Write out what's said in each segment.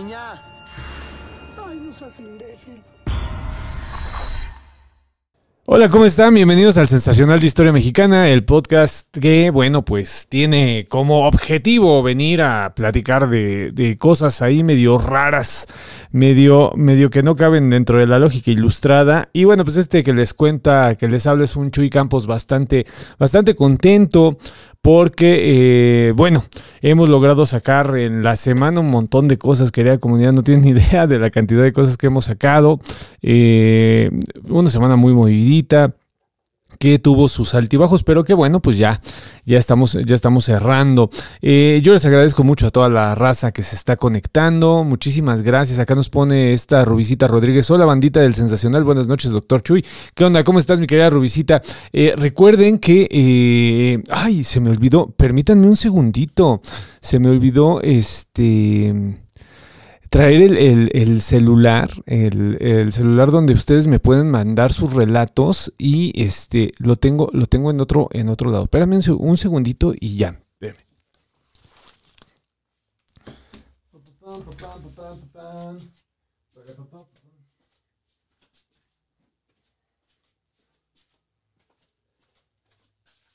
Niña. Ay, no seas imbécil. Hola, ¿cómo están? Bienvenidos al Sensacional de Historia Mexicana, el podcast que, bueno, pues tiene como objetivo venir a platicar de, de cosas ahí medio raras, medio, medio que no caben dentro de la lógica ilustrada. Y bueno, pues este que les cuenta, que les habla es un Chuy Campos bastante, bastante contento porque, eh, bueno, hemos logrado sacar en la semana un montón de cosas. Querida comunidad, no tienen ni idea de la cantidad de cosas que hemos sacado. Eh, una semana muy movidita que tuvo sus altibajos, pero que bueno, pues ya, ya estamos, ya estamos cerrando. Eh, yo les agradezco mucho a toda la raza que se está conectando. Muchísimas gracias. Acá nos pone esta Rubicita Rodríguez. Hola, bandita del Sensacional. Buenas noches, doctor Chuy. ¿Qué onda? ¿Cómo estás, mi querida Rubicita? Eh, recuerden que. eh, ay, se me olvidó. Permítanme un segundito. Se me olvidó este traer el, el- el celular, el, el celular donde ustedes me pueden mandar sus relatos y este lo tengo, lo tengo en otro, en otro lado. Espérame un segundito y ya. Espérame.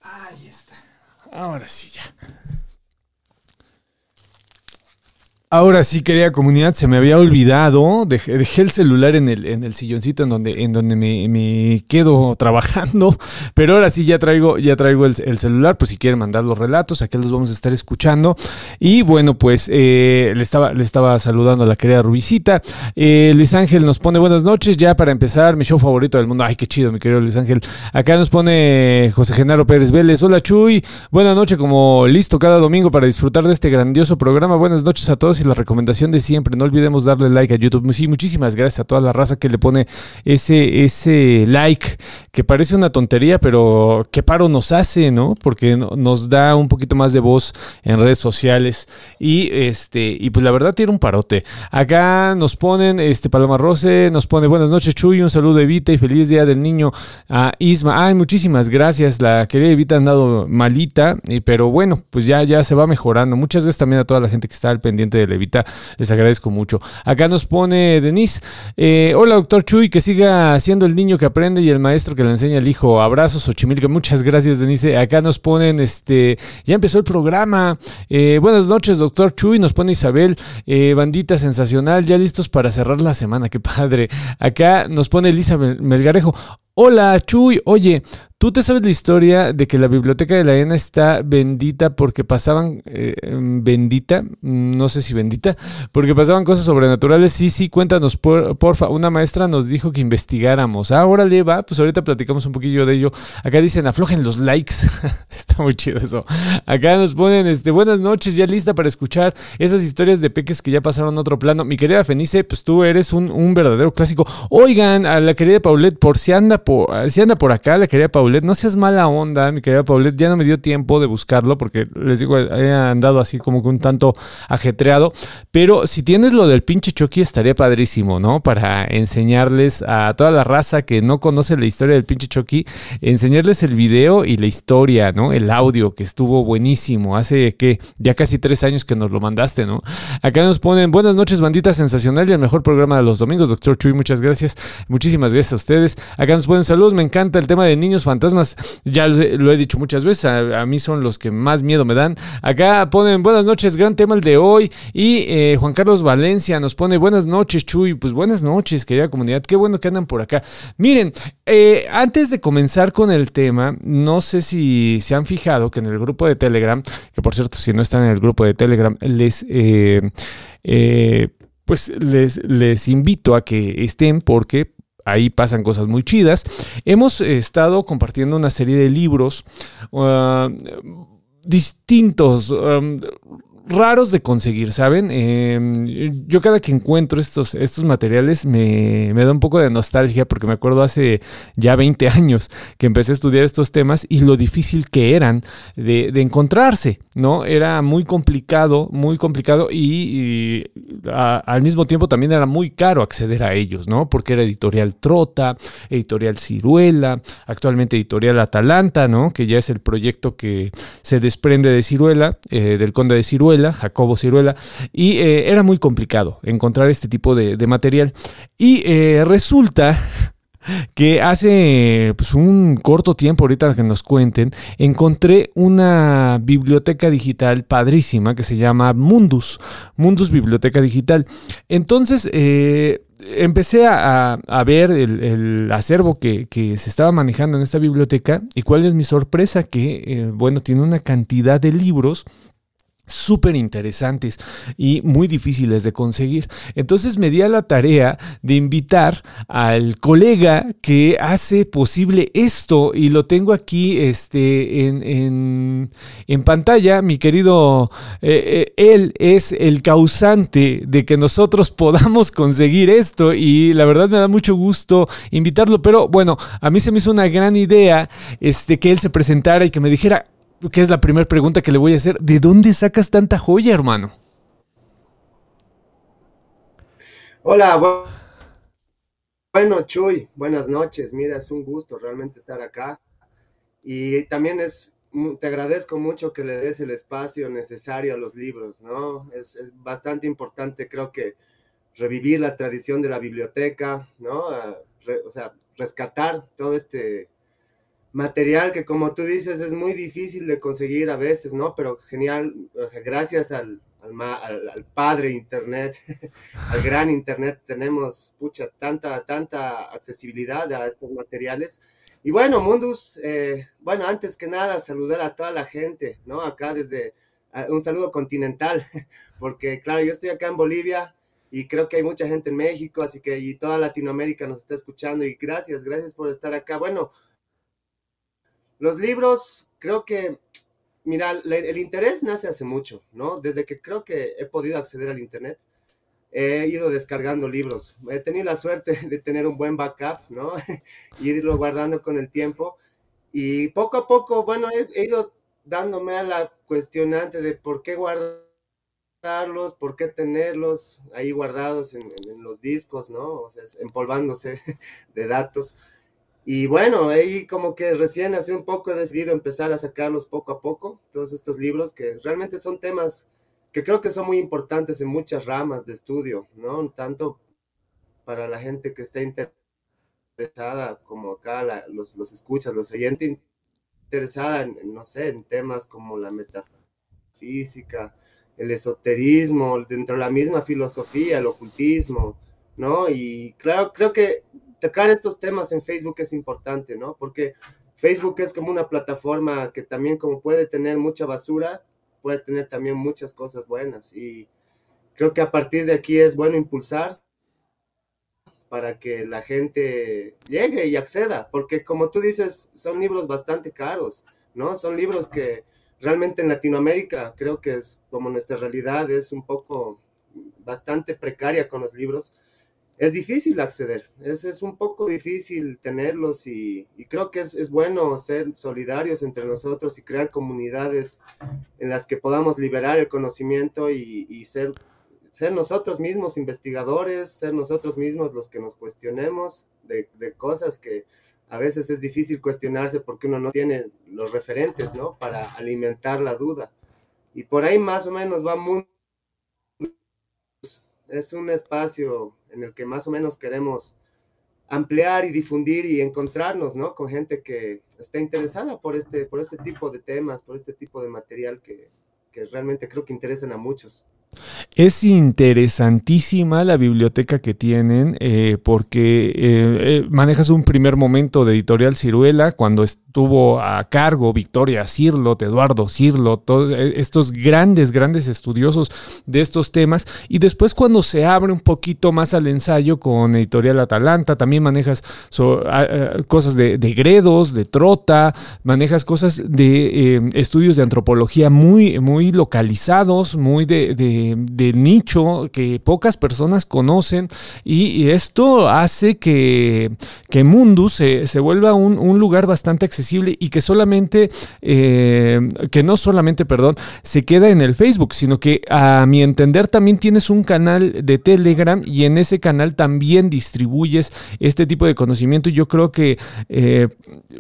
Ahí está. Ahora sí ya. Ahora sí, querida comunidad, se me había olvidado. Dejé, el celular en el, en el silloncito en donde, en donde me, me quedo trabajando. Pero ahora sí ya traigo, ya traigo el, el celular. Pues si quieren mandar los relatos, aquí los vamos a estar escuchando. Y bueno, pues eh, le, estaba, le estaba saludando a la querida Rubicita. Eh, Luis Ángel nos pone buenas noches. Ya para empezar, mi show favorito del mundo. Ay, qué chido, mi querido Luis Ángel. Acá nos pone José Genaro Pérez Vélez. Hola Chuy. Buenas noches, como listo cada domingo para disfrutar de este grandioso programa. Buenas noches a todos y la recomendación de siempre. No olvidemos darle like a YouTube. Sí, muchísimas gracias a toda la raza que le pone ese, ese like que parece una tontería, pero qué paro nos hace, ¿no? Porque no- nos da un poquito más de voz en redes sociales. Y este, y pues la verdad tiene un parote. Acá nos ponen, este Paloma Rose nos pone buenas noches, Chuy, un saludo Evita y feliz día del niño a Isma. Ay, muchísimas gracias. La querida Evita ha andado malita, pero bueno, pues ya, ya se va mejorando. Muchas gracias también a toda la gente que está al pendiente de la Evita. Les agradezco mucho. Acá nos pone Denise. eh, hola, doctor Chuy, que siga siendo el niño que aprende y el maestro que le enseña al hijo. Abrazos, Xochimilca. Muchas gracias, Denise. Acá nos ponen, este, ya empezó el programa. Eh, buenas noches, doctor Chuy. Nos pone Isabel. eh, bandita sensacional, ya listos para cerrar la semana. Qué padre. Acá nos pone Elisa Mel- Melgarejo. Hola, Chuy. Oye, ¿tú te sabes la historia de que la biblioteca de la ENA está bendita porque pasaban. eh, em, bendita? Mm, No sé si bendita. Porque pasaban cosas sobrenaturales. Sí, sí, cuéntanos, por, porfa. Una maestra nos dijo que investigáramos. Ah, órale, va. Pues ahorita platicamos un poquillo de ello. Acá dicen, aflojen los likes. está muy chido eso. Acá nos ponen, este, buenas noches, ya lista para escuchar esas historias de peques que ya pasaron a otro plano. Mi querida Fenice, pues tú eres un, un verdadero clásico. Oigan, a la querida Paulette, por si anda por, si anda por acá, la querida Paulette, no seas mala onda, mi querida Paulette, ya no me dio tiempo de buscarlo porque les digo, he andado así como que un tanto ajetreado. Pero si tienes lo del pinche Chucky, estaría padrísimo, ¿no? Para enseñarles a toda la raza que no conoce la historia del pinche Chucky, enseñarles el video y la historia, ¿no? El audio que estuvo buenísimo. Hace que ya casi tres años que nos lo mandaste, ¿no? Acá nos ponen buenas noches, bandita sensacional y el mejor programa de los domingos, doctor Chuy. Muchas gracias. Muchísimas gracias a ustedes. Acá nos ponen saludos. Me encanta el tema de niños fantasmas. Ya lo he, dicho muchas veces. A, mí son los que más miedo me dan. Acá ponen buenas noches, gran tema el de hoy. Y eh, Juan Carlos Valencia nos pone buenas noches, Chuy. Pues buenas noches, querida comunidad. Qué bueno que andan por acá. Miren, eh, antes de comenzar con el tema, no sé si se han fijado que en el grupo de Telegram, que por cierto, si no están en el grupo de Telegram, les. eh, eh, pues les invito a que estén porque ahí pasan cosas muy chidas. Hemos estado compartiendo una serie de libros uh, distintos. um, raros de conseguir, ¿saben? Eh, yo cada que encuentro estos, estos materiales me, me da un poco de nostalgia porque me acuerdo hace ya 20 años que empecé a estudiar estos temas y lo difícil que eran de, de encontrarse, ¿no? Era muy complicado, muy complicado y, y al mismo tiempo también era muy caro acceder a ellos, ¿no? Porque era editorial Trota, editorial Ciruela, actualmente editorial Atalanta, ¿no? Que ya es el proyecto que se desprende de Ciruela, eh, del conde de Ciruela, Jacobo Ciruela, y eh, era muy complicado encontrar este tipo de, material. Y resulta que hace pues, un corto tiempo, ahorita que nos cuenten, encontré una biblioteca digital padrísima que se llama Mundus, Mundus Biblioteca Digital. Entonces, eh, empecé a, ver el, acervo que, se estaba manejando en esta biblioteca y cuál es mi sorpresa, que, eh, bueno, tiene una cantidad de libros súper interesantes y muy difíciles de conseguir. Entonces me di a la tarea de invitar al colega que hace posible esto y lo tengo aquí este, en, en, pantalla. Mi querido, eh, eh, él es el causante de que nosotros podamos conseguir esto y la verdad me da mucho gusto invitarlo, pero bueno, a mí se me hizo una gran idea este, que él se presentara y que me dijera, que es la primera pregunta que le voy a hacer. ¿De dónde sacas tanta joya, hermano? Hola, bueno, Chuy, buenas noches. Mira, es un gusto realmente estar acá. Y también es, te agradezco mucho que le des el espacio necesario a los libros, ¿no? Es, es bastante importante, creo que, revivir la tradición de la biblioteca, ¿no? o sea, rescatar todo este material que como tú dices es muy difícil de conseguir a veces, ¿no? Pero genial, gracias al, al, padre Internet, al gran Internet, tenemos, pucha, tanta, tanta accesibilidad a estos materiales. Y bueno, Mundus, eh, bueno, antes que nada, saludar a toda la gente, ¿no? Acá desde, un saludo continental, porque claro, yo estoy acá en Bolivia, y creo que hay mucha gente en México, así que y toda Latinoamérica nos está escuchando y gracias, gracias por estar acá. Bueno, los libros, creo que, mira, el interés nace hace mucho, ¿no? Desde que creo que he podido acceder al Internet, he ido descargando libros. He tenido la suerte de tener un buen backup, ¿no? y irlo guardando con el tiempo. Y poco a poco, bueno, he, ido dándome a la cuestionante de por qué guardarlos, por qué tenerlos ahí guardados en, en los discos, ¿no? O sea, empolvándose de datos. Y bueno, ahí como que recién hace un poco he decidido empezar a sacarlos poco a poco, todos estos libros que realmente son temas que creo que son muy importantes en muchas ramas de estudio, ¿no? Tanto para la gente que está interesada, como acá los, los escuchas, los oyentes, interesada en, no sé, en temas como la metafísica, el esoterismo, dentro de la misma filosofía, el ocultismo, ¿no? Y claro, creo que tocar estos temas en Facebook es importante, ¿no? Porque Facebook es como una plataforma que también como puede tener mucha basura, puede tener también muchas cosas buenas. Y creo que a partir de aquí es bueno impulsar para que la gente llegue y acceda, porque como tú dices, son libros bastante caros, ¿no? Son libros que realmente en Latinoamérica creo que es como nuestra realidad es un poco bastante precaria con los libros es difícil acceder, es, es un poco difícil tenerlos y, creo que es, bueno ser solidarios entre nosotros y crear comunidades en las que podamos liberar el conocimiento y, ser, ser nosotros mismos investigadores, ser nosotros mismos los que nos cuestionemos de, cosas que a veces es difícil cuestionarse porque uno no tiene los referentes, ¿no? Para alimentar la duda. Y por ahí más o menos va muy... Es un espacio en el que más o menos queremos ampliar y difundir y encontrarnos, ¿no? Con gente que está interesada por este, por este tipo de temas, por este tipo de material que, que realmente creo que interesan a muchos. Es interesantísima la biblioteca que tienen eh, porque eh, eh, manejas un primer momento de editorial Ciruela cuando estuvo a cargo Victoria Cirlot, Eduardo Cirlot, todos estos grandes, grandes estudiosos de estos temas. Y después cuando se abre un poquito más al ensayo con editorial Atalanta, también manejas cosas de, Gredos, de Trota, manejas cosas de estudios de antropología muy, muy localizados, muy de de, nicho que pocas personas conocen. Y, esto hace que, que Mundus se, vuelva un, lugar bastante accesible y que solamente, eh, que no solamente, perdón, se queda en el Facebook, sino que a mi entender también tienes un canal de Telegram y en ese canal también distribuyes este tipo de conocimiento. Yo creo que, eh,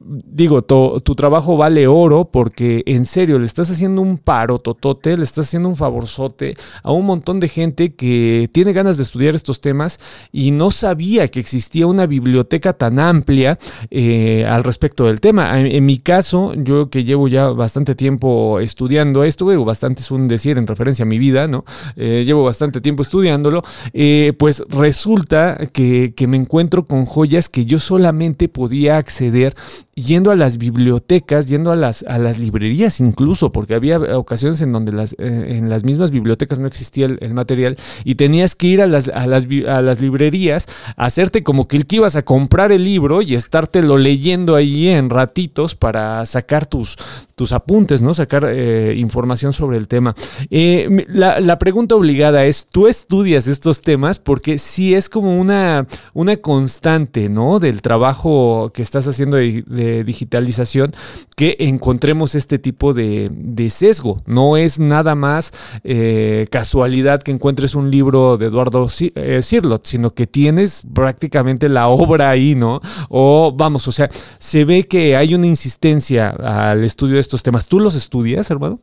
digo, tu trabajo vale oro porque en serio le estás haciendo un paro totote, le estás haciendo un favorzote a un montón de gente que tiene ganas de estudiar estos temas y no sabía que existía una biblioteca tan amplia eh, al respecto del tema. En, mi caso, yo que llevo ya bastante tiempo estudiando esto, bastante es un decir en referencia a mi vida, ¿no? Eh, llevo bastante tiempo estudiándolo, eh, pues resulta que, que me encuentro con joyas que yo solamente podía acceder yendo a las bibliotecas, yendo a las, a las librerías incluso, porque había ocasiones en donde las, eh, en las mismas bibliotecas no existía el, material y tenías que ir a las, a las, a las librerías, hacerte como que el que ibas a comprar el libro y estártelo leyendo ahí en ratitos para sacar tus, tus apuntes, ¿no? Sacar eh, información sobre el tema. Eh, la, la, pregunta obligada es, ¿tú estudias estos temas? Porque sí es como una, una constante, ¿no? Del trabajo que estás haciendo de digitalización que encontremos este tipo de, sesgo. No es nada más eh, casualidad que encuentres un libro de Eduardo Sirlot, sino que tienes prácticamente la obra ahí, ¿no? O vamos, o sea, se ve que hay una insistencia al estudio de estos temas. ¿Tú los estudias, hermano?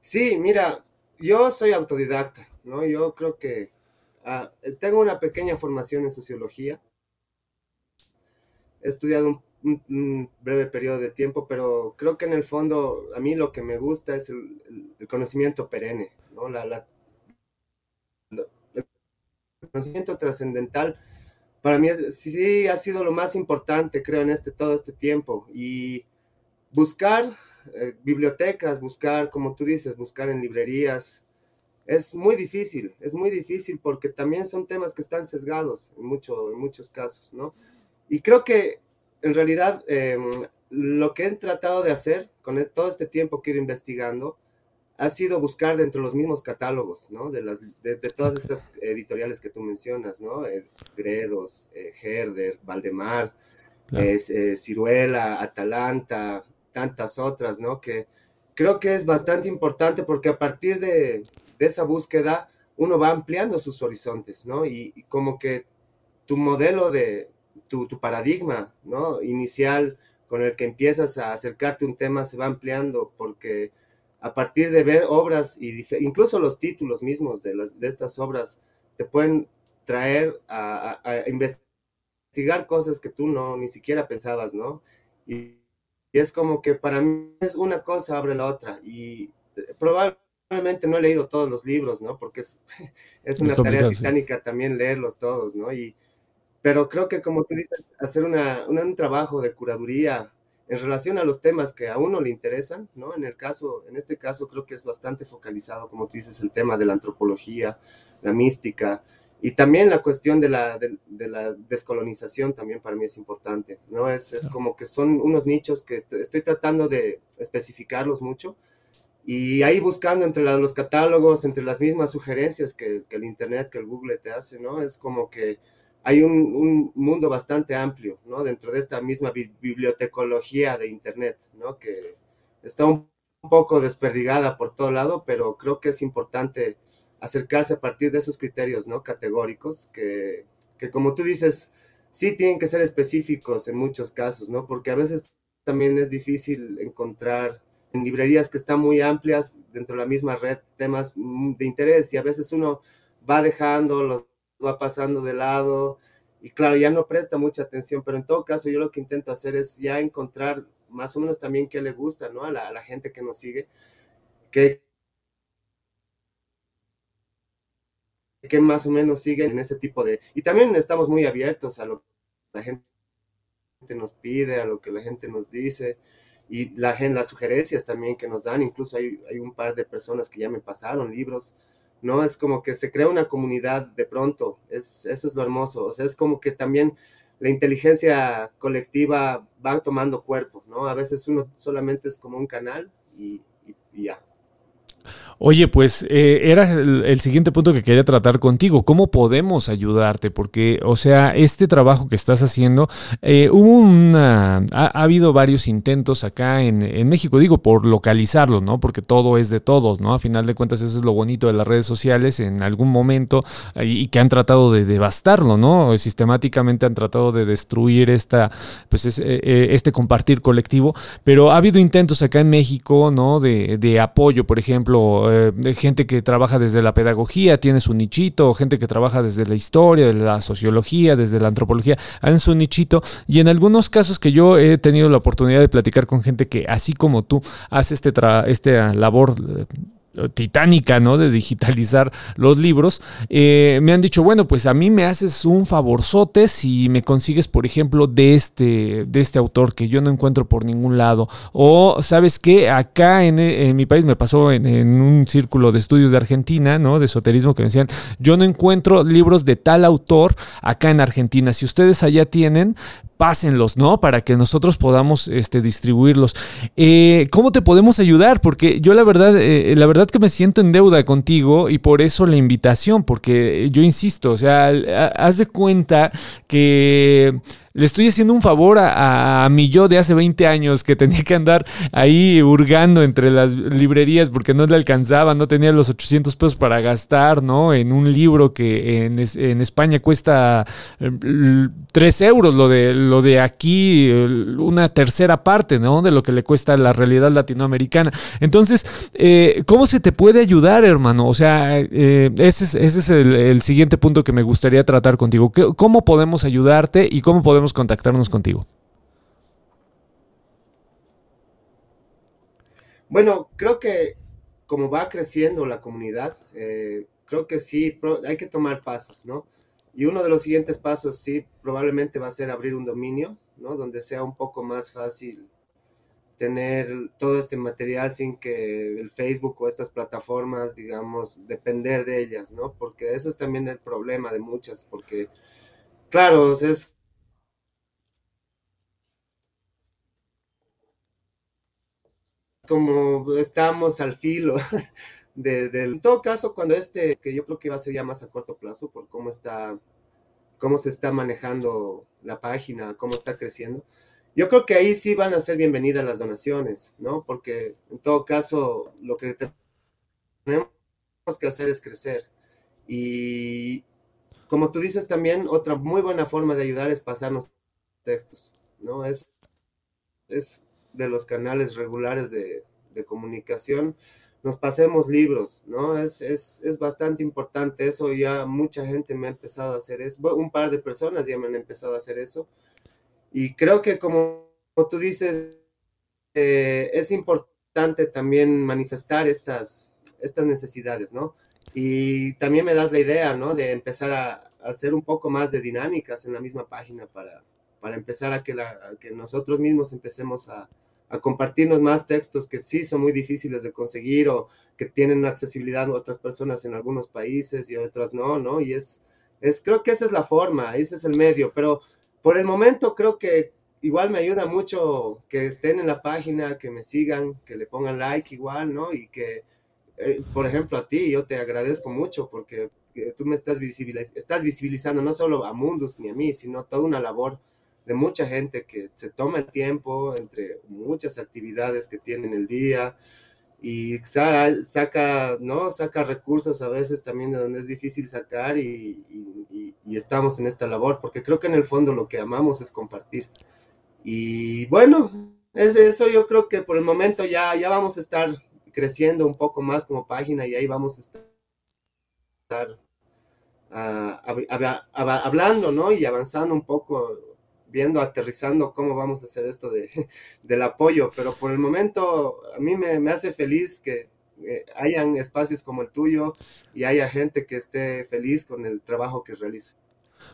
Sí, mira, yo soy autodidacta, ¿no? Yo creo que ah, tengo una pequeña formación en sociología he estudiado un, breve periodo de tiempo, pero creo que en el fondo a mí lo que me gusta es el, conocimiento perenne, ¿no? La, el conocimiento trascendental para mí sí ha sido lo más importante, creo, en este, todo este tiempo. Y buscar eh, bibliotecas, buscar, como tú dices, buscar en librerías, es muy difícil, es muy difícil porque también son temas que están sesgados en, mucho, en muchos casos, ¿no? Y creo que en realidad em, lo que he tratado de hacer con e, todo este tiempo que he ido investigando ha sido buscar dentro de los mismos catálogos, ¿no? De, las, de, todas estas editoriales que tú mencionas, ¿no? Eh, Gredos, eh, Herder, Valdemar, eh, Ciruela, Atalanta, tantas otras, ¿no? Que creo que es bastante importante porque a partir de, de esa búsqueda uno va ampliando sus horizontes, ¿no? y como que tu modelo de, tu, paradigma ¿no? inicial con el que empiezas a acercarte a un tema se va ampliando porque a partir de ver obras y incluso los títulos mismos de, las, de estas obras te pueden traer a, investigar cosas que tú no ni siquiera pensabas, ¿no? Y, es como que para mí es una cosa abre la otra y probablemente no he leído todos los libros, ¿no? Porque es, es una tarea titánica también leerlos todos, ¿no? Y, pero creo que como tú dices, hacer un trabajo de curaduría en relación a los temas que a uno le interesan, ¿no? En el caso, en este caso creo que es bastante focalizado, como tú dices, el tema de la antropología, la mística, y también la cuestión de la, de, la descolonización también para mí es importante, ¿no? Es, es, como que son unos nichos que estoy tratando de especificarlos mucho y ahí buscando entre los catálogos, entre las mismas sugerencias que, que, el Internet, que el Google te hace, ¿no? Es como que hay un, mundo bastante amplio, ¿no? Dentro de esta misma bibliotecología de Internet, ¿no? Que está un poco desperdigada por todo lado, pero creo que es importante acercarse a partir de esos criterios, ¿no? Categóricos, que, que como tú dices, sí tienen que ser específicos en muchos casos, ¿no? Porque a veces también es difícil encontrar en librerías que están muy amplias dentro de la misma red temas de interés y a veces uno va dejando los va pasando de lado y claro, ya no presta mucha atención, pero en todo caso yo lo que intento hacer es ya encontrar más o menos también qué le gusta, ¿no? A la, gente que nos sigue, que, que más o menos siguen en ese tipo de... Y también estamos muy abiertos a lo que la gente nos pide, a lo que la gente nos dice y la, las sugerencias también que nos dan, incluso hay, hay un par de personas que ya me pasaron libros ¿no? Es como que se crea una comunidad de pronto, es, eso es lo hermoso, o sea, es como que también la inteligencia colectiva va tomando cuerpo, ¿no? A veces uno solamente es como un canal y, ya. Oye, pues eh, era el, siguiente punto que quería tratar contigo. ¿Cómo podemos ayudarte? Porque, o sea, este trabajo que estás haciendo, eh, hubo ha, habido varios intentos acá en, México, digo, por localizarlo, ¿no? Porque todo es de todos, ¿no? A final de cuentas, eso es lo bonito de las redes sociales en algún momento y, que han tratado de devastarlo, ¿no? Sistemáticamente han tratado de destruir esta, pues eh, este compartir colectivo, pero ha habido intentos acá en México, ¿no? De apoyo, por ejemplo, eh, gente que trabaja desde la pedagogía, tiene su nichito, gente que trabaja desde la historia, desde la sociología, desde la antropología, en su nichito. Y en algunos casos que yo he tenido la oportunidad de platicar con gente que, así como tú, hace este, este labor eh, titánica, ¿no? De digitalizar los libros, eh, me han dicho, bueno, pues a mí me haces un favorzote si me consigues, por ejemplo, de este, de este autor que yo no encuentro por ningún lado. O, ¿sabes qué? Acá en, mi país me pasó en, en, un círculo de estudios de Argentina, ¿no? De esoterismo que me decían, yo no encuentro libros de tal autor acá en Argentina. Si ustedes allá tienen, pásenlos, ¿no? Para que nosotros podamos este, distribuirlos. Eh, ¿Cómo te podemos ayudar? Porque yo la verdad, eh, la verdad que me siento en deuda contigo y por eso la invitación, porque yo insisto, o sea, haz de cuenta que le estoy haciendo un favor a, mi yo de hace 20 años que tenía que andar ahí hurgando entre las librerías porque no le alcanzaba, no tenía los 800 pesos para gastar, ¿no? En un libro que en, España cuesta 3 euros, lo de, lo de aquí, una tercera parte, ¿no? De lo que le cuesta la realidad latinoamericana. Entonces, eh, ¿cómo se te puede ayudar, hermano? O sea, eh, ese es, ese es el, el siguiente punto que me gustaría tratar contigo. ¿Cómo podemos ayudarte y cómo podemos contactarnos contigo? Bueno, creo que como va creciendo la comunidad, eh, creo que sí, hay que tomar pasos, ¿no? Y uno de los siguientes pasos, sí, probablemente va a ser abrir un dominio, ¿no? Donde sea un poco más fácil tener todo este material sin que el Facebook o estas plataformas, digamos, depender de ellas, ¿no? Porque eso es también el problema de muchas, porque, claro, es como estamos al filo de, En todo caso, cuando este, que yo creo que va a ser ya más a corto plazo por cómo está, cómo se está manejando la página, cómo está creciendo, yo creo que ahí sí van a ser bienvenidas las donaciones, ¿no? Porque en todo caso, lo que tenemos que hacer es crecer. Y como tú dices también, otra muy buena forma de ayudar es pasarnos textos, ¿no? Es, es de los canales regulares de, comunicación, nos pasemos libros, ¿no? Es, es, es, bastante importante eso, ya mucha gente me ha empezado a hacer eso, un par de personas ya me han empezado a hacer eso, y creo que como, tú dices, eh, es importante también manifestar estas, estas necesidades, ¿no? Y también me das la idea, ¿no? De empezar a, a hacer un poco más de dinámicas en la misma página para, para empezar a que, la, que nosotros mismos empecemos a, a, compartirnos más textos que sí son muy difíciles de conseguir o que tienen accesibilidad a otras personas en algunos países y otras no, ¿no? Y es, es, creo que esa es la forma, ese es el medio, pero por el momento creo que igual me ayuda mucho que estén en la página, que me sigan, que le pongan like igual, ¿no? Y que, eh, por ejemplo, a ti, yo te agradezco mucho porque eh, tú me estás, estás visibilizando no solo a Mundus ni a mí, sino toda una labor de mucha gente que se toma el tiempo entre muchas actividades que tienen el día y saca, ¿no? saca recursos a veces también de donde es difícil sacar y, estamos en esta labor, porque creo que en el fondo lo que amamos es compartir. Y bueno, es eso yo creo que por el momento ya, ya vamos a estar creciendo un poco más como página y ahí vamos a estar ah, hablando, ¿no? Y avanzando un poco viendo, aterrizando cómo vamos a hacer esto de, del apoyo, pero por el momento a mí me, hace feliz que eh, hayan espacios como el tuyo y haya gente que esté feliz con el trabajo que realiza.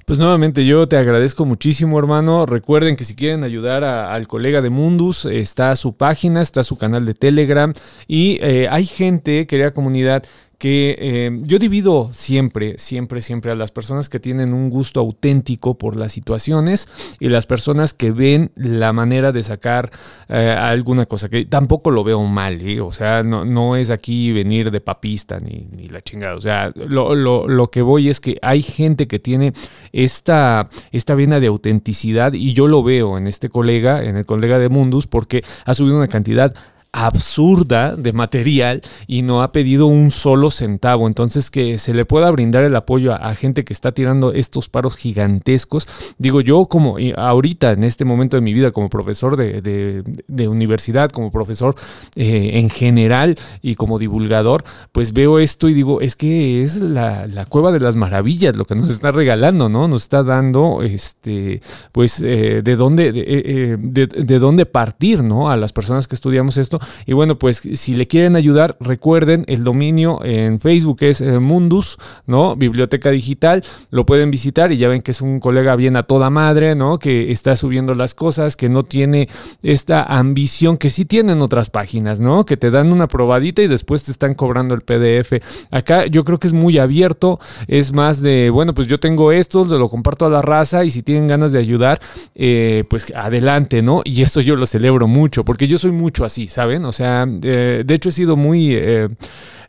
Pues nuevamente yo te agradezco muchísimo, hermano. Recuerden que si quieren ayudar al colega de Mundus, está su página, está su canal de Telegram y eh, hay gente, querida comunidad, que eh, yo divido siempre, siempre, siempre a las personas que tienen un gusto auténtico por las situaciones y las personas que ven la manera de sacar eh, alguna cosa, que tampoco lo veo mal, ¿eh? o sea, no, no, es aquí venir de papista ni, ni la chingada, o sea, lo, lo, lo, que voy es que hay gente que tiene esta, esta vena de autenticidad y yo lo veo en este colega, en el colega de Mundus, porque ha subido una cantidad absurda de material y no ha pedido un solo centavo. Entonces que se le pueda brindar el apoyo a, gente que está tirando estos paros gigantescos. Digo, yo como ahorita en este momento de mi vida como profesor de, universidad, como profesor eh, en general y como divulgador, pues veo esto y digo, es que es la, cueva de las maravillas lo que nos está regalando, ¿no? Nos está dando, este, pues, eh, de dónde, de, eh, de, de dónde partir, ¿no? A las personas que estudiamos esto y bueno, pues si le quieren ayudar, recuerden el dominio en Facebook es eh, Mundus, ¿no? Biblioteca Digital. Lo pueden visitar y ya ven que es un colega bien a toda madre, ¿no? Que está subiendo las cosas, que no tiene esta ambición que sí tienen otras páginas, ¿no? Que te dan una probadita y después te están cobrando el PDF. Acá yo creo que es muy abierto, es más de, bueno, pues yo tengo esto, lo comparto a la raza y si tienen ganas de ayudar, eh, pues adelante, ¿no? Y eso yo lo celebro mucho, porque yo soy mucho así, ¿saben? O sea, eh, de hecho he sido muy... Eh,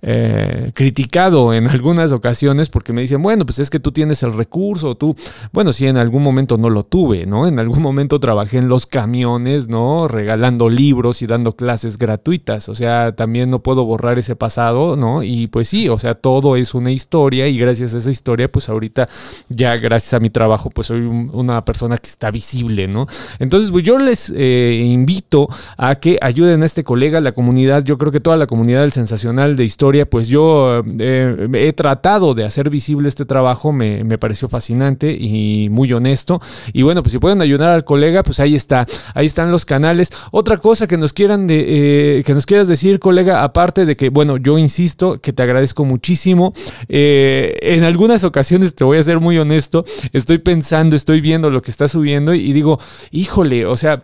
eh, criticado en algunas ocasiones porque me dicen, bueno, pues es que tú tienes el recurso, tú, bueno, sí, en algún momento no lo tuve, ¿no? En algún momento trabajé en los camiones, ¿no? Regalando libros y dando clases gratuitas, o sea, también no puedo borrar ese pasado, ¿no? Y pues sí, o sea, todo es una historia y gracias a esa historia, pues ahorita ya gracias a mi trabajo, pues soy un, una persona que está visible, ¿no? Entonces, pues yo les eh, invito a que ayuden a este colega, la comunidad, yo creo que toda la comunidad del sensacional de historia, pues yo eh, he tratado de hacer visible este trabajo, me, me, pareció fascinante y muy honesto. Y bueno, pues si pueden ayudar al colega, pues ahí está, ahí están los canales. Otra cosa que nos quieran de, eh, que nos quieras decir, colega, aparte de que, bueno, yo insisto que te agradezco muchísimo. Eh, en algunas ocasiones, te voy a ser muy honesto, estoy pensando, estoy viendo lo que está subiendo y, y digo, híjole, o sea,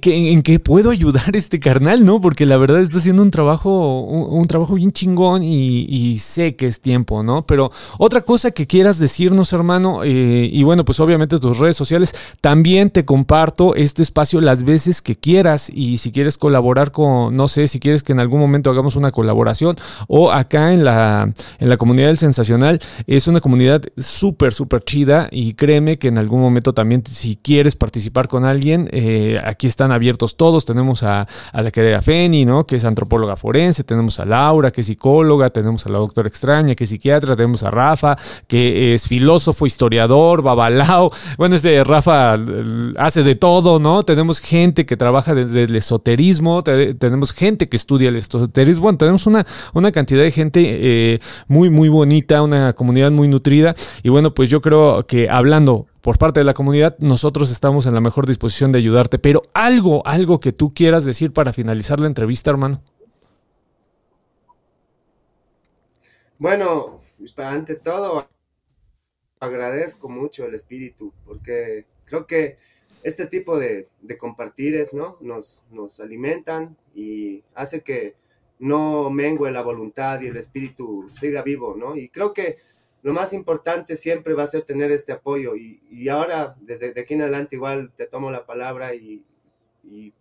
¿Qué, en qué puedo ayudar este carnal, ¿no? Porque la verdad está haciendo un trabajo, un, trabajo bien chingón y, y, sé que es tiempo, ¿no? Pero otra cosa que quieras decirnos, hermano, eh, y bueno, pues obviamente tus redes sociales, también te comparto este espacio las veces que quieras y si quieres colaborar con, no sé, si quieres que en algún momento hagamos una colaboración o acá en la, en la comunidad del Sensacional, es una comunidad súper, súper chida y créeme que en algún momento también si quieres participar con alguien, eh, aquí están abiertos todos. Tenemos a, a la querida Feni, ¿no? Que es antropóloga forense, tenemos a Laura, que es psicóloga, tenemos a la doctora extraña, que es psiquiatra, tenemos a Rafa, que es filósofo, historiador, babalao. Bueno, este Rafa hace de todo, ¿no? Tenemos gente que trabaja desde el esoterismo, te, tenemos gente que estudia el esoterismo. Bueno, tenemos una, una cantidad de gente eh, muy, muy bonita, una comunidad muy nutrida. Y bueno, pues yo creo que hablando por parte de la comunidad, nosotros estamos en la mejor disposición de ayudarte. Pero algo, algo que tú quieras decir para finalizar la entrevista, hermano. Bueno, ante todo, agradezco mucho el espíritu, porque creo que este tipo de, de compartires, ¿no? Nos, nos alimentan y hace que no mengue la voluntad y el espíritu siga vivo, ¿no? Y creo que lo más importante siempre va a ser tener este apoyo. Y, y ahora, desde de aquí en adelante, igual te tomo la palabra y, y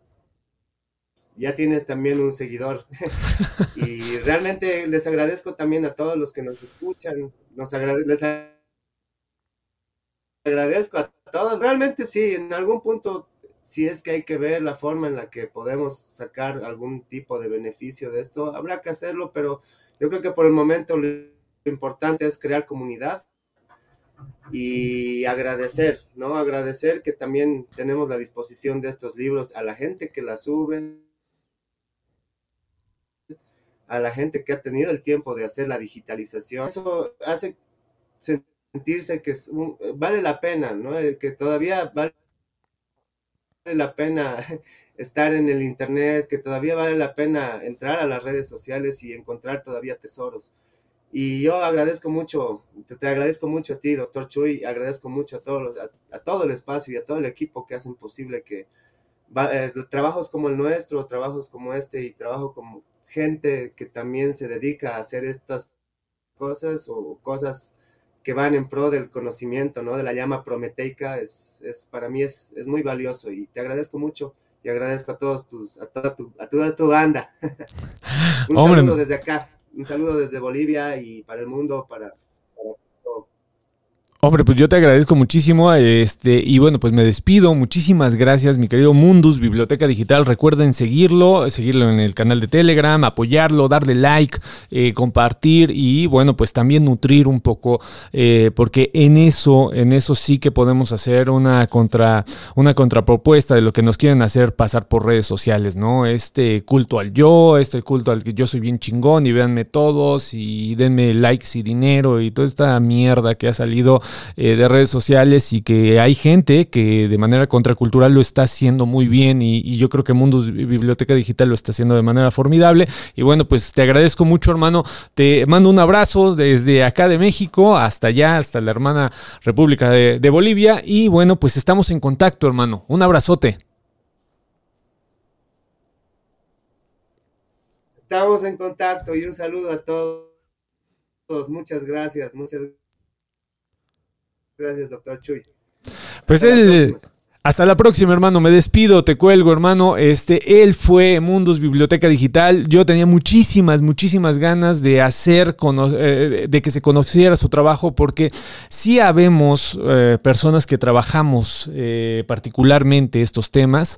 ya tienes también un seguidor. y realmente les agradezco también a todos los que nos escuchan. Nos agrade les agradezco a todos. Realmente sí, en algún punto, si es que hay que ver la forma en la que podemos sacar algún tipo de beneficio de esto, habrá que hacerlo, pero yo creo que por el momento lo importante es crear comunidad y agradecer, ¿no? Agradecer que también tenemos la disposición de estos libros a la gente que la sube, a la gente que ha tenido el tiempo de hacer la digitalización. Eso hace sentirse que vale la pena, ¿no? Que todavía vale la pena estar en el Internet, que todavía vale la pena entrar a las redes sociales y encontrar todavía tesoros. Y yo agradezco mucho, te, te, agradezco mucho a ti, doctor Chuy, agradezco mucho a, todos a, a, todo el espacio y a todo el equipo que hacen posible que va, eh, trabajos como el nuestro, trabajos como este y trabajo como gente que también se dedica a hacer estas cosas o cosas que van en pro del conocimiento, ¿no? De la llama prometeica, es, es para mí es, es, muy valioso y te agradezco mucho y agradezco a todos tus, a toda tu, a toda tu banda. un Hombre. saludo desde acá, un saludo desde Bolivia y para el mundo, para, Hombre, pues yo te agradezco muchísimo. Este, y bueno, pues me despido. Muchísimas gracias, mi querido Mundus, Biblioteca Digital. Recuerden seguirlo, seguirlo en el canal de Telegram, apoyarlo, darle like, eh, compartir y bueno, pues también nutrir un poco, eh, porque en eso, en eso sí que podemos hacer una contra, una contrapropuesta de lo que nos quieren hacer pasar por redes sociales, ¿no? Este culto al yo, este culto al que yo soy bien chingón y véanme todos y denme likes y dinero y toda esta mierda que ha salido eh, de redes sociales y que hay gente que de manera contracultural lo está haciendo muy bien y, yo creo que Mundus Biblioteca Digital lo está haciendo de manera formidable. Y bueno, pues te agradezco mucho, hermano. Te mando un abrazo desde acá de México hasta allá, hasta la hermana República de, Bolivia. Y bueno, pues estamos en contacto, hermano. Un abrazote. Estamos en contacto y un saludo a todos. Muchas gracias, muchas gracias. Gracias, doctor Chuy. Pues él... Hasta la próxima, hermano. Me despido, te cuelgo, hermano. Este, él fue Mundus Biblioteca Digital. Yo tenía muchísimas, muchísimas ganas de hacer, eh, de que se conociera su trabajo, porque sí habemos eh, personas que trabajamos eh, particularmente estos temas,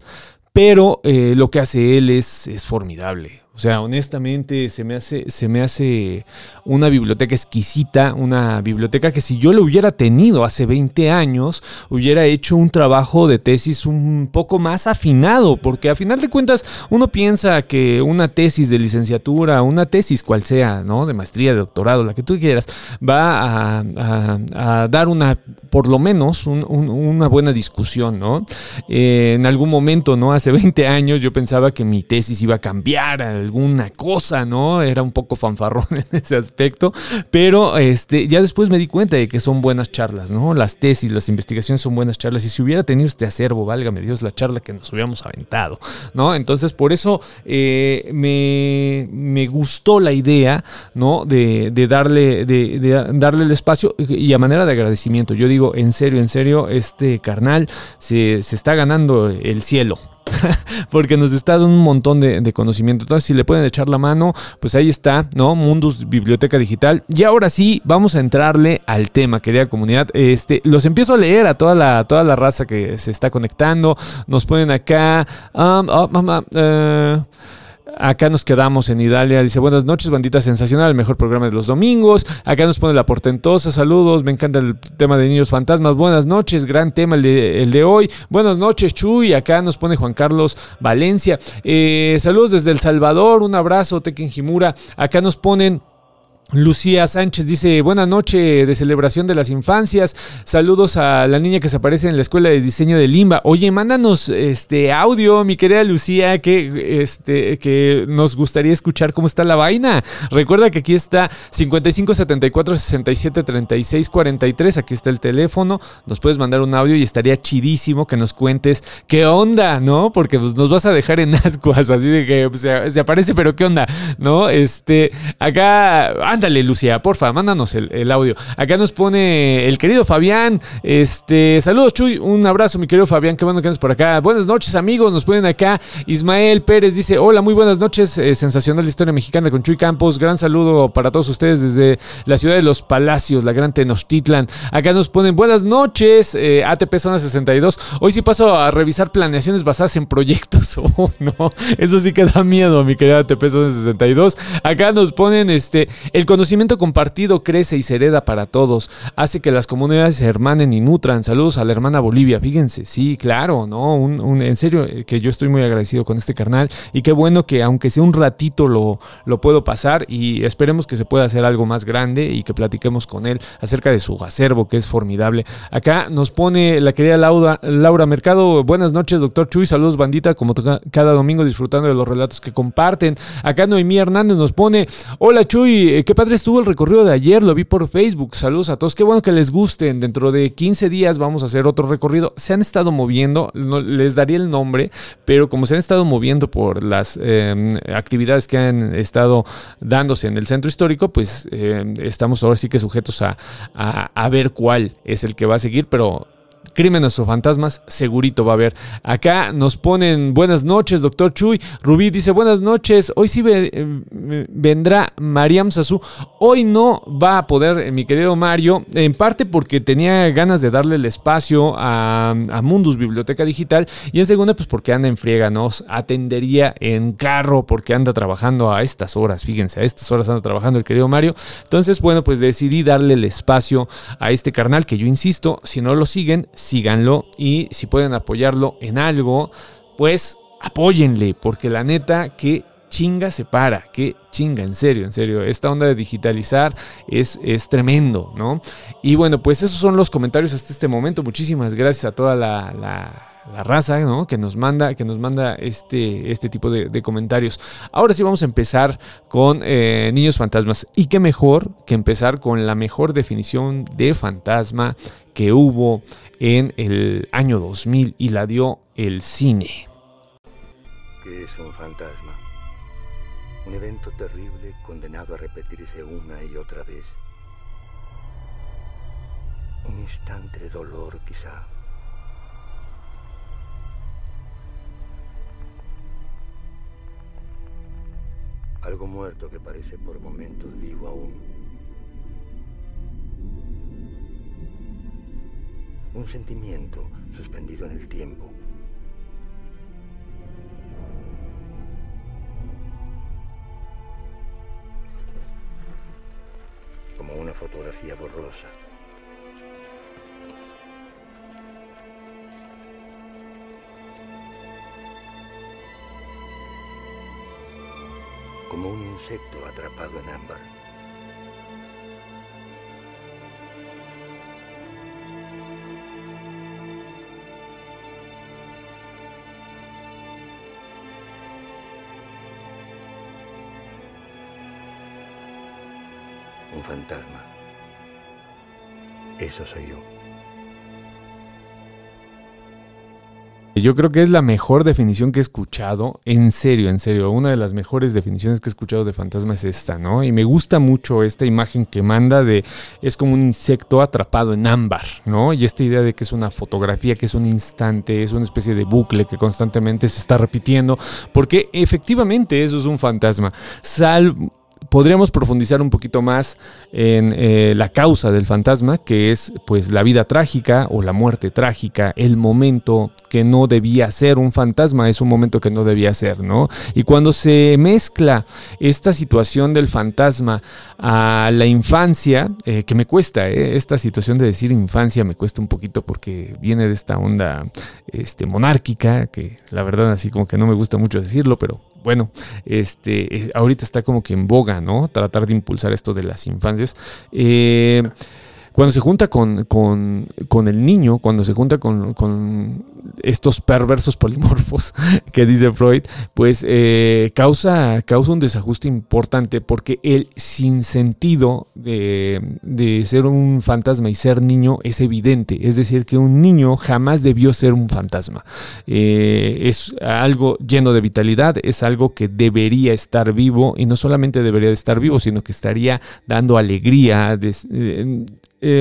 pero lo que hace él es, es formidable. O sea, honestamente se me hace, se me hace una biblioteca exquisita, una biblioteca que si yo lo hubiera tenido hace 20 años, hubiera hecho un trabajo de tesis un poco más afinado, porque a final de cuentas uno piensa que una tesis de licenciatura, una tesis cual sea, ¿no? De maestría, de doctorado, la que tú quieras, va a, dar una, por lo menos, una buena discusión, ¿no? Eh, en algún momento, ¿no? Hace 20 años yo pensaba que mi tesis iba a cambiar alguna cosa, ¿no? Era un poco fanfarrón en ese aspecto, pero este, ya después me di cuenta de que son buenas charlas, ¿no? Las tesis, las investigaciones son buenas charlas y si hubiera tenido este acervo, válgame Dios, la charla que nos hubiéramos aventado, ¿no? Entonces, por eso eh, me, gustó la idea, ¿no? De, darle, de, darle el espacio y a manera de agradecimiento. Yo digo, en serio, en serio, este carnal se, se está ganando el cielo, porque nos está dando un montón de, conocimiento. Entonces, si le pueden echar la mano, pues ahí está, ¿no? Mundus Biblioteca Digital. Y ahora sí, vamos a entrarle al tema, querida comunidad. Este, los empiezo a leer a toda la, toda la raza que se está conectando. Nos ponen acá. Um, oh, mamá, uh, Acá nos quedamos en Italia. Dice, buenas noches, bandita sensacional, el mejor programa de los domingos. Acá nos pone la portentosa, saludos, me encanta el tema de niños fantasmas. Buenas noches, gran tema el de, el de hoy. Buenas noches, Chuy. Acá nos pone Juan Carlos Valencia. Eh, saludos desde El Salvador, un abrazo, Tekken Jimura. Acá nos ponen... Lucía Sánchez dice, buena noche de celebración de las infancias. Saludos a la niña que se aparece en la escuela de diseño de Limba. Oye, mándanos este audio, mi querida Lucía, que, este, que nos gustaría escuchar cómo está la vaina. Recuerda que aquí está 55 74 67 36 43. Aquí está el teléfono. Nos puedes mandar un audio y estaría chidísimo que nos cuentes qué onda, ¿no? Porque pues, nos vas a dejar en ascuas, así de que se, aparece, pero qué onda, ¿no? Este, acá Ándale, Lucía, porfa, mándanos el, audio. Acá nos pone el querido Fabián. Este, saludos, Chuy. Un abrazo, mi querido Fabián. Qué bueno que andas por acá. Buenas noches, amigos. Nos ponen acá. Ismael Pérez dice: Hola, muy buenas noches. Eh, sensacional historia mexicana con Chuy Campos. Gran saludo para todos ustedes desde la ciudad de los Palacios, la gran Tenochtitlan. Acá nos ponen buenas noches. Eh, ATP Zona 62. Hoy sí paso a revisar planeaciones basadas en proyectos. Oh, no, eso sí que da miedo, mi querida ATP Zona 62. Acá nos ponen este el conocimiento compartido crece y se hereda para todos, hace que las comunidades se hermanen y nutran. Saludos a la hermana Bolivia, fíjense, sí, claro, ¿no? Un, en serio, eh, que yo estoy muy agradecido con este carnal y qué bueno que aunque sea un ratito lo, lo puedo pasar y esperemos que se pueda hacer algo más grande y que platiquemos con él acerca de su acervo que es formidable. Acá nos pone la querida Laura, Laura Mercado, buenas noches doctor Chuy, saludos bandita, como cada domingo disfrutando de los relatos que comparten. Acá Noemí Hernández nos pone, hola Chuy, ¿qué qué padre estuvo el recorrido de ayer, lo vi por Facebook. Saludos a todos. Qué bueno que les gusten. Dentro de 15 días vamos a hacer otro recorrido. Se han estado moviendo, no, les daría el nombre, pero como se han estado moviendo por las eh, actividades que han estado dándose en el centro histórico, pues eh, estamos ahora sí que sujetos a, a ver cuál es el que va a seguir, pero Crímenes o Fantasmas, segurito va a haber. Acá nos ponen buenas noches, doctor Chuy. Rubí dice buenas noches. Hoy sí eh, vendrá Mariam Sasu. Hoy no va a poder, eh, mi querido Mario, en parte porque tenía ganas de darle el espacio a, Mundus Biblioteca Digital y en segunda, pues porque anda en friega, nos atendería en carro porque anda trabajando a estas horas. Fíjense, a estas horas anda trabajando el querido Mario. Entonces, bueno, pues decidí darle el espacio a este carnal que yo insisto, si no lo siguen, síganlo y si pueden apoyarlo en algo, pues apóyenle, porque la neta que chinga se para, que chinga, en serio, en serio, esta onda de digitalizar es, es tremendo, ¿no? Y bueno, pues esos son los comentarios hasta este momento, muchísimas gracias a toda la, raza ¿no? que nos manda, que nos manda este, este tipo de, comentarios. Ahora sí vamos a empezar con eh, Niños Fantasmas. Y qué mejor que empezar con la mejor definición de fantasma que hubo en el año 2000 y la dio el cine. ¿Qué es un fantasma? Un evento terrible condenado a repetirse una y otra vez. Un instante de dolor quizá. Algo muerto que parece por momentos vivo aún. un sentimiento suspendido en el tiempo. Como una fotografía borrosa. Como un insecto atrapado en ámbar. Fantasma. Eso soy yo. Yo creo que es la mejor definición que he escuchado, en serio, en serio, una de las mejores definiciones que he escuchado de fantasma es esta, ¿no? Y me gusta mucho esta imagen que manda de, es como un insecto atrapado en ámbar, ¿no? Y esta idea de que es una fotografía, que es un instante, es una especie de bucle que constantemente se está repitiendo, porque efectivamente eso es un fantasma. Sal podríamos profundizar un poquito más en eh, la causa del fantasma, que es pues la vida trágica o la muerte trágica, el momento que no debía ser un fantasma, es un momento que no debía ser, ¿no? Y cuando se mezcla esta situación del fantasma a la infancia, eh, que me cuesta, eh, esta situación de decir infancia me cuesta un poquito porque viene de esta onda este, monárquica, que la verdad así como que no me gusta mucho decirlo, pero bueno, este, ahorita está como que en boga, ¿no? Tratar de impulsar esto de las infancias. Eh, cuando se junta con, con, el niño, cuando se junta con, estos perversos polimorfos que dice Freud, pues eh, causa, causa un desajuste importante porque el sinsentido de, de ser un fantasma y ser niño es evidente. Es decir, que un niño jamás debió ser un fantasma. Eh, es algo lleno de vitalidad, es algo que debería estar vivo y no solamente debería estar vivo, sino que estaría dando alegría. Eh,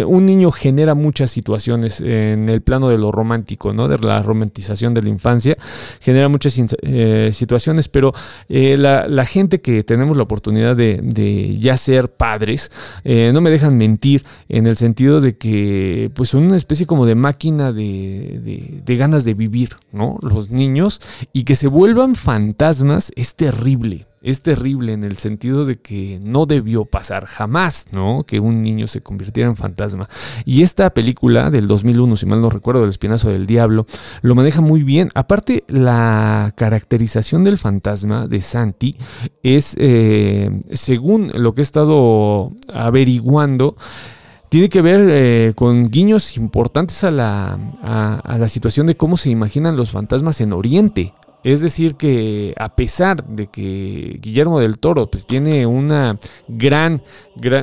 un niño genera muchas situaciones en el plano de lo romántico, ¿no? De la romantización de la infancia, genera muchas eh, situaciones, pero eh, la, gente que tenemos la oportunidad de, ya ser padres, no me dejan mentir en el sentido de que, pues, son una especie como de máquina de, de ganas de vivir, ¿no? Los niños, y que se vuelvan fantasmas es terrible es terrible en el sentido de que no debió pasar jamás, ¿no? Que un niño se convirtiera en fantasma. Y esta película del 2001, si mal no recuerdo, El Espinazo del Diablo, lo maneja muy bien. Aparte, la caracterización del fantasma de Santi es, eh, según lo que he estado averiguando, tiene que ver eh, con guiños importantes a la, a la situación de cómo se imaginan los fantasmas en Oriente Es decir, que a pesar de que Guillermo del Toro pues, tiene una gran,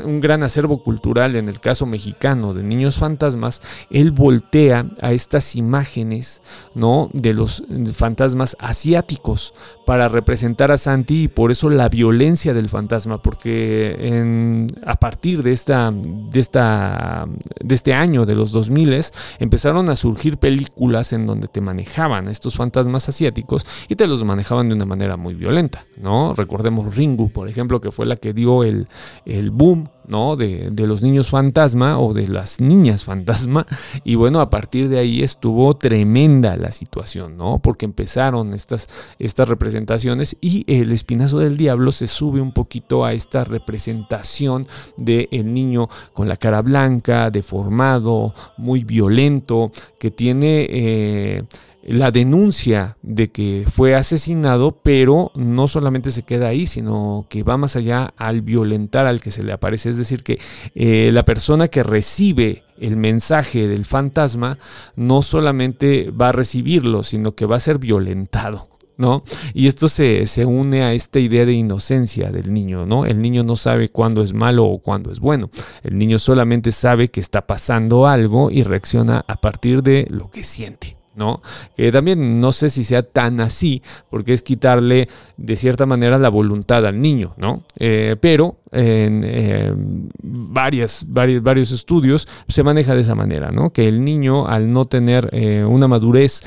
un gran acervo cultural en el caso mexicano de niños fantasmas, él voltea a estas imágenes ¿no? de los fantasmas asiáticos para representar a Santi y por eso la violencia del fantasma, porque a partir de, esta, de, esta, de este año, de los 2000, empezaron a surgir películas en donde te manejaban estos fantasmas asiáticos y te los manejaban de una manera muy violenta, ¿no? Recordemos Ringu, por ejemplo, que fue la que dio el, el boom ¿no? De, de, los niños fantasma o de las niñas fantasma. Y bueno, a partir de ahí estuvo tremenda la situación, ¿no? Porque empezaron estas, estas representaciones y el espinazo del diablo se sube un poquito a esta representación del el niño con la cara blanca, deformado, muy violento, que tiene... Eh, la denuncia de que fue asesinado, pero no solamente se queda ahí, sino que va más allá al violentar al que se le aparece. Es decir, que eh, la persona que recibe el mensaje del fantasma no solamente va a recibirlo, sino que va a ser violentado. ¿No? Y esto se, se, une a esta idea de inocencia del niño, ¿no? El niño no sabe cuándo es malo o cuándo es bueno. El niño solamente sabe que está pasando algo y reacciona a partir de lo que siente. ¿No? Que también no sé si sea tan así, porque es quitarle de cierta manera la voluntad al niño, ¿no? Eh, pero en eh, varias, varios, estudios se maneja de esa manera, ¿no? Que el niño al no tener eh, una madurez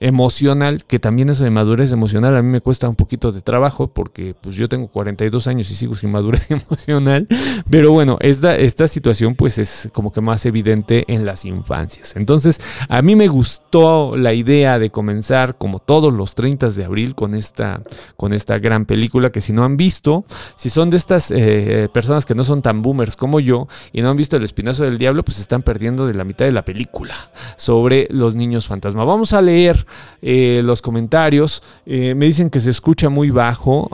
emocional, que también eso de madurez emocional a mí me cuesta un poquito de trabajo porque pues yo tengo 42 años y sigo sin madurez emocional, pero bueno, esta, esta situación pues es como que más evidente en las infancias. Entonces, a mí me gustó la idea de comenzar como todos los 30 de abril con esta, con esta gran película que si no han visto, si son de estas eh, personas que no son tan boomers como yo y no han visto El Espinazo del Diablo, pues están perdiendo de la mitad de la película sobre los niños fantasma. Vamos a leer eh, los comentarios. Eh, me dicen que se escucha muy bajo.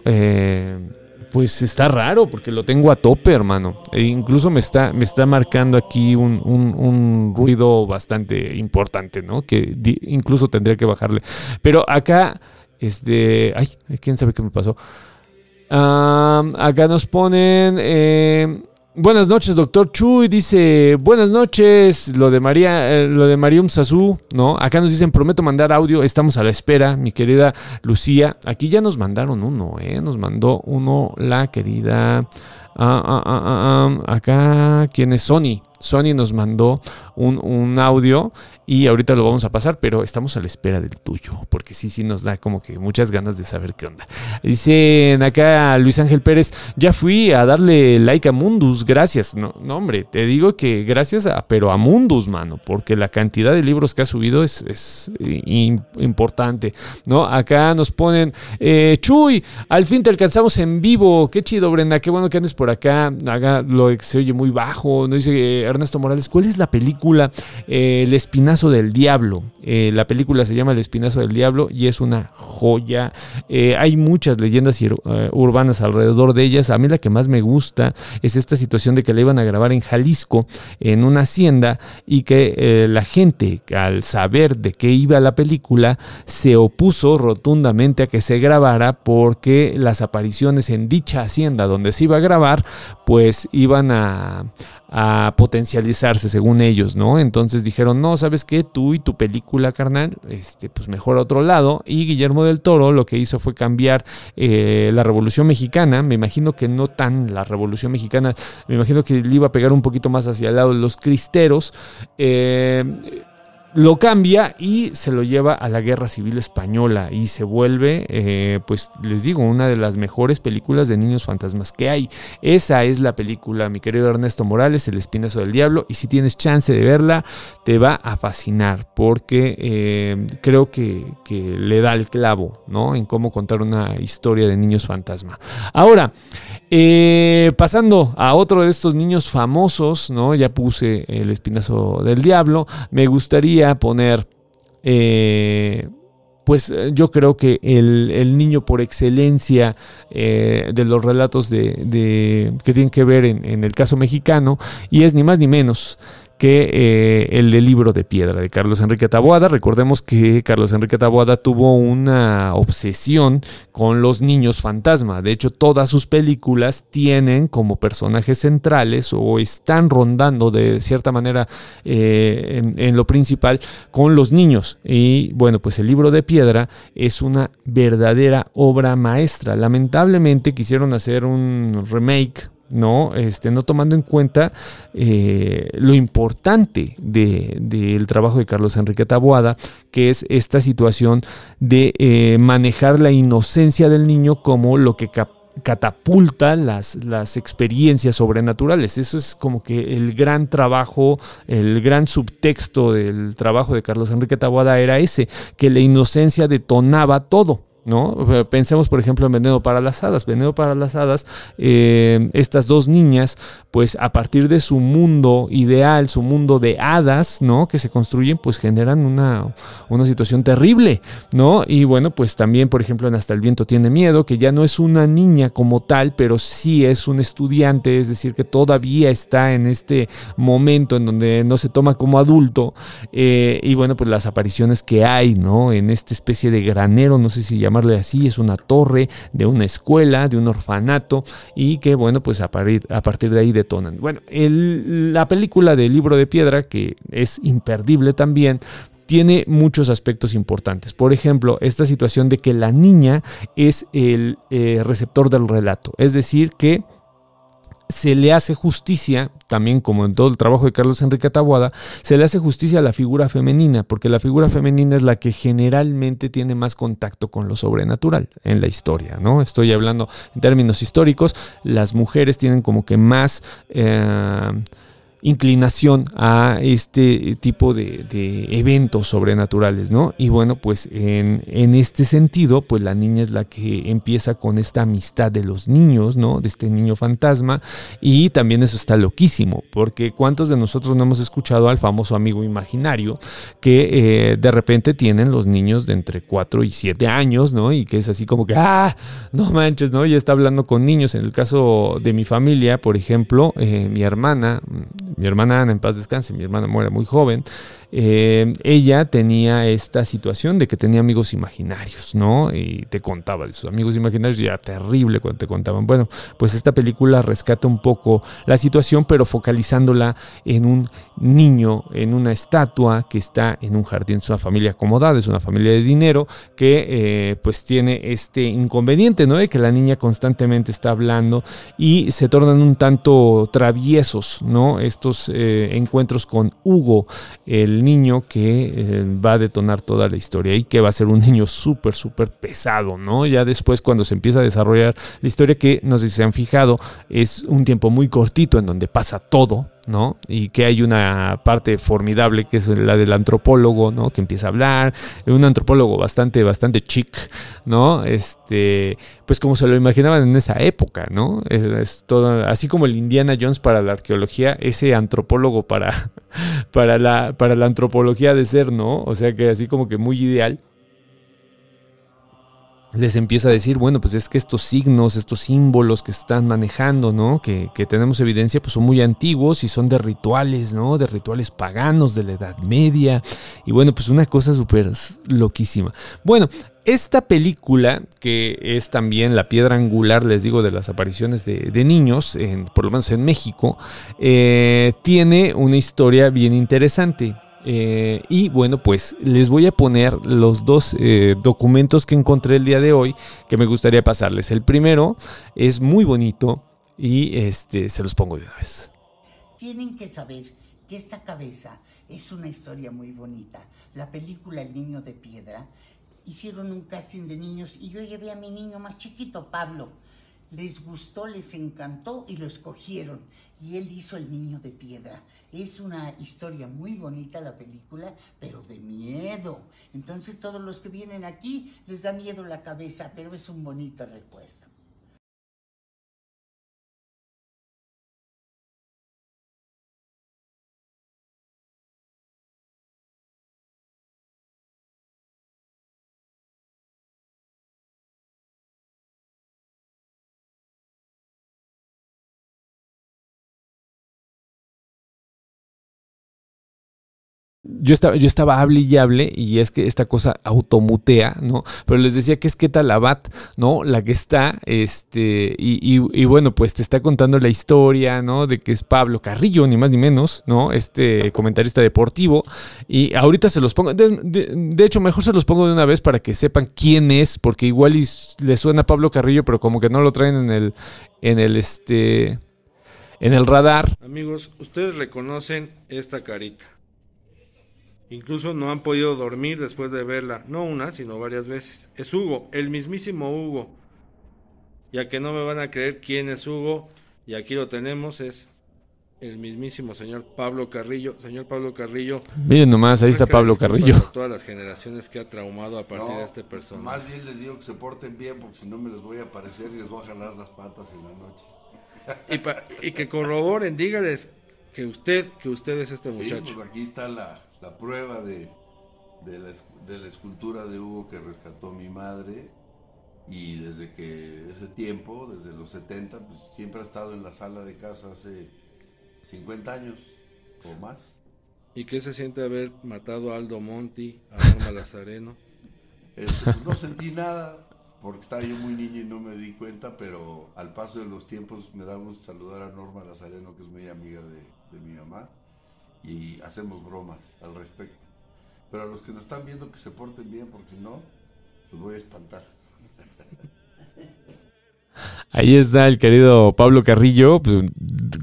Pues está raro porque lo tengo a tope, hermano. E incluso me está, me está marcando aquí un, ruido bastante importante, ¿no? Que incluso tendría que bajarle. Pero acá, este. Ay, quién sabe qué me pasó. Acá nos ponen. Eh, Buenas noches, doctor Chuy. Dice, buenas noches, lo de María, eh, lo de ¿no? Acá nos dicen, prometo mandar audio, estamos a la espera, mi querida Lucía. Aquí ya nos mandaron uno, ¿eh? Nos mandó uno la querida... Ah, ah, ah, acá, ¿quién es Sony? Sony nos mandó un, un audio y ahorita lo vamos a pasar, pero estamos a la espera del tuyo, porque sí, sí nos da como que muchas ganas de saber qué onda. Dicen acá Luis Ángel Pérez, ya fui a darle like a Mundus, gracias. No, no hombre, te digo que gracias pero a Mundus, mano, porque la cantidad de libros que ha subido es, es importante, ¿no? Acá nos ponen, eh, Chuy, al fin te alcanzamos en vivo, qué chido, Brenda, qué bueno que andes por acá, haga lo que se oye muy bajo, nos dice Ernesto Morales, ¿cuál es la película eh, El Espinazo? del Diablo. Eh, la película se llama El Espinazo del Diablo y es una joya. Eh, hay muchas leyendas eh, urbanas alrededor de ellas. A mí la que más me gusta es esta situación de que la iban a grabar en Jalisco, en una hacienda, y que la gente, al saber de qué iba la película, se opuso rotundamente a que se grabara porque las apariciones en dicha hacienda donde se iba a grabar, pues iban a, a potencializarse según ellos, ¿no? Entonces dijeron, no, ¿sabes qué? Tú y tu película, carnal, este, pues mejor a otro lado. Y Guillermo del Toro lo que hizo fue cambiar eh, la Revolución Mexicana, me imagino que no tan la Revolución Mexicana, me imagino que le iba a pegar un poquito más hacia el lado de los cristeros. Eh, lo cambia y se lo lleva a la Guerra Civil Española y se vuelve, eh, pues les digo, una de las mejores películas de niños fantasmas que hay. Esa es la película, mi querido Ernesto Morales, El Espinazo del Diablo, y si tienes chance de verla, te va a fascinar porque eh, creo que, le da el clavo, ¿no? En cómo contar una historia de niños fantasma. Ahora, eh, pasando a otro de estos niños famosos, ¿no? Ya puse El Espinazo del Diablo, me gustaría poner, eh, pues eh, yo creo que el, niño por excelencia eh, de los relatos de, que tienen que ver en, el caso mexicano, y es ni más ni menos que eh, el libro de piedra de Carlos Enrique Taboada. Recordemos que Carlos Enrique Taboada tuvo una obsesión con los niños fantasma. De hecho, todas sus películas tienen como personajes centrales o están rondando de cierta manera eh, en lo principal con los niños. Y bueno, pues el libro de piedra es una verdadera obra maestra. Lamentablemente quisieron hacer un remake ¿no? Este, no tomando en cuenta eh, lo importante del de, trabajo de Carlos Enrique Taboada, que es esta situación de eh, manejar la inocencia del niño como lo que catapulta las, las experiencias sobrenaturales. Eso es como que el gran trabajo, el gran subtexto del trabajo de Carlos Enrique Taboada era ese, que la inocencia detonaba todo. ¿No? Pensemos, por ejemplo, en Veneno para las Hadas. Veneno para las Hadas, eh, estas dos niñas, pues a partir de su mundo ideal, su mundo de hadas, ¿no? Que se construyen, pues generan una, una situación terrible, ¿no? Y bueno, pues también, por ejemplo, en Hasta el viento tiene miedo, que ya no es una niña como tal, pero sí es un estudiante, es decir, que todavía está en este momento en donde no se toma como adulto. Eh, y bueno, pues las apariciones que hay, ¿no? En esta especie de granero, no sé si así, es una torre de una escuela, de un orfanato y que bueno, pues a partir, a partir de ahí detonan. Bueno, la película del libro de piedra, que es imperdible también, tiene muchos aspectos importantes. Por ejemplo, esta situación de que la niña es el eh, receptor del relato, es decir, que se le hace justicia, también como en todo el trabajo de Carlos Enrique Taboada, se le hace justicia a la figura femenina, porque la figura femenina es la que generalmente tiene más contacto con lo sobrenatural en la historia, ¿no? Estoy hablando en términos históricos, las mujeres tienen como que más... Eh, inclinación a este tipo de, eventos sobrenaturales, ¿no? Y bueno, pues en, este sentido, pues la niña es la que empieza con esta amistad de los niños, ¿no? De este niño fantasma. Y también eso está loquísimo, porque ¿cuántos de nosotros no hemos escuchado al famoso amigo imaginario que eh, de repente tienen los niños de entre 4 y 7 años, ¿no? Y que es así como que, ah, no manches, ¿no? Ya está hablando con niños. En el caso de mi familia, por ejemplo, eh, mi hermana, mi hermana Ana, en paz descanse, mi hermana muere muy joven, eh, ella tenía esta situación de que tenía amigos imaginarios, ¿no? Y te contaba de sus amigos imaginarios, y era terrible cuando te contaban. Bueno, pues esta película rescata un poco la situación, pero focalizándola en un niño, en una estatua que está en un jardín, es una familia acomodada, es una familia de dinero, que eh, pues tiene este inconveniente, ¿no? De que la niña constantemente está hablando y se tornan un tanto traviesos, ¿no? Estos eh, encuentros con Hugo, el niño que eh, va a detonar toda la historia y que va a ser un niño súper, súper pesado, ¿no? Ya después cuando se empieza a desarrollar la historia que, no sé si se han fijado, es un tiempo muy cortito en donde pasa todo, ¿no? Y que hay una parte formidable que es la del antropólogo, ¿no? Que empieza a hablar, un antropólogo bastante, bastante chic, ¿no? Este, pues como se lo imaginaban en esa época, ¿no? Es, todo, así como el Indiana Jones para la arqueología, ese antropólogo para, para, la, para la antropología de ser, ¿no? O sea que así como que muy ideal les empieza a decir, bueno, pues es que estos signos, estos símbolos que están manejando, ¿no? Que, tenemos evidencia, pues son muy antiguos y son de rituales, ¿no? De rituales paganos de la Edad Media. Y bueno, pues una cosa súper loquísima. Bueno, esta película, que es también la piedra angular, les digo, de las apariciones de, niños, por lo menos en México, eh, tiene una historia bien interesante. Eh, y bueno, pues les voy a poner los dos eh, documentos que encontré el día de hoy que me gustaría pasarles. El primero es muy bonito y este se los pongo de una vez. Tienen que saber que esta cabeza es una historia muy bonita. La película El niño de piedra hicieron un casting de niños y yo llevé a mi niño más chiquito, Pablo les gustó, les encantó y lo escogieron. Y él hizo El Niño de Piedra. Es una historia muy bonita la película, pero de miedo. Entonces todos los que vienen aquí les da miedo la cabeza, pero es un bonito recuerdo. Yo estaba, yo estaba hable y hable y es que esta cosa automutea, ¿no? Pero les decía que es que Talabat, ¿no? La que está, este, y, y, bueno, pues te está contando la historia, ¿no? De que es Pablo Carrillo, ni más ni menos, ¿no? Este comentarista deportivo. Y ahorita se los pongo, de, de, hecho, mejor se los pongo de una vez para que sepan quién es, porque igual le suena a Pablo Carrillo, pero como que no lo traen en el, en el, este, en el radar. Amigos, ustedes reconocen esta carita. Incluso no han podido dormir después de verla, no una, sino varias veces. Es Hugo, el mismísimo Hugo. Ya que no me van a creer quién es Hugo, y aquí lo tenemos, es el mismísimo señor Pablo Carrillo. Señor Pablo Carrillo. Miren nomás, ahí está Pablo Carrillo. Todas las generaciones que ha traumado a partir de este personaje. Más bien les digo que se porten bien, porque si no me les voy a aparecer y les voy a jalar las patas en la noche. y, y que corroboren, dígales que usted, que usted es este muchacho. Pues aquí está la, la prueba de, de, la, de, la, escultura de Hugo que rescató mi madre y desde que ese tiempo, desde los 70, pues siempre ha estado en la sala de casa hace 50 años o más. ¿Y qué se siente haber matado a Aldo Monti, a Norma Lazareno? Este, pues no sentí nada porque estaba yo muy niño y no me di cuenta, pero al paso de los tiempos me da gusto saludar a Norma Lazareno, que es muy amiga de, de mi mamá y hacemos bromas al respecto. Pero a los que nos están viendo que se porten bien, porque si no, los voy a espantar. Ahí está el querido Pablo Carrillo, pues,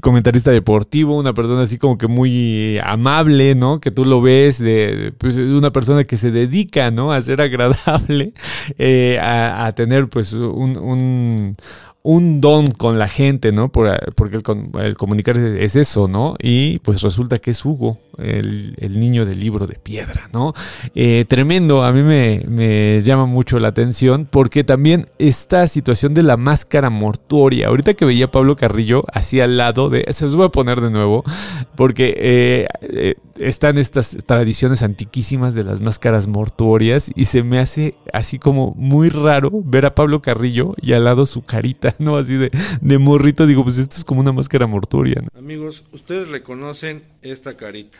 comentarista deportivo, una persona así como que muy amable, ¿no? Que tú lo ves de, pues, una persona que se dedica, ¿no? A ser agradable, eh, a, tener pues un, un don con la gente, ¿no? porque el, comunicar es eso, ¿no? Y pues resulta que es Hugo, el, niño del libro de piedra, ¿no? Eh, tremendo, a mí me, llama mucho la atención porque también esta situación de la máscara mortuoria, ahorita que veía a Pablo Carrillo así al lado de, se los voy a poner de nuevo, porque eh, eh, están estas tradiciones antiquísimas de las máscaras mortuorias y se me hace así como muy raro ver a Pablo Carrillo y al lado su carita, ¿no? Así de, de morrito, digo, pues esto es como una máscara mortuoria. Amigos, ustedes reconocen esta carita.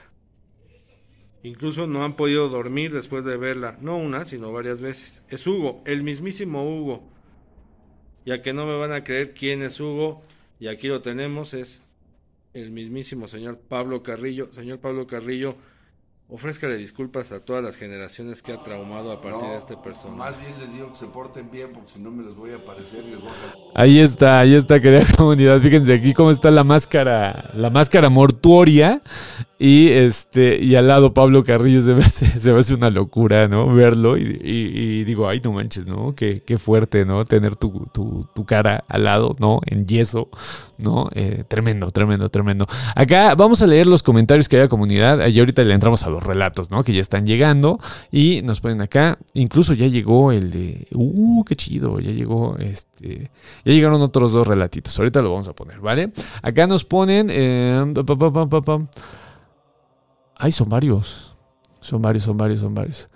Incluso no han podido dormir después de verla, no una, sino varias veces. Es Hugo, el mismísimo Hugo. Ya que no me van a creer quién es Hugo, y aquí lo tenemos, es el mismísimo señor Pablo Carrillo. Señor Pablo Carrillo, ofrézcale disculpas a todas las generaciones que ha traumado a partir de este personaje. Más bien les digo que se porten bien porque si no me les voy a aparecer y les voy a... Ahí está, ahí está, querida comunidad. Fíjense aquí cómo está la máscara, la máscara mortuoria y este, y al lado Pablo Carrillo se me hace, se hace una locura, ¿no? Verlo y, digo, ay, no manches, ¿no? Qué, qué fuerte, ¿no? Tener tu, tu, cara al lado, ¿no? En yeso, ¿no? Eh, tremendo, tremendo, tremendo. Acá vamos a leer los comentarios que hay a comunidad. Y ahorita le entramos a los relatos, ¿no? Que ya están llegando y nos ponen acá. Incluso ya llegó el de, uh, qué chido, ya llegó este, ya llegaron otros dos relatitos. Ahorita lo vamos a poner, ¿vale? Acá nos ponen, eh, Ay, son varios. Son varios, son varios, son varios.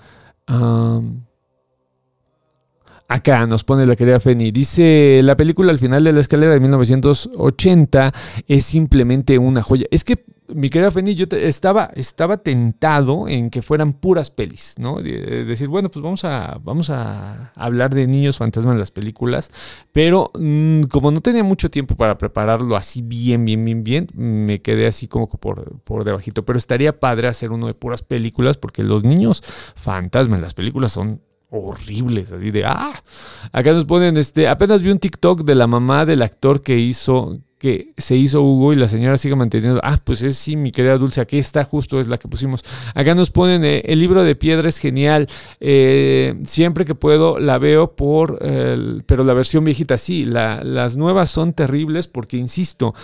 Acá nos pone la querida Feni. Dice, la película al final de la escalera de 1980 es simplemente una joya. Es que mi querida Fendi, yo estaba, estaba tentado en que fueran puras pelis, ¿no? decir, bueno, pues vamos a, vamos a hablar de niños fantasmas en las películas, pero mm, como no tenía mucho tiempo para prepararlo así bien, bien, bien, bien, me quedé así como por, por debajito. Pero estaría padre hacer uno de puras películas, porque los niños fantasmas en las películas son horribles, así de, ah, acá nos ponen, este, apenas vi un TikTok de la mamá del actor que hizo, que se hizo Hugo y la señora sigue manteniendo. Ah, pues es sí, mi querida Dulce, aquí está justo, es la que pusimos. Acá nos ponen, eh, el libro de piedra es genial. Eh, siempre que puedo la veo por, pero la versión viejita sí, las nuevas son terribles porque, insisto,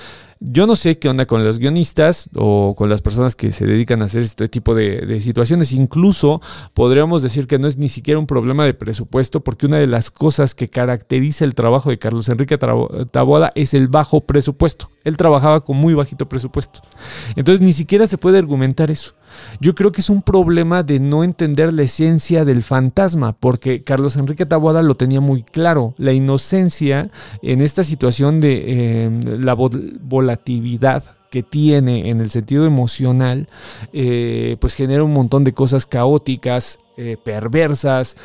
yo no sé qué onda con los guionistas o con las personas que se dedican a hacer este tipo de, situaciones. Incluso podríamos decir que no es ni siquiera un problema de presupuesto, porque una de las cosas que caracteriza el trabajo de Carlos Enrique Taboada es el bajo presupuesto. Él trabajaba con muy bajito presupuesto. Entonces ni siquiera se puede argumentar eso. Yo creo que es un problema de no entender la esencia del fantasma, porque Carlos Enrique Taboada lo tenía muy claro. La inocencia en esta situación de eh, la volatilidad que tiene en el sentido emocional, eh, pues genera un montón de cosas caóticas, eh, perversas,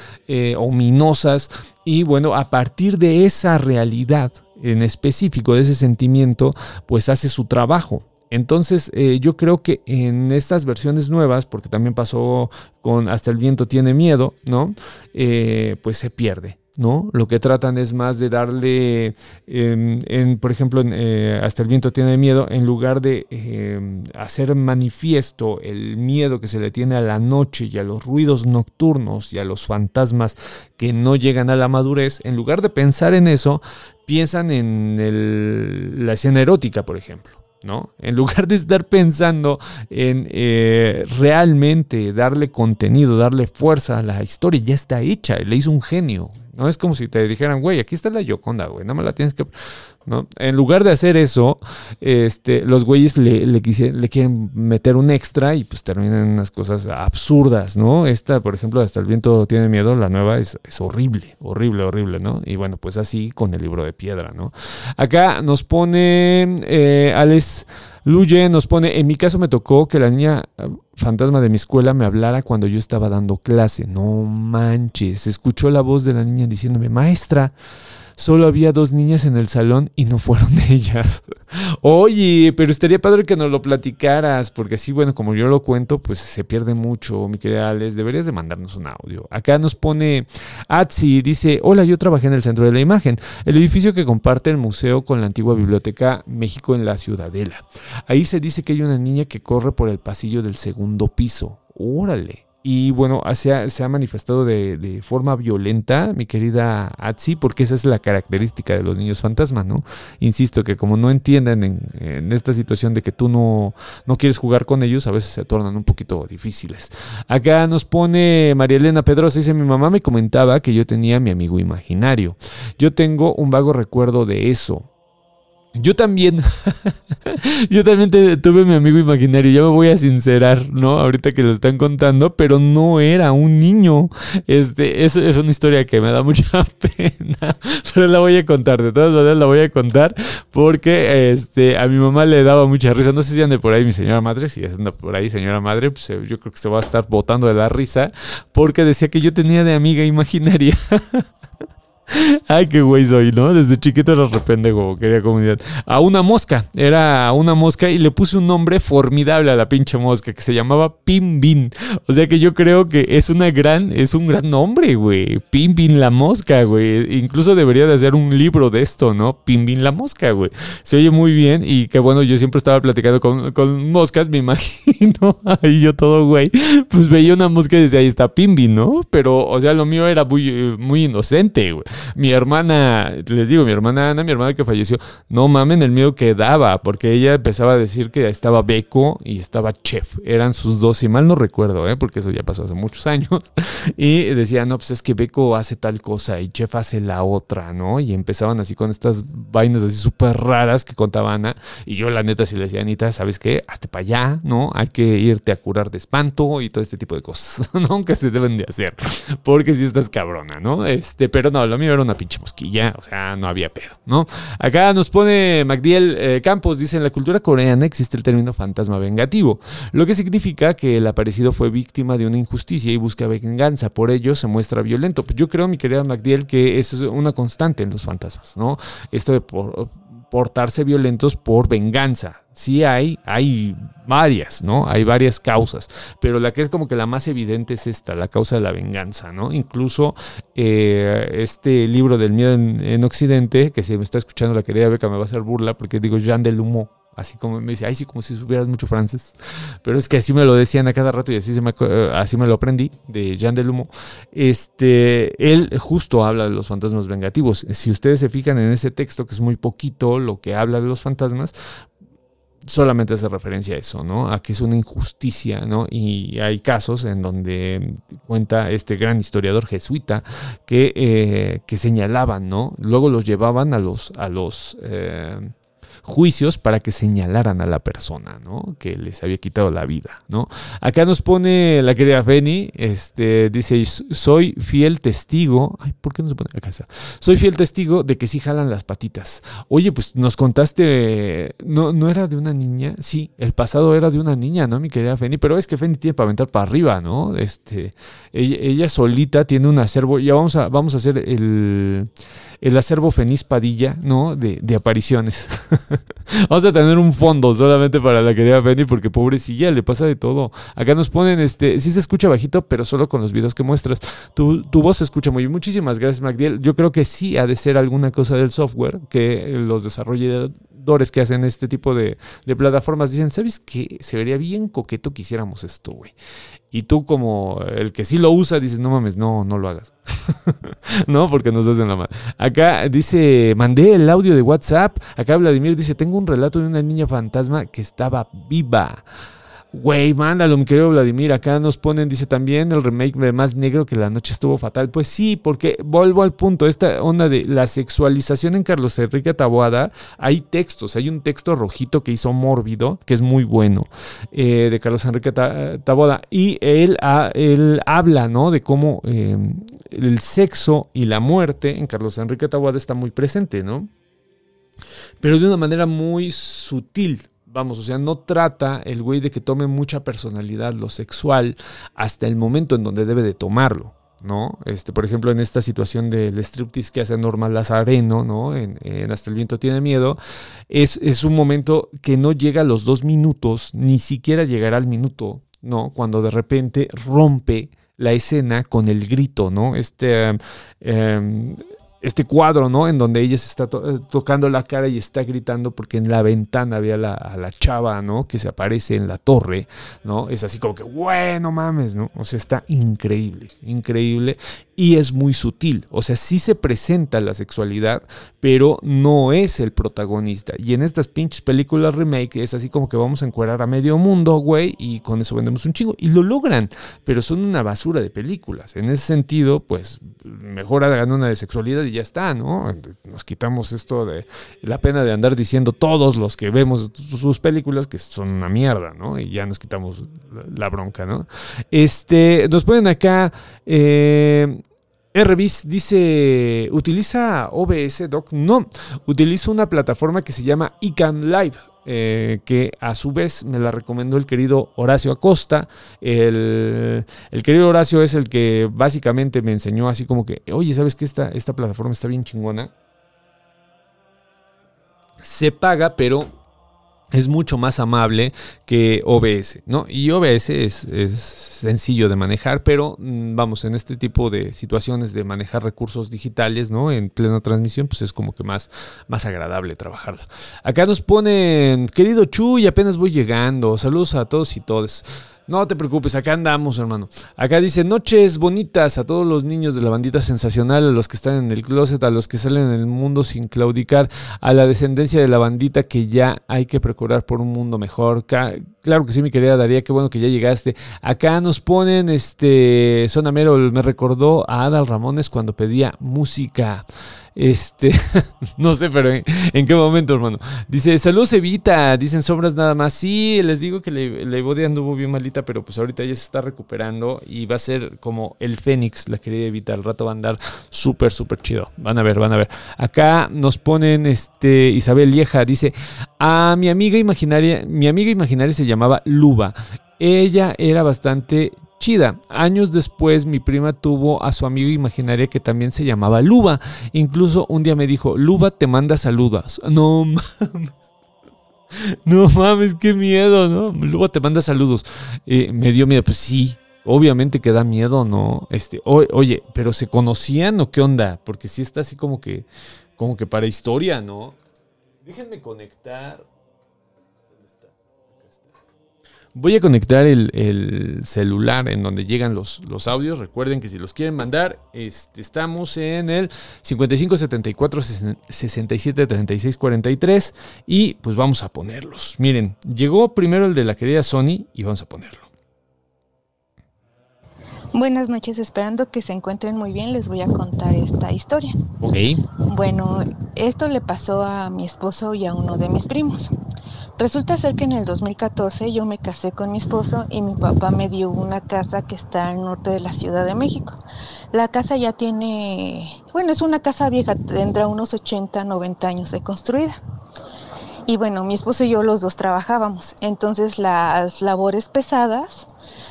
ominosas, y bueno, a partir de esa realidad en específico, de ese sentimiento, pues hace su trabajo. Entonces yo creo que en estas versiones nuevas, porque también pasó con Hasta el viento tiene miedo, ¿no? pues se pierde. ¿no? Lo que tratan es más de darle, em, en, por ejemplo, eh, hasta el viento tiene miedo, en lugar de em, hacer manifiesto el miedo que se le tiene a la noche y a los ruidos nocturnos y a los fantasmas que no llegan a la madurez, en lugar de pensar en eso, piensan en la escena erótica, por ejemplo. ¿No? En lugar de estar pensando en eh, realmente darle contenido, darle fuerza a la historia, ya está hecha, le hizo un genio. No es como si te dijeran, güey, aquí está la Yoconda, güey, nada más la tienes que... ¿no? En lugar de hacer eso, este, los güeyes le, quieren meter un extra y pues terminan unas cosas absurdas, ¿no? Esta, por ejemplo, hasta el viento tiene miedo, la nueva es, horrible, horrible, horrible, ¿no? Y bueno, pues así con el libro de piedra, ¿no? Acá nos pone eh, Alex Luye, nos pone, en mi caso me tocó que la niña fantasma de mi escuela me hablara cuando yo estaba dando clase. No manches, escuchó la voz de la niña diciéndome, maestra, solo había dos niñas en el salón y no fueron ellas. Oye, pero estaría padre que nos lo platicaras, porque así, bueno, como yo lo cuento, pues se pierde mucho, mi querida Alex. Deberías de mandarnos un audio. Acá nos pone Atsi, dice, hola, yo trabajé en el centro de la imagen, el edificio que comparte el museo con la antigua biblioteca México en la Ciudadela. Ahí se dice que hay una niña que corre por el pasillo del segundo piso. Órale. Y bueno, se ha, se ha manifestado de, forma violenta, mi querida Atsi, porque esa es la característica de los niños fantasmas, ¿no? Insisto que como no entienden en, esta situación de que tú no, no, quieres jugar con ellos, a veces se tornan un poquito difíciles. Acá nos pone María Elena Pedrosa, dice, mi mamá me comentaba que yo tenía mi amigo imaginario. Yo tengo un vago recuerdo de eso. Yo también, yo también tuve mi amigo imaginario, ya me voy a sincerar, ¿no? Ahorita que lo están contando, pero no era un niño. Este, es, es una historia que me da mucha pena, pero la voy a contar, de todas maneras la voy a contar porque este, a mi mamá le daba mucha risa. No sé si ande por ahí mi señora madre, si anda por ahí señora madre, pues eh, yo creo que se va a estar botando de la risa porque decía que yo tenía de amiga imaginaria. Ay, qué güey soy, ¿no? Desde chiquito era como quería comunidad. A una mosca, era una mosca y le puse un nombre formidable a la pinche mosca que se llamaba Pimbin. O sea que yo creo que es una gran, es un gran nombre, güey. Pimbin la mosca, güey. Incluso debería de hacer un libro de esto, ¿no? Pimbin la mosca, güey. Se oye muy bien y que bueno, yo siempre estaba platicando con, moscas, me imagino. Ahí yo todo, güey. Pues veía una mosca y decía, ahí está Pimbin, ¿no? Pero, o sea, lo mío era muy, muy inocente, güey mi hermana, les digo, mi hermana Ana, mi hermana que falleció, no mamen el miedo que daba, porque ella empezaba a decir que estaba Beco y estaba Chef. Eran sus dos, y mal no recuerdo, ¿eh? porque eso ya pasó hace muchos años. Y decía, no, pues es que Beco hace tal cosa y Chef hace la otra, ¿no? Y empezaban así con estas vainas así súper raras que contaba Ana. Y yo, la neta, sí le decía, Anita, ¿sabes qué? Hazte para allá, ¿no? Hay que irte a curar de espanto y todo este tipo de cosas, ¿no? Que se deben de hacer. Porque si estás cabrona, ¿no? Este, pero no, lo mío era una pinche mosquilla, o sea, no había pedo, ¿no? Acá nos pone Magdiel eh, Campos, dice, en la cultura coreana existe el término fantasma vengativo, lo que significa que el aparecido fue víctima de una injusticia y busca venganza, por ello se muestra violento. Pues yo creo, mi querida Magdiel, que eso es una constante en los fantasmas, ¿no? Esto de por, portarse violentos por venganza. Sí hay, hay varias, ¿no? Hay varias causas, pero la que es como que la más evidente es esta, la causa de la venganza, ¿no? Incluso eh, este libro del miedo en, Occidente, que si me está escuchando la querida Beca me va a hacer burla porque digo Jean del Humo, así como me dice, ay, sí, como si supieras mucho francés. Pero es que así me lo decían a cada rato y así, me, eh, así me lo aprendí, de Jean Delumo. Este, él justo habla de los fantasmas vengativos. Si ustedes se fijan en ese texto, que es muy poquito lo que habla de los fantasmas, solamente hace referencia a eso, ¿no? A que es una injusticia, ¿no? Y hay casos en donde cuenta este gran historiador jesuita que, eh, que señalaban, ¿no? Luego los llevaban a los, a los, eh, juicios para que señalaran a la persona, ¿no? Que les había quitado la vida, ¿no? Acá nos pone la querida Feni, este, dice, soy fiel testigo, ay, ¿por qué no se pone acá? Soy fiel testigo de que sí jalan las patitas. Oye, pues nos contaste, no, no era de una niña, sí, el pasado era de una niña, ¿no? Mi querida Feni, pero es que Feni tiene para aventar para arriba, ¿no? Este, ella, solita tiene un acervo, ya vamos a, vamos a hacer el, el acervo Feniz Padilla, ¿no? De, de apariciones. Vamos a tener un fondo solamente para la querida Penny porque pobrecilla, le pasa de todo. Acá nos ponen, este, sí se escucha bajito, pero solo con los videos que muestras. Tu, voz se escucha muy bien. Muchísimas gracias, Magdiel. Yo creo que sí ha de ser alguna cosa del software que los desarrolladores que hacen este tipo de, de plataformas dicen, ¿sabes qué? Se vería bien coqueto que hiciéramos esto, güey. Y tú como el que sí lo usa, dices, no mames, no, no lo hagas. no, porque nos hacen la mano. Acá dice, mandé el audio de WhatsApp. Acá Vladimir dice, tengo un relato de una niña fantasma que estaba viva. Güey, mándalo, mi querido Vladimir. Acá nos ponen, dice también el remake de Más Negro que la noche estuvo fatal. Pues sí, porque vuelvo al punto, esta onda de la sexualización en Carlos Enrique Taboada, hay textos, hay un texto rojito que hizo Mórbido, que es muy bueno, eh, de Carlos Enrique Taboada. Y él, él habla, ¿no? De cómo em, el sexo y la muerte en Carlos Enrique Taboada está muy presente, ¿no? Pero de una manera muy sutil, Vamos, o sea, no trata el güey de que tome mucha personalidad lo sexual hasta el momento en donde debe de tomarlo. ¿no? Este, por ejemplo, en esta situación del striptease que hace Normal Lazareno, ¿no? En, Hasta el viento tiene miedo, es, es, un momento que no llega a los dos minutos, ni siquiera llegará al minuto, ¿no? Cuando de repente rompe la escena con el grito, ¿no? Este, em, este cuadro, ¿no? En donde ella se está eh, tocando la cara y está gritando porque en la ventana había la, a la chava, ¿no? Que se aparece en la torre, ¿no? Es así como que, bueno, mames, ¿no? O sea, está increíble, increíble y es muy sutil. O sea, sí se presenta la sexualidad, pero no es el protagonista. Y en estas pinches películas remake es así como que vamos a encuerar a medio mundo, güey, y con eso vendemos un chingo. Y lo logran, pero son una basura de películas. En ese sentido, pues mejor hagan una de sexualidad y ya está, ¿no? Nos quitamos esto de la pena de andar diciendo todos los que vemos sus películas que son una mierda, ¿no? Y ya nos quitamos la bronca, ¿no? Este, nos ponen acá. Eh, RBIS dice, ¿utiliza OBS, Doc? No, utilizo una plataforma que se llama ICANN Live. Eh, que a su vez me la recomendó el querido Horacio Acosta. El, querido Horacio es el que básicamente me enseñó así como que, oye, ¿sabes que esta, esta plataforma está bien chingona? Se paga, pero es mucho más amable que OBS, ¿no? Y OBS es, sencillo de manejar, pero mm, vamos, en este tipo de situaciones de manejar recursos digitales, ¿no? En plena transmisión, pues es como que más, más agradable trabajarlo. Acá nos ponen, querido Chuy, apenas voy llegando, saludos a todos y todas. No te preocupes, acá andamos, hermano. Acá dice noches bonitas a todos los niños de la bandita sensacional, a los que están en el closet, a los que salen en el mundo sin claudicar, a la descendencia de la bandita que ya hay que procurar por un mundo mejor. Claro que sí, mi querida Daría, qué bueno que ya llegaste. Acá nos ponen, este, Zona Merol me recordó a Adal Ramones cuando pedía música. Este, no sé, pero ¿en, qué momento, hermano? Dice, saludos Evita, dicen sombras nada más. Sí, les digo que la Evodia anduvo bien malita, pero pues ahorita ya se está recuperando y va a ser como el Fénix, la querida Evita. Al rato va a andar súper, súper chido. Van a ver, van a ver. Acá nos ponen, este, Isabel Lieja, dice, a mi amiga imaginaria, mi amiga imaginaria se llamaba Luba. Ella era bastante chida. Años después mi prima tuvo a su amigo imaginaria que también se llamaba Luba. Incluso un día me dijo, Luba te manda saludos. No mames. No mames, qué miedo, ¿no? Luba te manda saludos. Eh, me dio miedo, pues sí, obviamente que da miedo, ¿no? Este, oye, pero ¿se conocían o qué onda? Porque sí está así como que, como que para historia, ¿no? Déjenme conectar. Voy a conectar el, celular en donde llegan los, los, audios. Recuerden que si los quieren mandar, este, estamos en el 5574 67 36 43 y pues vamos a ponerlos. Miren, llegó primero el de la querida Sony y vamos a ponerlo. Buenas noches, esperando que se encuentren muy bien, les voy a contar esta historia. Ok. Bueno, esto le pasó a mi esposo y a uno de mis primos. Resulta ser que en el 2014 yo me casé con mi esposo y mi papá me dio una casa que está al norte de la Ciudad de México. La casa ya tiene, bueno, es una casa vieja, tendrá unos 80, 90 años de construida. Y bueno, mi esposo y yo los dos trabajábamos, entonces las labores pesadas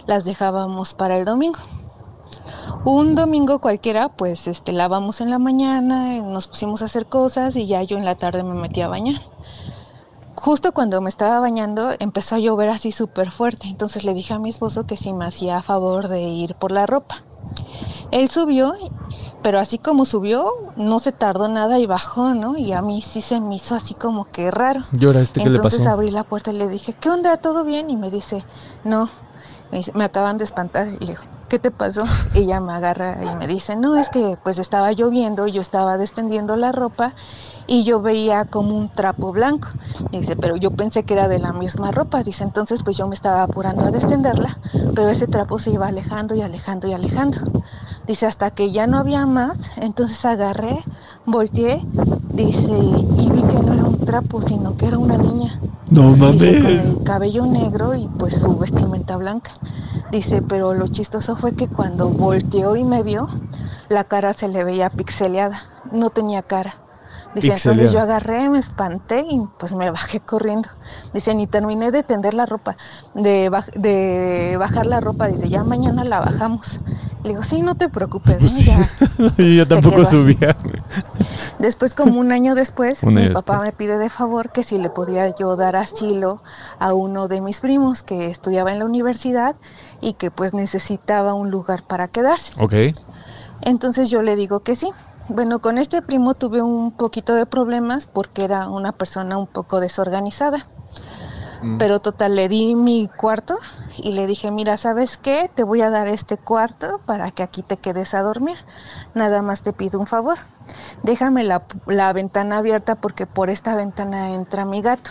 las dejábamos para el domingo. Un domingo cualquiera, pues este, lavamos en la mañana, nos pusimos a hacer cosas y ya yo en la tarde me metí a bañar. Justo cuando me estaba bañando empezó a llover así súper fuerte, entonces le dije a mi esposo que si me hacía favor de ir por la ropa. Él subió, pero así como subió, no se tardó nada y bajó, ¿no? Y a mí sí se me hizo así como que raro. ¿Lloraste? ¿Qué le Entonces pasó? abrí la puerta y le dije, ¿qué onda? ¿Todo bien? Y me dice, no, me, dice, me acaban de espantar. Y le digo, ¿qué te pasó? Y ella me agarra y me dice, no, es que pues estaba lloviendo, yo estaba descendiendo la ropa y yo veía como un trapo blanco. Y dice, pero yo pensé que era de la misma ropa. Dice, entonces pues yo me estaba apurando a descenderla, pero ese trapo se iba alejando y alejando y alejando. Dice, hasta que ya no había más, entonces agarré, volteé, dice, y vi que no era un trapo, sino que era una niña. No Dice, con mames. el cabello negro y pues su vestimenta blanca. Dice, pero lo chistoso fue que cuando volteó y me vio, la cara se le veía pixeleada, no tenía cara. Dice, entonces yo agarré, me espanté y pues me bajé corriendo. Dice, ni terminé de tender la ropa, de, baj- de bajar la ropa. Dice, ya mañana la bajamos. Le digo, sí, no te preocupes, ¿no? Ya. Y yo tampoco subía. Después, como un año después, Un mi año papá después. me pide de favor que si le podía yo dar asilo a uno de mis primos que estudiaba en la universidad y que pues necesitaba un lugar para quedarse. Ok. Entonces yo le digo que sí. Bueno, con este primo tuve un poquito de problemas porque era una persona un poco desorganizada. Mm. Pero total, le di mi cuarto y le dije, mira, ¿sabes qué? Te voy a dar este cuarto para que aquí te quedes a dormir. Nada más te pido un favor. Déjame la, la ventana abierta porque por esta ventana entra mi gato.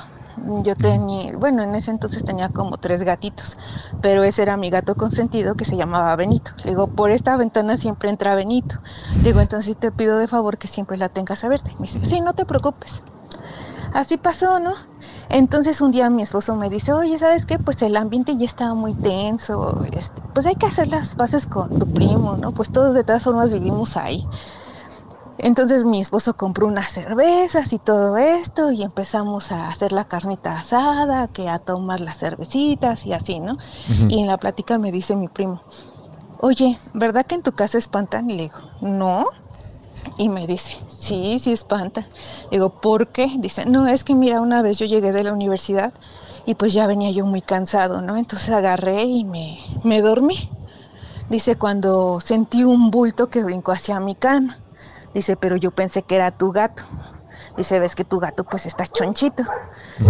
Yo tenía, bueno, en ese entonces tenía como tres gatitos, pero ese era mi gato consentido que se llamaba Benito. Le digo, por esta ventana siempre entra Benito. Le digo, entonces te pido de favor que siempre la tengas abierta. Me dice, sí, no te preocupes. Así pasó, ¿no? Entonces un día mi esposo me dice, oye, ¿sabes qué? Pues el ambiente ya estaba muy tenso, este, pues hay que hacer las paces con tu primo, ¿no? Pues todos de todas formas vivimos ahí. Entonces mi esposo compró unas cervezas y todo esto y empezamos a hacer la carnita asada, que a tomar las cervecitas y así, ¿no? Y en la plática me dice mi primo, oye, ¿verdad que en tu casa espantan? Y le digo, no. Y me dice, sí, sí espantan. Le digo, ¿por qué? Dice, no, es que mira, una vez yo llegué de la universidad y pues ya venía yo muy cansado, ¿no? Entonces agarré y me, me dormí. Dice, cuando sentí un bulto que brincó hacia mi cama. Dice, pero yo pensé que era tu gato. Dice, ves que tu gato pues está chonchito.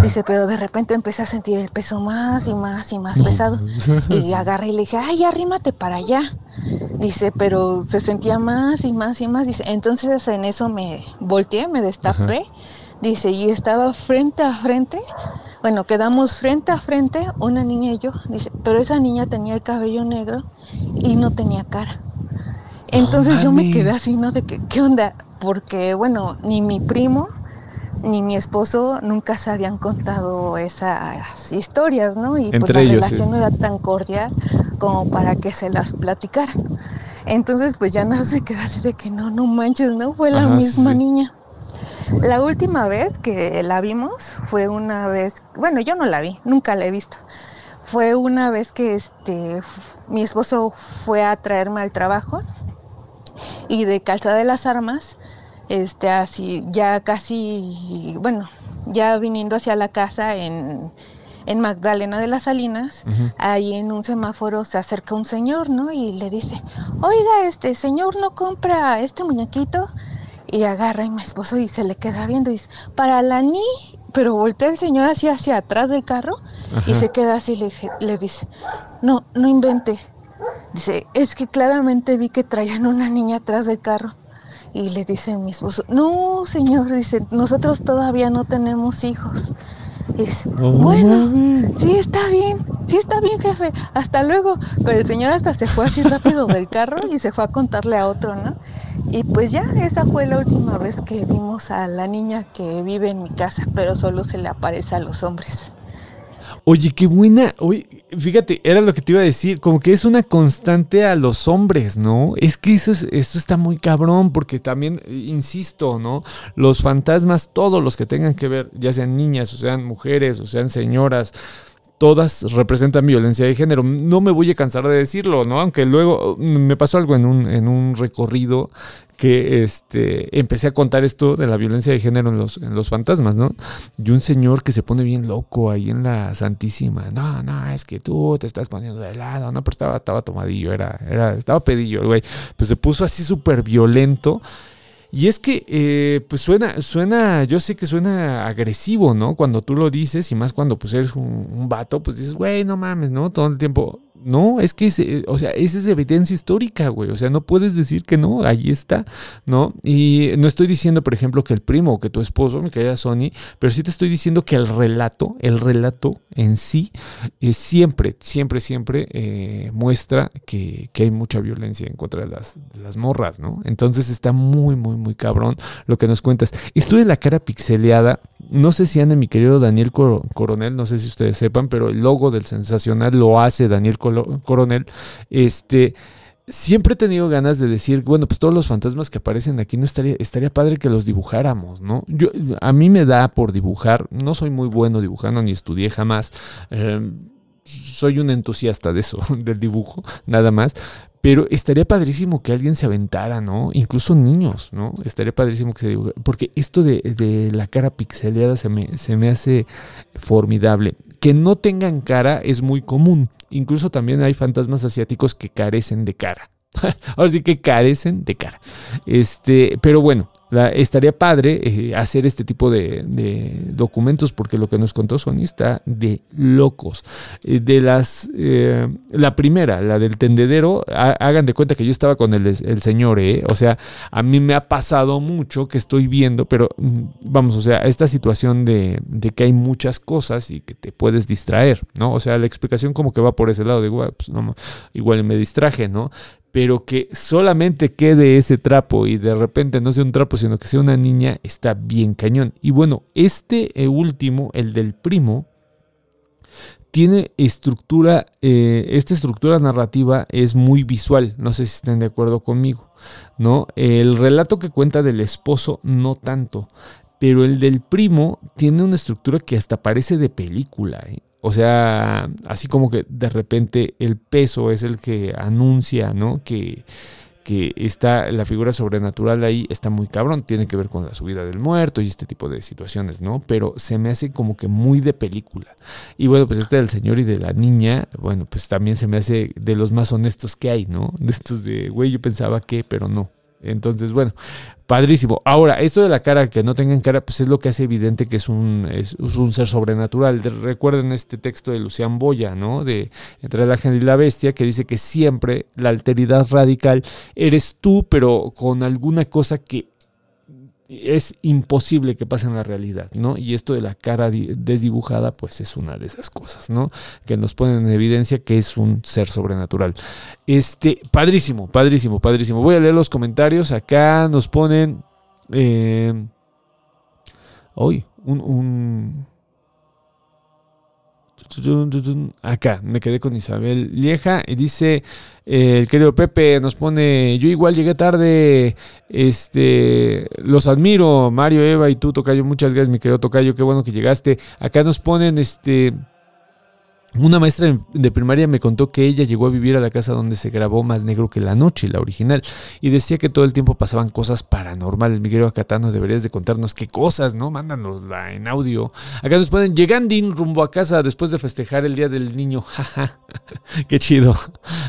Dice, pero de repente empecé a sentir el peso más y más y más pesado. Y agarré y le dije, ay, arrímate para allá. Dice, pero se sentía más y más y más. Dice, entonces en eso me volteé, me destapé. Dice, y estaba frente a frente. Bueno, quedamos frente a frente, una niña y yo. Dice, pero esa niña tenía el cabello negro y no tenía cara. Entonces yo me quedé así, ¿no? De que, ¿qué onda? Porque, bueno, ni mi primo ni mi esposo nunca se habían contado esas historias, ¿no? Y pues Entre la ellos, relación sí. no era tan cordial como para que se las platicaran. Entonces, pues ya nada más me quedé así de que no, no manches, ¿no? Fue la Ajá, misma sí. niña. La última vez que la vimos fue una vez, bueno, yo no la vi, nunca la he visto. Fue una vez que este mi esposo fue a traerme al trabajo y de Calzada de las Armas, este así ya casi, bueno, ya viniendo hacia la casa en en Magdalena de las Salinas, ahí en un semáforo se acerca un señor, ¿no? Y le dice, oiga, este señor no compra este muñequito. Y agarra a mi esposo y se le queda viendo y dice, para la ni, pero voltea el señor así hacia atrás del carro y se queda así y le, le dice, no, no invente. Dice, es que claramente vi que traían una niña atrás del carro. Y le dice a mi esposo, no, señor, dice, nosotros todavía no tenemos hijos. Dice, No bueno, sí está bien, sí está bien, jefe, hasta luego. Pero el señor hasta se fue así rápido del carro y se fue a contarle a otro, ¿no? Y pues ya, esa fue la última vez que vimos a la niña que vive en mi casa, pero solo se le aparece a los hombres. Oye, qué buena. Oye, fíjate, era lo que te iba a decir. Como que es una constante a los hombres, ¿no? Es que eso, es- eso está muy cabrón, porque también, eh, insisto, ¿no? Los fantasmas, todos los que tengan que ver, ya sean niñas, o sean mujeres, o sean señoras, todas representan violencia de género. No me voy a cansar de decirlo, ¿no? Aunque luego mm, me pasó algo en un, en un recorrido que este, empecé a contar esto de la violencia de género en los, en los fantasmas, ¿no? Y un señor que se pone bien loco ahí en la Santísima. No, no, es que tú te estás poniendo de lado. No, pero estaba, estaba tomadillo, era, era, estaba pedillo, güey. Pues se puso así súper violento. Y es que, eh, pues suena, suena, yo sé que suena agresivo, ¿no? Cuando tú lo dices y más cuando pues eres un, un vato, pues dices, güey, no mames, ¿no? Todo el tiempo. No, es que, eh, o sea, esa es evidencia histórica, güey. O sea, no puedes decir que no, ahí está, ¿no? Y no estoy diciendo, por ejemplo, que el primo o que tu esposo, mi querida Sony, pero sí te estoy diciendo que el relato, el relato en sí, eh, siempre, siempre, siempre eh, muestra que, que hay mucha violencia en contra de las, las morras, ¿no? Entonces está muy, muy, muy cabrón lo que nos cuentas. Esto de la cara pixeleada, no sé si ande mi querido Daniel Cor- Coronel, no sé si ustedes sepan, pero el logo del sensacional lo hace Daniel Colo- Coronel. Este. Siempre he tenido ganas de decir, bueno, pues todos los fantasmas que aparecen aquí no estaría, estaría padre que los dibujáramos, ¿no? Yo, a mí me da por dibujar, no soy muy bueno dibujando ni estudié jamás. eh, soy un entusiasta de eso, del dibujo, nada más. Pero estaría padrísimo que alguien se aventara, ¿no? Incluso niños, ¿no? Estaría padrísimo que se dibujara. Porque esto de, de la cara pixeleada se me, se me hace formidable. Que no tengan cara es muy común. Incluso también hay fantasmas asiáticos que carecen de cara. Ahora sí que carecen de cara. Este, pero bueno, la- estaría padre eh, hacer este tipo de, de documentos porque lo que nos contó Sony está de locos. Eh, de las, eh, la primera, la del tendedero, ha- hagan de cuenta que yo estaba con el, el señor. O sea, a mí me ha pasado mucho que estoy viendo, pero mm, vamos, o sea, esta situación de, de que hay muchas cosas y que te puedes distraer, ¿no? O sea, la explicación como que va por ese lado, "Ah, pues, no, igual me distraje, ¿no? Pero que solamente quede ese trapo y de repente no sea un trapo, sino que sea una niña, está bien cañón. Y bueno, este eh, último, el del primo, tiene estructura, eh, esta estructura narrativa es muy visual, no sé si estén de acuerdo conmigo, ¿no? El relato que cuenta del esposo no tanto, pero el del primo tiene una estructura que hasta parece de película, ¿eh? O sea, así como que de repente el peso es el que anuncia, ¿no? Que, que está la figura sobrenatural ahí está muy cabrón, tiene que ver con la subida del muerto y este tipo de situaciones, ¿no? Pero se me hace como que muy de película. Y bueno, pues este del señor y de la niña, bueno, pues también se me hace de los más honestos que hay, ¿no? De estos de, güey, yo pensaba que, pero no. Entonces, bueno, padrísimo. Ahora, esto de la cara, que no tengan cara, pues es lo que hace evidente que es un, ser sobrenatural. De- recuerden este texto de Lucián Boya, ¿no? De Entre el ángel y la bestia, que dice que siempre la alteridad radical eres tú, pero con alguna cosa que es imposible que pase en la realidad, ¿no? Y esto de la cara di- desdibujada, pues es una de esas cosas, ¿no? Que nos ponen en evidencia que es un ser sobrenatural. Este, padrísimo, padrísimo, padrísimo. Voy a leer los comentarios. Acá nos ponen. Eh, un- Acá, me quedé con Isabel Lieja y dice eh, el querido Pepe nos pone, yo igual llegué tarde, este, los admiro, Mario, Eva y tú, Tocayo, muchas gracias, mi querido Tocayo, qué bueno que llegaste. Acá nos ponen, este, una maestra de primaria me contó que ella llegó a vivir a la casa donde se grabó Más Negro que la Noche, la original, y decía que todo el tiempo pasaban cosas paranormales. Miguel Acatano, deberías de contarnos qué cosas, ¿no? Mándanosla en audio. Acá nos ponen, llegando rumbo a casa después de festejar el Día del Niño. Qué chido.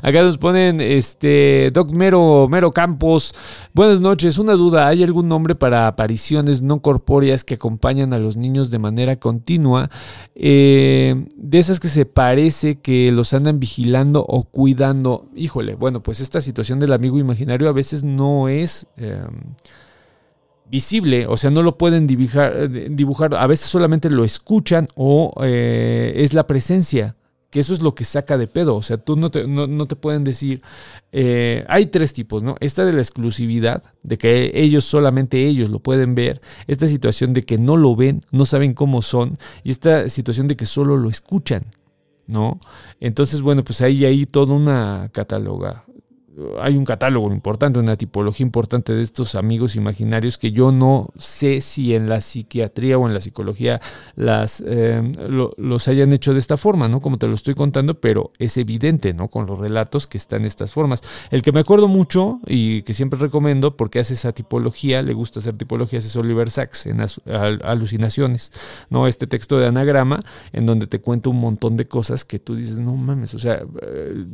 Acá nos ponen, este, Doc Mero, Mero Campos. Buenas noches, una duda, ¿hay algún nombre para apariciones no corpóreas que acompañan a los niños de manera continua? Eh, de esas que se parece que los andan vigilando o cuidando. Híjole, bueno, pues esta situación del amigo imaginario a veces no es... eh, visible, o sea, no lo pueden dibujar, dibujar. A veces solamente lo escuchan o eh, es la presencia, que eso es lo que saca de pedo, o sea, tú no te, no, no te pueden decir, eh, hay tres tipos, ¿no? Esta de la exclusividad, de que ellos solamente ellos lo pueden ver, esta situación de que no lo ven, no saben cómo son, y esta situación de que solo lo escuchan, ¿no? Entonces, bueno, pues ahí hay toda una catáloga, hay un catálogo importante, una tipología importante de estos amigos imaginarios que yo no sé si en la psiquiatría o en la psicología las, lo, los hayan hecho de esta forma, ¿no? Como te lo estoy contando, pero es evidente, ¿no? Con los relatos que están estas formas. El que me acuerdo mucho y que siempre recomiendo porque hace esa tipología, le gusta hacer tipologías, es Oliver Sacks en al, Alucinaciones, ¿no? Este texto de anagrama en donde te cuenta un montón de cosas que tú dices, no mames, o sea, eh,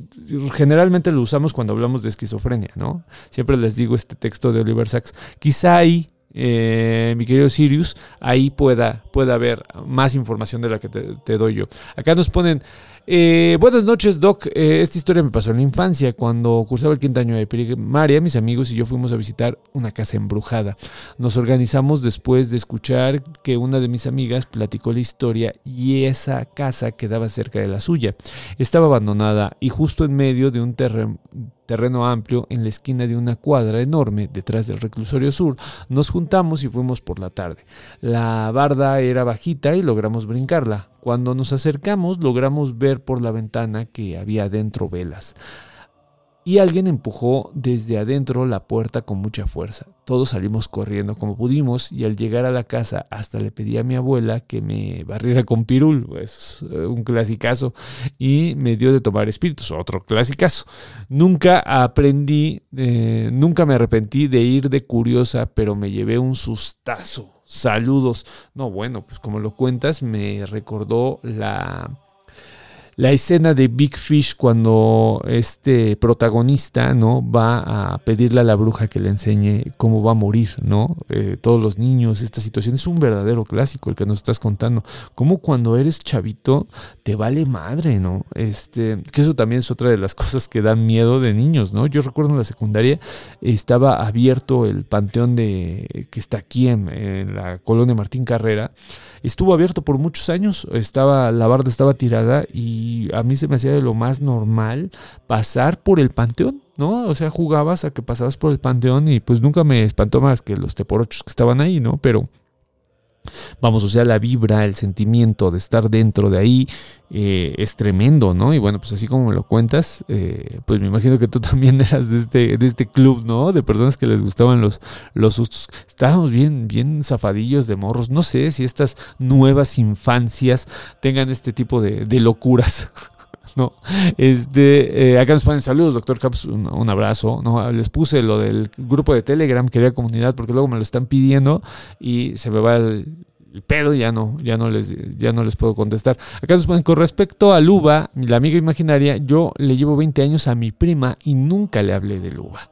generalmente lo usamos cuando hablamos de esquizofrenia, ¿no? Siempre les digo este texto de Oliver Sacks. Quizá ahí, eh, mi querido Sirius, ahí pueda, pueda haber más información de la que te, doy yo. Acá nos ponen... Eh, buenas noches, Doc. Eh, esta historia me pasó en la infancia. Cuando cursaba el quinto año de primaria, mis amigos y yo fuimos a visitar una casa embrujada. Nos organizamos después de escuchar que una de mis amigas platicó la historia y esa casa quedaba cerca de la suya. Estaba abandonada y justo en medio de un terreno terreno amplio en la esquina de una cuadra enorme detrás del reclusorio sur, nos juntamos y fuimos por la tarde. La barda era bajita y logramos brincarla. Cuando nos acercamos logramos ver por la ventana que había dentro velas y alguien empujó desde adentro la puerta con mucha fuerza. Todos salimos corriendo como pudimos y al llegar a la casa hasta le pedí a mi abuela que me barriera con pirul, pues un clasicazo, y me dio de tomar espíritus, otro clasicazo. Nunca aprendí, eh, nunca me arrepentí de ir de curiosa, pero me llevé un sustazo. Saludos. No, bueno, pues como lo cuentas, me recordó la la escena de Big Fish cuando este protagonista no va a pedirle a la bruja que le enseñe cómo va a morir, ¿no? Eh, todos los niños, esta situación es un verdadero clásico el que nos estás contando. Como cuando eres chavito te vale madre, ¿no? Este, que eso también es otra de las cosas que dan miedo de niños, ¿no? Yo recuerdo en la secundaria estaba abierto el panteón de que está aquí en, en la colonia Martín Carrera estuvo abierto por muchos años, estaba, la barda estaba tirada y a mí se me hacía de lo más normal pasar por el panteón, ¿no? O sea, jugabas a que pasabas por el panteón y pues nunca me espantó más que los teporochos que estaban ahí, ¿no? Pero Vamos, o sea, la vibra, el sentimiento de estar dentro de ahí eh, es tremendo, ¿no? Y bueno, pues así como me lo cuentas, eh, pues me imagino que tú también eras de este, de este club, ¿no? De personas que les gustaban los, los sustos. Estábamos bien, bien zafadillos de morros. No sé si estas nuevas infancias tengan este tipo de, de locuras. No, este, eh, acá nos ponen saludos, doctor Caps, un, abrazo. No, les puse lo del grupo de Telegram, quería comunidad, porque luego me lo están pidiendo y se me va el, pedo ya no, ya no les, ya no les puedo contestar. Acá nos ponen, con respecto a Luba, la amiga imaginaria, yo le llevo 20 años a mi prima y nunca le hablé de Luba.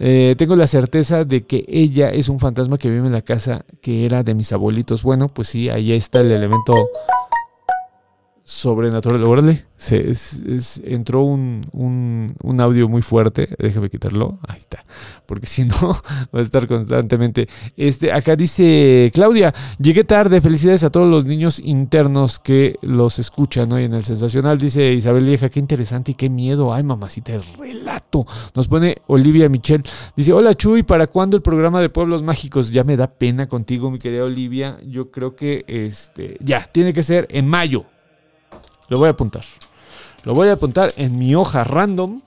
Eh, tengo la certeza de que ella es un fantasma que vive en la casa que era de mis abuelitos. Bueno, pues sí, ahí está el elemento sobrenatural. Órale, se, entró un, un, audio muy fuerte. Déjame quitarlo. Ahí está. Porque si no, va a estar constantemente. Este, acá dice Claudia: Llegué tarde. Felicidades a todos los niños internos que los escuchan hoy en el sensacional. Dice Isabel Vieja: Qué interesante y qué miedo. Ay, mamacita, el relato. Nos pone Olivia Michel. Dice: Hola Chuy, ¿para cuándo el programa de Pueblos Mágicos? Ya me da pena contigo, mi querida Olivia. Yo creo que este, ya, tiene que ser en mayo. Lo voy a apuntar. Lo voy a apuntar en mi hoja random.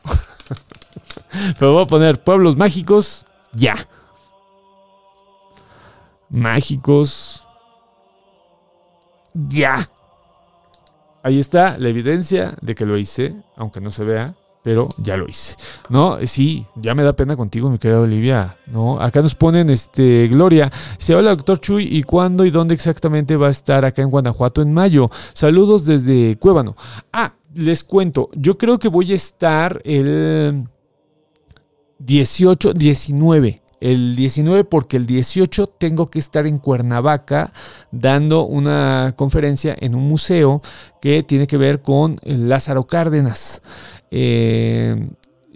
Pero voy a poner pueblos mágicos. Ya. Mágicos. Ya. Ahí está la evidencia de que lo hice, aunque no se vea pero ya lo hice. No, sí, ya me da pena contigo, mi querida Olivia. No, acá nos ponen este Gloria. Se habla doctor Chuy y cuándo y dónde exactamente va a estar acá en Guanajuato en mayo. Saludos desde Cuébano. Ah, les cuento, yo creo que voy a estar el 18, 19 el 19 porque el 18 tengo que estar en Cuernavaca dando una conferencia en un museo que tiene que ver con Lázaro Cárdenas. Eh,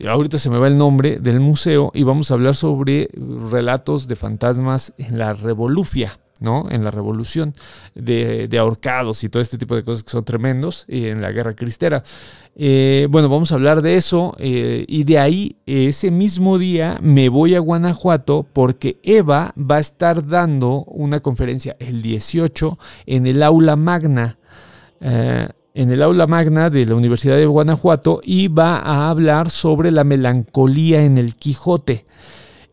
ahorita se me va el nombre del museo y vamos a hablar sobre relatos de fantasmas en la Revolufia. ¿no? En la revolución de, de, ahorcados y todo este tipo de cosas que son tremendos y en la guerra cristera. Eh, bueno, vamos a hablar de eso eh, y de ahí, ese mismo día, me voy a Guanajuato porque Eva va a estar dando una conferencia el 18 en el aula magna. En el aula magna de la Universidad de Guanajuato y va a hablar sobre la melancolía en el Quijote.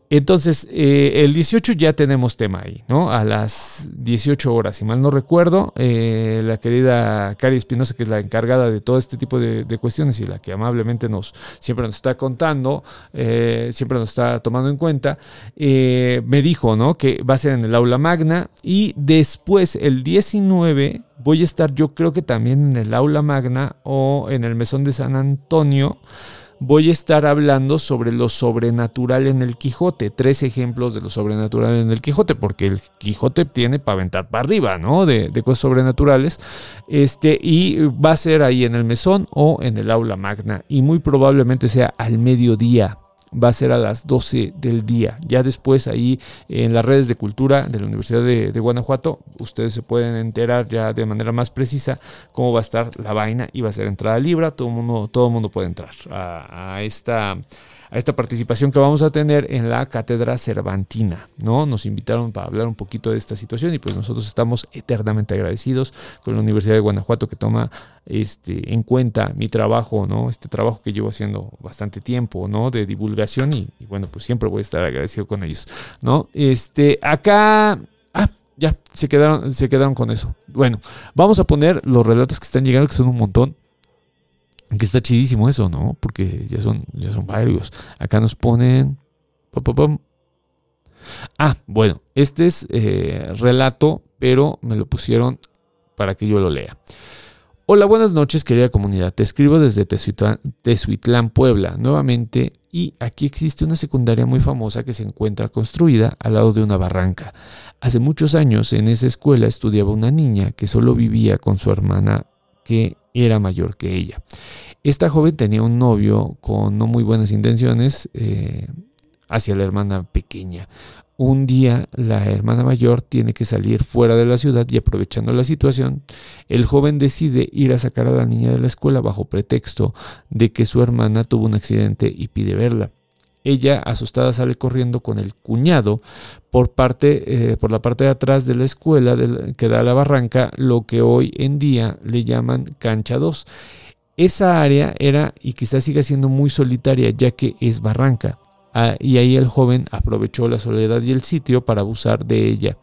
Entonces, eh, el 18 ya tenemos tema ahí, ¿no? A las 18 horas, si mal no recuerdo, eh, la querida Cari Espinosa, que es la encargada de todo este tipo de, cuestiones y la que amablemente nos siempre nos está contando, eh, siempre nos está tomando en cuenta, me dijo, ¿no? Que va a ser en el aula magna y después, el 19, voy a estar yo creo que también en el aula magna o en el mesón de San Antonio voy a estar hablando sobre lo sobrenatural en el Quijote. Tres ejemplos de lo sobrenatural en el Quijote, porque el Quijote tiene para aventar para arriba, ¿no? De, de, cosas sobrenaturales. Este, y va a ser ahí en el mesón o en el aula magna. Y muy probablemente sea al mediodía va a ser a las 12 del día. Ya después ahí en las redes de cultura de la Universidad de, Guanajuato, ustedes se pueden enterar ya de manera más precisa cómo va a estar la vaina y va a ser entrada libre. Todo el mundo, todo mundo puede entrar a esta a esta participación que vamos a tener en la Cátedra Cervantina, ¿no? Nos invitaron para hablar un poquito de esta situación y pues nosotros estamos eternamente agradecidos con la Universidad de Guanajuato que toma este, en cuenta mi trabajo, ¿no? Este trabajo que llevo haciendo bastante tiempo, ¿no? De divulgación y, bueno, pues siempre voy a estar agradecido con ellos, ¿no? Este, acá... Ah, ya, se quedaron, se quedaron con eso. Bueno, vamos a poner los relatos que están llegando, que son un montón. Que está chidísimo eso, ¿no? Porque ya son, ya son varios. Acá nos ponen. Ah, bueno, este es eh, relato, pero me lo pusieron para que yo lo lea. Hola, buenas noches, querida comunidad. Te escribo desde Tezuitlán, Puebla, nuevamente, y aquí existe una secundaria muy famosa que se encuentra construida al lado de una barranca. Hace muchos años en esa escuela estudiaba una niña que solo vivía con su hermana que era mayor que ella. Esta joven tenía un novio con no muy buenas intenciones eh, hacia la hermana pequeña. Un día la hermana mayor tiene que salir fuera de la ciudad y aprovechando la situación, el joven decide ir a sacar a la niña de la escuela bajo pretexto de que su hermana tuvo un accidente y pide verla. Ella, asustada, sale corriendo con el cuñado por, parte, eh, por la parte de atrás de la escuela que da a la barranca, lo que hoy en día le llaman cancha 2. Esa área era y quizás siga siendo muy solitaria ya que es barranca. Ah, y ahí el joven aprovechó la soledad y el sitio para abusar de ella.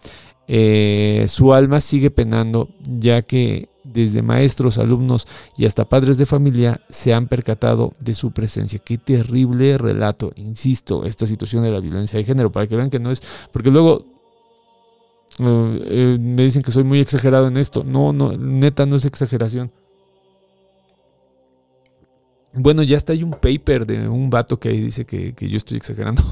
Eh, su alma sigue penando ya que desde maestros, alumnos y hasta padres de familia se han percatado de su presencia. Qué terrible relato, insisto, esta situación de la violencia de género, para que vean que no es, porque luego eh, eh, me dicen que soy muy exagerado en esto. No, no, neta, no es exageración. Bueno, ya está hay un paper de un vato que ahí dice que, yo estoy exagerando.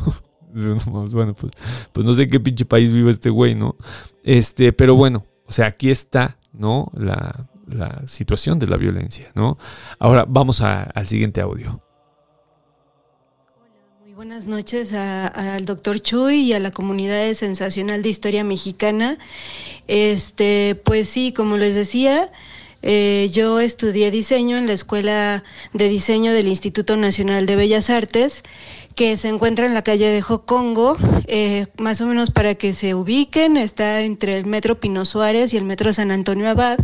bueno, pues, pues no sé qué pinche país vive este güey, ¿no? Este, pero bueno, o sea, aquí está ¿no? La, situación de la violencia, ¿no? Ahora vamos al siguiente audio. Muy buenas noches al doctor Chuy y a la comunidad sensacional de historia mexicana. Este, pues sí, como les decía, eh, yo estudié diseño en la Escuela de Diseño del Instituto Nacional de Bellas Artes que se encuentra en la calle de Jocongo, eh, más o menos para que se ubiquen, está entre el metro Pino Suárez y el metro San Antonio Abad.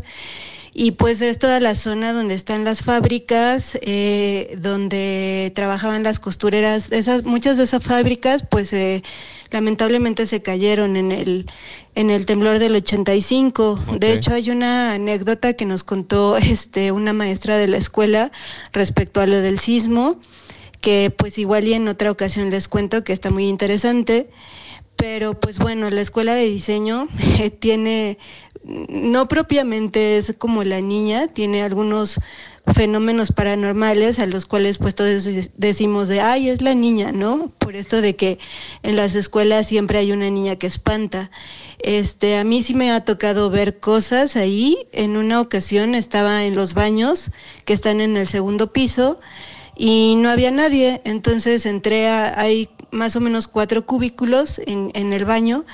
Y pues es toda la zona donde están las fábricas, eh, donde trabajaban las costureras. Esas, muchas de esas fábricas, pues eh, lamentablemente se cayeron en el, en el temblor del 85. De hecho, hay una anécdota que nos contó este, una maestra de la escuela respecto a lo del sismo que pues igual y en otra ocasión les cuento que está muy interesante. Pero pues bueno, la escuela de diseño tiene, no propiamente es como la niña, tiene algunos fenómenos paranormales a los cuales pues todos decimos de, ay, es la niña, ¿no? Por esto de que en las escuelas siempre hay una niña que espanta. Este, a mí sí me ha tocado ver cosas ahí. En una ocasión estaba en los baños que están en el segundo piso y no había nadie, entonces entré a, hay más o menos cuatro cubículos en, en el baño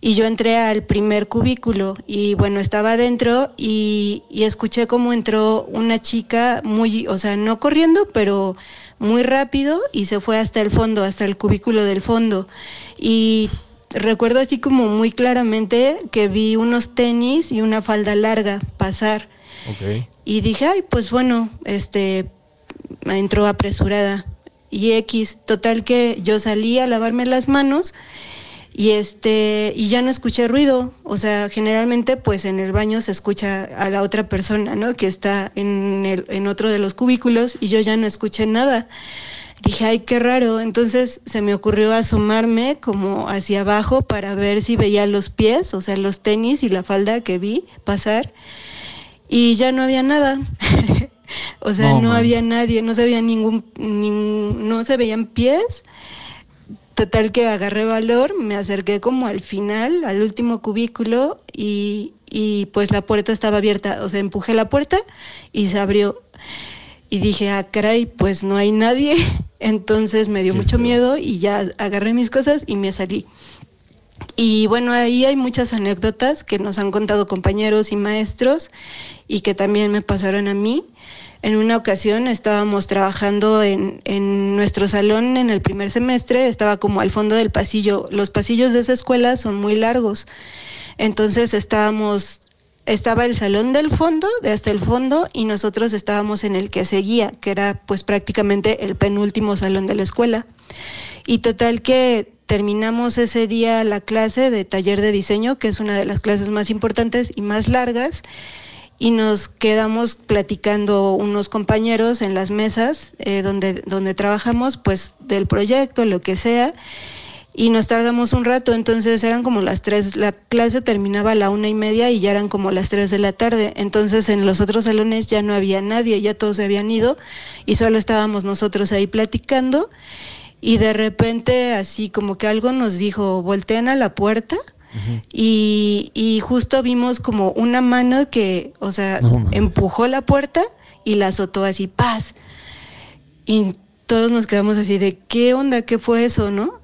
y yo entré al primer cubículo y bueno, estaba adentro y, y, escuché cómo entró una chica muy, o sea, no corriendo, pero muy rápido y se fue hasta el fondo, hasta el cubículo del fondo. Y recuerdo así como muy claramente que vi unos tenis y una falda larga pasar. Y dije, ay, pues bueno, este, entró apresurada. Y X, total que yo salí a lavarme las manos y este y ya no escuché ruido. O sea generalmente pues en el baño se escucha a la otra persona no que está en el en otro de los cubículos y yo ya no escuché nada. Dije ay qué raro entonces se me ocurrió asomarme como hacia abajo para ver si veía los pies o sea los tenis y la falda que vi pasar y ya no había nada o sea No, había nadie no se veía ningún, ningún no se veían pies Total que agarré valor, me acerqué como al final, al último cubículo y, y pues la puerta estaba abierta. O sea, empujé la puerta y se abrió. Y dije, ah, caray, pues no hay nadie. Entonces me dio mucho miedo y ya agarré mis cosas y me salí. Y bueno, ahí hay muchas anécdotas que nos han contado compañeros y maestros y que también me pasaron a mí. En una ocasión estábamos trabajando en, en nuestro salón en el primer semestre, estaba como al fondo del pasillo. Los pasillos de esa escuela son muy largos. Entonces estábamos, estaba el salón del fondo, de hasta el fondo, y nosotros estábamos en el que seguía, que era pues prácticamente el penúltimo salón de la escuela. Y total que terminamos ese día la clase de taller de diseño, que es una de las clases más importantes y más largas, y nos quedamos platicando unos compañeros en las mesas eh, donde, donde trabajamos, pues del proyecto, lo que sea, y nos tardamos un rato, entonces eran como las tres, la clase terminaba a la una y media y ya eran como las tres de la tarde, entonces en los otros salones ya no había nadie, ya todos se habían ido y solo estábamos nosotros ahí platicando. Y de repente así como que algo nos dijo, voltean a la puerta y, y justo vimos como una mano que, o sea, No empujó la puerta y la azotó así, paz. Y todos nos quedamos así de, ¿qué onda? ¿Qué fue eso, no?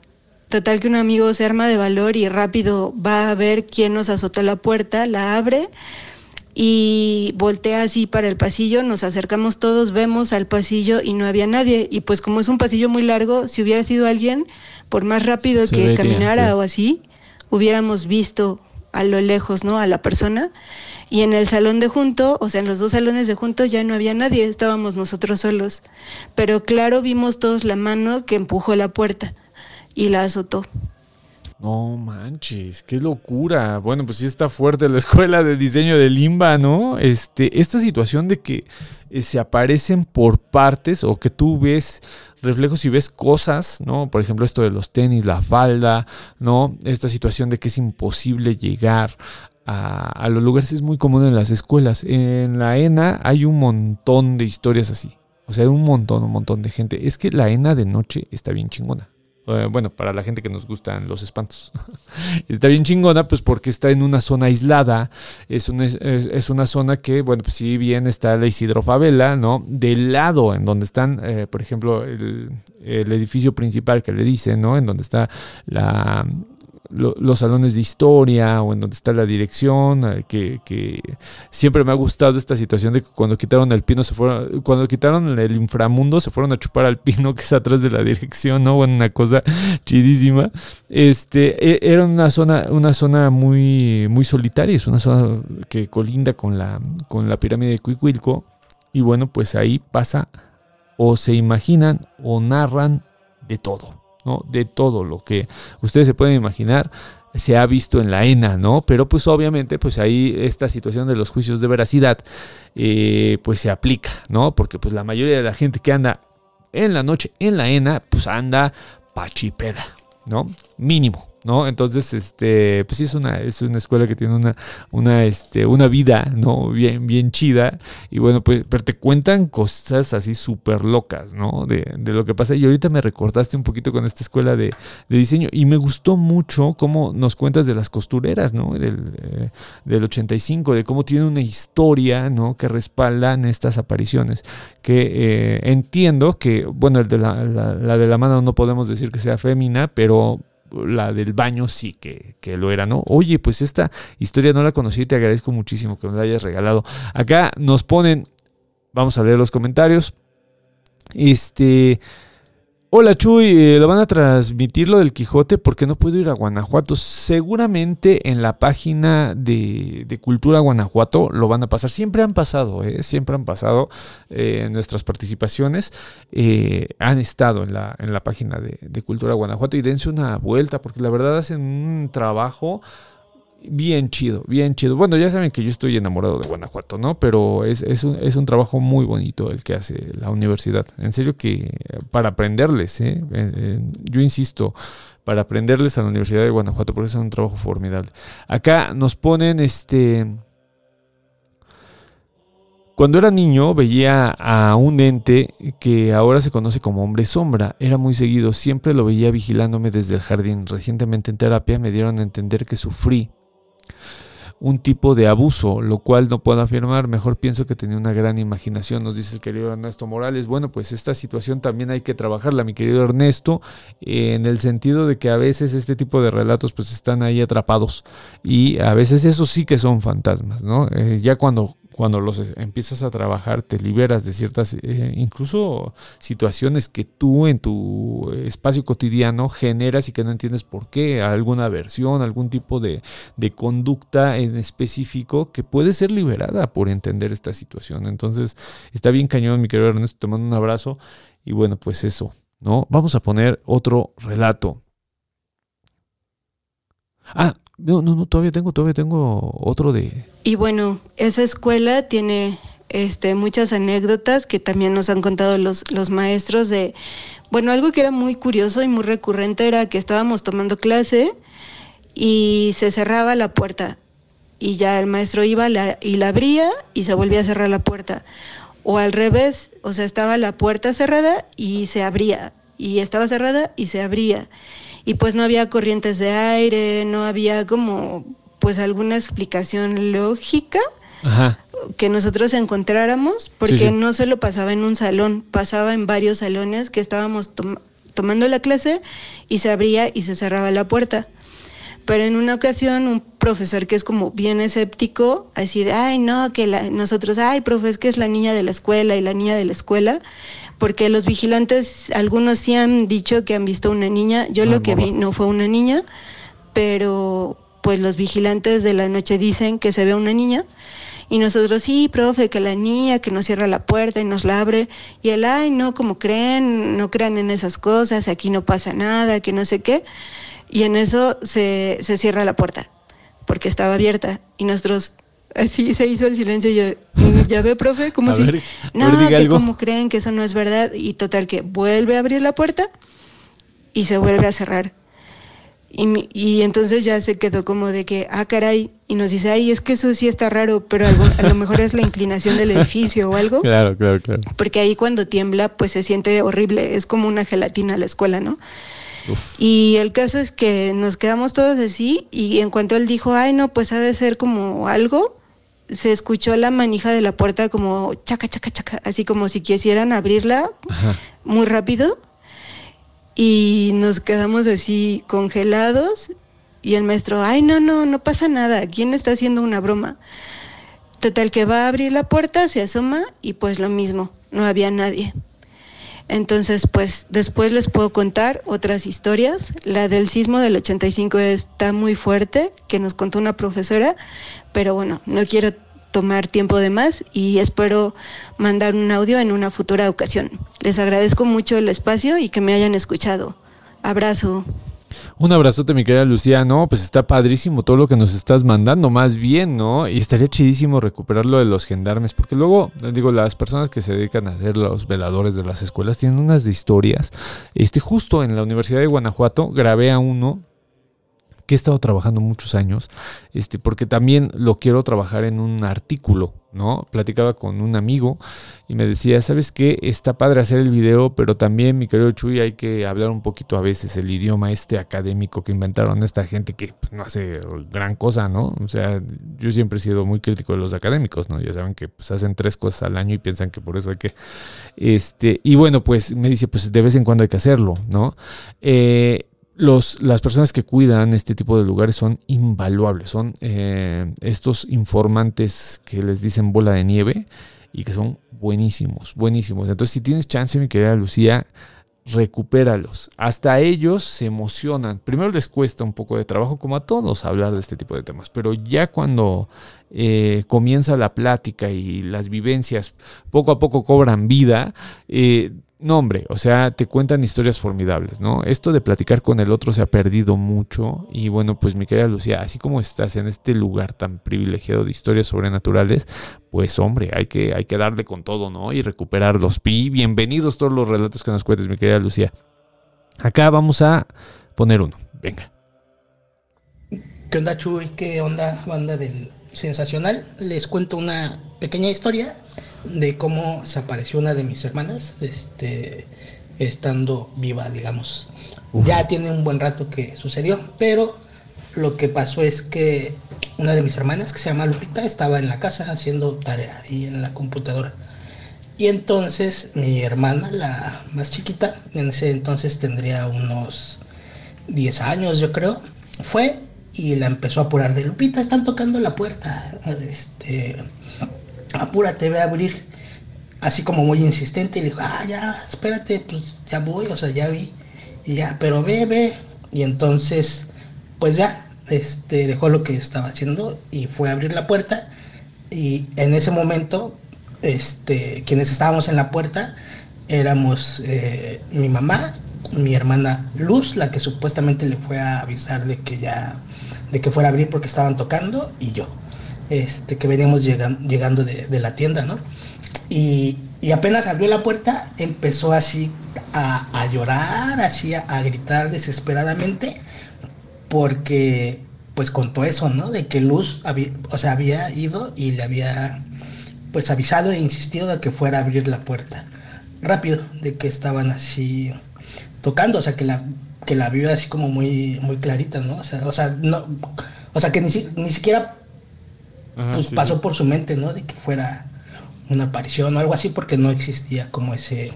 Total que un amigo se arma de valor y rápido va a ver quién nos azotó la puerta, la abre y voltea así para el pasillo, nos acercamos todos, vemos al pasillo y no había nadie. Y pues como es un pasillo muy largo, si hubiera sido alguien, por más rápido Se que vería, caminara sí. o así, hubiéramos visto a lo lejos, ¿no? A la persona. Y en el salón de junto, o sea, en los dos salones de junto ya no había nadie, estábamos nosotros solos. Pero claro, vimos todos la mano que empujó la puerta y la azotó. No manches, qué locura. Bueno, pues sí está fuerte la escuela de diseño de Limba, ¿no? Este, esta situación de que eh, se aparecen por partes o que tú ves reflejos y ves cosas, ¿no? Por ejemplo, esto de los tenis, la falda, ¿no? Esta situación de que es imposible llegar a, a los lugares es muy común en las escuelas. En la ENA hay un montón de historias así. O sea, hay un montón, un montón de gente. Es que la ENA de noche está bien chingona. Eh, bueno, para la gente que nos gustan los espantos. está bien chingona, pues porque está en una zona aislada. Es una, es, una zona que, bueno, pues si bien está la Isidro Favela, ¿no? Del lado en donde están, eh, por ejemplo, el, el, edificio principal que le dicen, ¿no? En donde está la, lo, los salones de historia o en donde está la dirección, que, que, siempre me ha gustado esta situación de que cuando quitaron el pino se fueron, cuando quitaron el inframundo se fueron a chupar al pino que está atrás de la dirección, ¿no? Bueno, una cosa chidísima. Este, era una zona, una zona muy, muy solitaria, es una zona que colinda con la, con la pirámide de Cuicuilco. Y bueno, pues ahí pasa o se imaginan o narran de todo. ¿No? De todo lo que ustedes se pueden imaginar se ha visto en la ENA, ¿no? Pero pues obviamente pues ahí esta situación de los juicios de veracidad eh, pues se aplica, ¿no? Porque pues la mayoría de la gente que anda en la noche en la ENA pues anda pachipeda, ¿no? Mínimo, ¿no? Entonces, este, pues sí es una, es una escuela que tiene una, una, este, una vida, ¿no? Bien, bien chida. Y bueno, pues, pero te cuentan cosas así súper locas, ¿no? De, de, lo que pasa. Y ahorita me recordaste un poquito con esta escuela de, de diseño. Y me gustó mucho cómo nos cuentas de las costureras, ¿no? Del, eh, del 85, de cómo tiene una historia, ¿no? Que respaldan estas apariciones. Que eh, entiendo que, bueno, el de la, la, la de la mano no podemos decir que sea fémina, pero la del baño sí que, que, lo era, ¿no? Oye, pues esta historia no la conocí te agradezco muchísimo que me la hayas regalado. Acá nos ponen, vamos a leer los comentarios. Este, Hola Chuy, eh, ¿lo van a transmitir lo del Quijote? porque no puedo ir a Guanajuato? Seguramente en la página de, Cultura Guanajuato lo van a pasar. Siempre han pasado, ¿eh? siempre han pasado eh, nuestras participaciones. Eh, han estado en la, en la página de, de Cultura Guanajuato y dense una vuelta porque la verdad hacen un trabajo bien chido, bien chido. Bueno, ya saben que yo estoy enamorado de Guanajuato, ¿no? Pero es, es, un, es un trabajo muy bonito el que hace la universidad. En serio que para aprenderles, ¿eh? yo insisto, para aprenderles a la Universidad de Guanajuato, porque es un trabajo formidable. Acá nos ponen este... Cuando era niño veía a un ente que ahora se conoce como hombre sombra. Era muy seguido, siempre lo veía vigilándome desde el jardín. Recientemente en terapia me dieron a entender que sufrí un tipo de abuso, lo cual no puedo afirmar, mejor pienso que tenía una gran imaginación, nos dice el querido Ernesto Morales. Bueno, pues esta situación también hay que trabajarla, mi querido Ernesto, en el sentido de que a veces este tipo de relatos pues están ahí atrapados y a veces eso sí que son fantasmas, ¿no? Eh, ya cuando cuando los empiezas a trabajar, te liberas de ciertas, eh, incluso situaciones que tú en tu espacio cotidiano generas y que no entiendes por qué, alguna versión, algún tipo de, de conducta en específico que puede ser liberada por entender esta situación. Entonces, está bien cañón, mi querido Ernesto, te mando un abrazo y bueno, pues eso, ¿no? Vamos a poner otro relato. Ah, no, no, no, todavía tengo, todavía tengo otro de. Y bueno, esa escuela tiene este, muchas anécdotas que también nos han contado los, los maestros de. Bueno, algo que era muy curioso y muy recurrente era que estábamos tomando clase y se cerraba la puerta y ya el maestro iba la, y la abría y se volvía a cerrar la puerta. O al revés, o sea, estaba la puerta cerrada y se abría, y estaba cerrada y se abría y pues no había corrientes de aire, no había como pues alguna explicación lógica Ajá. que nosotros encontráramos, porque sí, sí. no solo pasaba en un salón, pasaba en varios salones que estábamos tom tomando la clase y se abría y se cerraba la puerta. Pero en una ocasión un profesor que es como bien escéptico, así de, ay, no, que la, nosotros, ay, profe, es que es la niña de la escuela y la niña de la escuela, porque los vigilantes, algunos sí han dicho que han visto una niña, yo no, lo que vi no fue una niña, pero pues los vigilantes de la noche dicen que se ve una niña, y nosotros, sí, profe, que la niña que nos cierra la puerta y nos la abre, y él, ay, no, como creen, no crean en esas cosas, aquí no pasa nada, que no sé qué, y en eso se, se cierra la puerta, porque estaba abierta, y nosotros, Así se hizo el silencio y yo, ya ve, profe, como A si, ver, no, a ver, que algo. como creen que eso no es verdad, y total que vuelve a abrir la puerta y se vuelve a cerrar. Y, y entonces ya se quedó como de que, ah, caray, y nos dice, ay, es que eso sí está raro, pero algo- a lo mejor es la inclinación del edificio o algo, Claro, claro, claro. porque ahí cuando tiembla, pues se siente horrible, es como una gelatina la escuela, ¿no? Y el caso es que nos quedamos todos así y en cuanto él dijo, ay no, pues ha de ser como algo, se escuchó la manija de la puerta como chaca, chaca, chaca, así como si quisieran abrirla muy rápido y nos quedamos así congelados y el maestro, ay no, no, no pasa nada, ¿quién está haciendo una broma? Total que va a abrir la puerta, se asoma y pues lo mismo, no había nadie. Entonces, pues después les puedo contar otras historias. La del sismo del 85 está muy fuerte, que nos contó una profesora, pero bueno, no quiero tomar tiempo de más y espero mandar un audio en una futura ocasión. Les agradezco mucho el espacio y que me hayan escuchado. Abrazo. Un abrazote, mi querida Lucía. No, pues está padrísimo todo lo que nos estás mandando, más bien, ¿no? Y estaría chidísimo recuperar lo de los gendarmes, porque luego, digo, las personas que se dedican a ser los veladores de las escuelas tienen unas historias. Este, justo en la Universidad de Guanajuato grabé a uno que he estado trabajando muchos años, este, porque también lo quiero trabajar en un artículo, ¿no? Platicaba con un amigo y me decía, ¿sabes qué? Está padre hacer el video, pero también, mi querido Chuy, hay que hablar un poquito a veces el idioma este académico que inventaron esta gente que pues, no hace gran cosa, ¿no? O sea, yo siempre he sido muy crítico de los académicos, ¿no? Ya saben que pues, hacen tres cosas al año y piensan que por eso hay que... Este, y bueno, pues me dice, pues de vez en cuando hay que hacerlo, ¿no? Eh, los, las personas que cuidan este tipo de lugares son invaluables, son eh, estos informantes que les dicen bola de nieve y que son buenísimos, buenísimos. Entonces, si tienes chance, mi querida Lucía, recupéralos. Hasta ellos se emocionan. Primero les cuesta un poco de trabajo, como a todos, hablar de este tipo de temas, pero ya cuando eh, comienza la plática y las vivencias poco a poco cobran vida, eh, no, hombre, o sea, te cuentan historias formidables, ¿no? Esto de platicar con el otro se ha perdido mucho y bueno, pues mi querida Lucía, así como estás en este lugar tan privilegiado de historias sobrenaturales, pues hombre, hay que, hay que darle con todo, ¿no? Y recuperarlos. Y bienvenidos todos los relatos que nos cuentes, mi querida Lucía. Acá vamos a poner uno, venga. ¿Qué onda Chuy? ¿Qué onda banda del Sensacional? Les cuento una pequeña historia de cómo se apareció una de mis hermanas, este, estando viva, digamos. Ya tiene un buen rato que sucedió, pero lo que pasó es que una de mis hermanas, que se llama Lupita, estaba en la casa haciendo tarea y en la computadora. Y entonces mi hermana, la más chiquita, en ese entonces tendría unos 10 años, yo creo, fue y la empezó a apurar de Lupita, están tocando la puerta. Este, apúrate, ve a abrir. Así como muy insistente, y le dijo, ah, ya, espérate, pues ya voy, o sea, ya vi, y ya, pero ve, ve. Y entonces, pues ya, este, dejó lo que estaba haciendo y fue a abrir la puerta. Y en ese momento, este, quienes estábamos en la puerta éramos eh, mi mamá, mi hermana Luz, la que supuestamente le fue a avisar de que ya, de que fuera a abrir porque estaban tocando, y yo este, que veníamos llegando de, la tienda, ¿no? Y, apenas abrió la puerta, empezó así a, llorar, así a, gritar desesperadamente, porque pues contó eso, ¿no? De que Luz había, o sea, había ido y le había pues avisado e insistido de que fuera a abrir la puerta. Rápido, de que estaban así tocando, o sea, que la, que la vio así como muy, muy clarita, ¿no? O sea, o sea, no, o sea que ni, ni siquiera pues pasó por su mente, ¿no? De que fuera una aparición o algo así, porque no existía como ese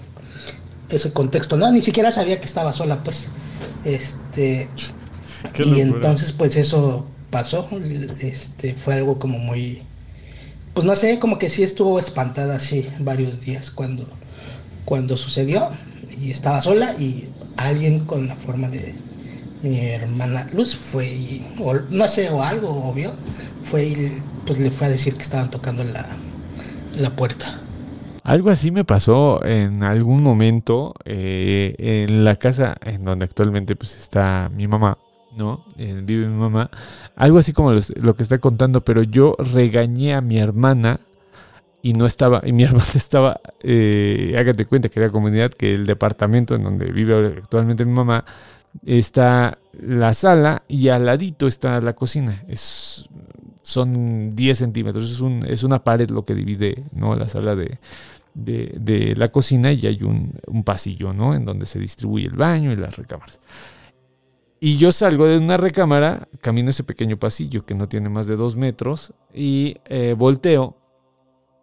ese contexto, ¿no? Ni siquiera sabía que estaba sola, pues. Este. y entonces, pues eso pasó. Este, fue algo como muy. Pues no sé, como que sí estuvo espantada así varios días cuando, cuando sucedió. Y estaba sola y alguien con la forma de, mi hermana Luz fue y, o, no sé, o algo, obvio, fue y pues le fue a decir que estaban tocando la, la puerta. Algo así me pasó en algún momento eh, en la casa en donde actualmente pues está mi mamá, ¿no? Eh, vive mi mamá. Algo así como lo que está contando, pero yo regañé a mi hermana y no estaba, y mi hermana estaba, eh, hágate cuenta que era comunidad, que el departamento en donde vive actualmente mi mamá está la sala y al ladito está la cocina. Es, son 10 centímetros, es, un, es una pared lo que divide ¿no? la sala de, de, la cocina y hay un, pasillo ¿no? en donde se distribuye el baño y las recámaras. Y yo salgo de una recámara, camino ese pequeño pasillo que no tiene más de dos metros y eh, volteo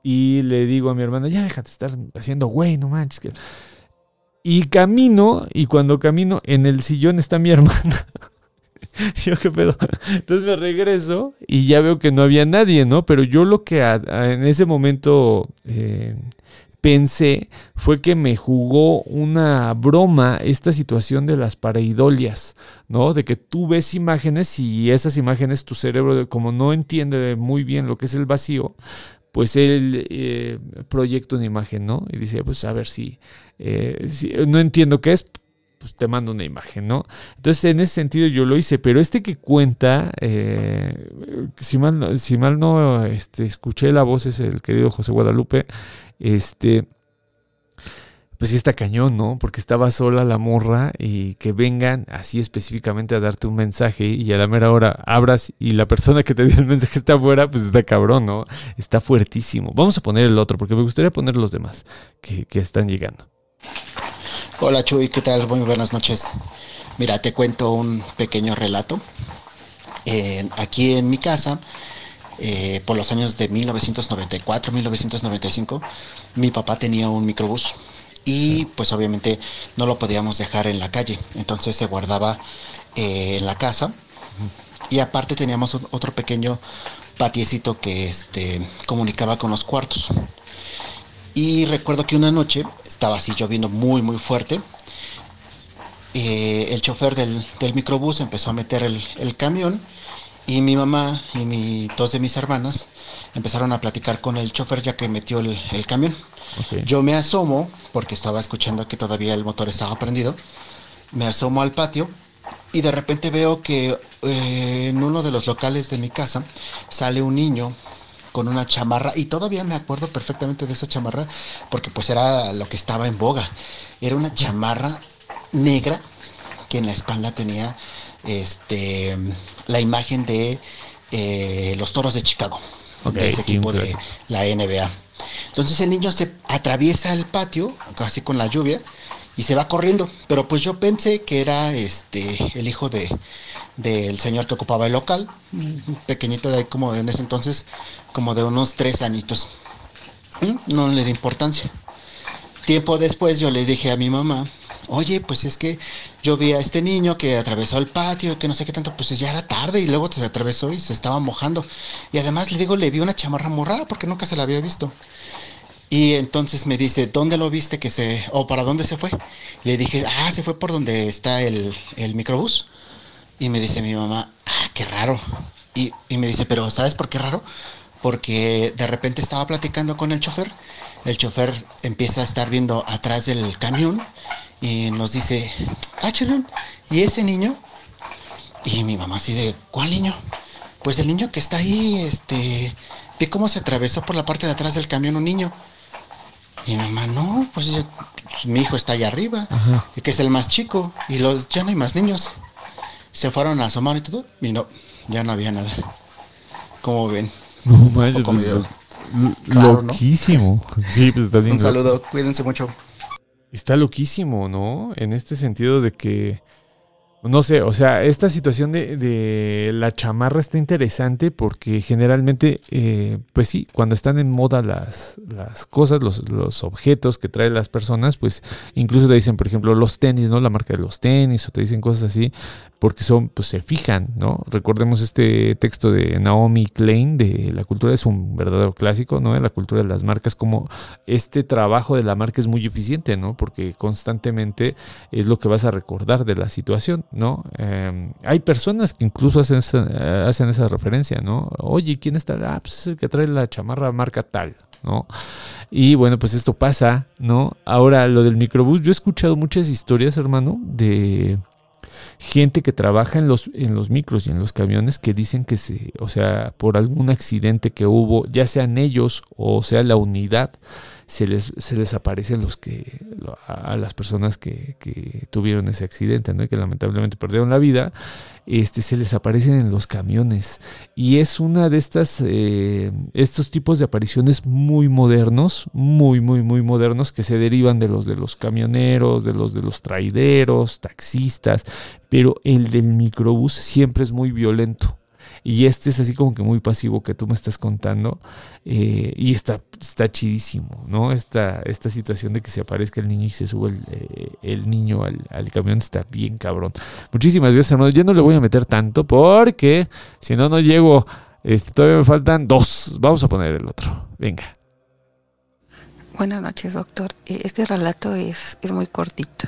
y le digo a mi hermana, ya déjate estar haciendo güey, no manches. Que... Y camino, y cuando camino, en el sillón está mi hermana. yo, ¿qué pedo? Entonces me regreso y ya veo que no había nadie, ¿no? Pero yo lo que en ese momento eh, pensé fue que me jugó una broma esta situación de las pareidolias, ¿no? De que tú ves imágenes y esas imágenes tu cerebro, como no entiende muy bien lo que es el vacío, pues él eh, proyecta una imagen, ¿no? Y dice, pues a ver si, eh, no entiendo qué es, pues te mando una imagen, ¿no? Entonces en ese sentido yo lo hice, pero este que cuenta, eh, si, mal, si mal no este, escuché la voz, es el querido José Guadalupe, este pues sí está cañón, ¿no? Porque estaba sola la morra y que vengan así específicamente a darte un mensaje y a la mera hora abras y la persona que te dio el mensaje está afuera, pues está cabrón, ¿no? Está fuertísimo. Vamos a poner el otro porque me gustaría poner los demás que están llegando. Hola Chuy, ¿qué tal? Muy buenas noches. Mira, te cuento un pequeño relato. Eh, aquí en mi casa, eh, por los años de 1994-1995, mi papá tenía un microbús y pues obviamente no lo podíamos dejar en la calle, entonces se guardaba eh, en la casa y aparte teníamos otro pequeño patiecito que este, comunicaba con los cuartos. Y recuerdo que una noche estaba así lloviendo muy muy fuerte. Eh, el chofer del, microbús empezó a meter el, camión y mi mamá y mi, dos de mis hermanas empezaron a platicar con el chofer ya que metió el, camión. Yo me asomo, porque estaba escuchando que todavía el motor estaba prendido, me asomo al patio y de repente veo que eh, en uno de los locales de mi casa sale un niño con una chamarra y todavía me acuerdo perfectamente de esa chamarra porque pues era lo que estaba en boga. Era una chamarra negra que en la espalda tenía este la imagen de eh, los toros de Chicago, de ese equipo de la NBA. Entonces el niño se atraviesa el patio, casi con la lluvia, y se va corriendo. Pero pues yo pensé que era este el hijo de del señor que ocupaba el local, pequeñito de ahí como en ese entonces, como de unos tres añitos. ¿Mm? No le di importancia. Tiempo después yo le dije a mi mamá, oye, pues es que yo vi a este niño que atravesó el patio, que no sé qué tanto, pues ya era tarde y luego se atravesó y se estaba mojando. Y además le digo, le vi una chamarra morada porque nunca se la había visto. Y entonces me dice, ¿dónde lo viste que se, o para dónde se fue? Le dije, ah, se fue por donde está el, el microbús. Y me dice mi mamá, ah, qué raro. Y, y me dice, pero ¿sabes por qué raro? Porque de repente estaba platicando con el chofer. El chofer empieza a estar viendo atrás del camión y nos dice, ah, ¿y ese niño? Y mi mamá así de, ¿cuál niño? Pues el niño que está ahí, este, ve cómo se atravesó por la parte de atrás del camión un niño. Y mi mamá, no, pues mi hijo está allá arriba, y que es el más chico, y los ya no hay más niños. Se fueron a asomar y todo, y no, ya no había nada. ¿Cómo ven? No manches, pues, loquísimo. Sí, pues está Un saludo, cuídense mucho. Está loquísimo, ¿no? En este sentido de que no sé, o sea, esta situación de, de la chamarra está interesante porque generalmente, eh, pues sí, cuando están en moda las, las cosas, los, los, objetos que traen las personas, pues incluso te dicen, por ejemplo, los tenis, ¿no? La marca de los tenis, o te dicen cosas así, porque son, pues se fijan, ¿no? Recordemos este texto de Naomi Klein de La cultura es un verdadero clásico, ¿no? La cultura de las marcas, como este trabajo de la marca es muy eficiente, ¿no? Porque constantemente es lo que vas a recordar de la situación, ¿no? Em, hay personas que incluso hacen esa, hacen esa referencia, ¿no? Oye, ¿quién está? Ah, pues es el que trae la chamarra marca tal, ¿no? Y bueno, pues esto pasa, ¿no? Ahora, lo del microbús, yo he escuchado muchas historias, hermano, de gente que trabaja en los, en los micros y en los camiones que dicen que se, o sea, por algún accidente que hubo, ya sean ellos o sea la unidad, se les, se les aparecen los que, a las personas que, que tuvieron ese accidente, ¿no? Y que lamentablemente perdieron la vida, este, se les aparecen en los camiones. Y es una de estas, eh, estos tipos de apariciones muy modernos, muy, muy, muy modernos, que se derivan de los de los camioneros, de los de los traideros, taxistas, pero el del microbús siempre es muy violento. Y este es así como que muy pasivo que tú me estás contando. Eh, y está, está chidísimo, ¿no? Esta, esta situación de que se aparezca el niño y se sube el, eh, niño al, camión está bien cabrón. Muchísimas gracias, hermanos. Yo no le voy a meter tanto porque si no, no llego. Este, todavía me faltan dos. Vamos a poner el otro. Venga. Buenas noches, doctor. Eh, este relato es, es muy cortito.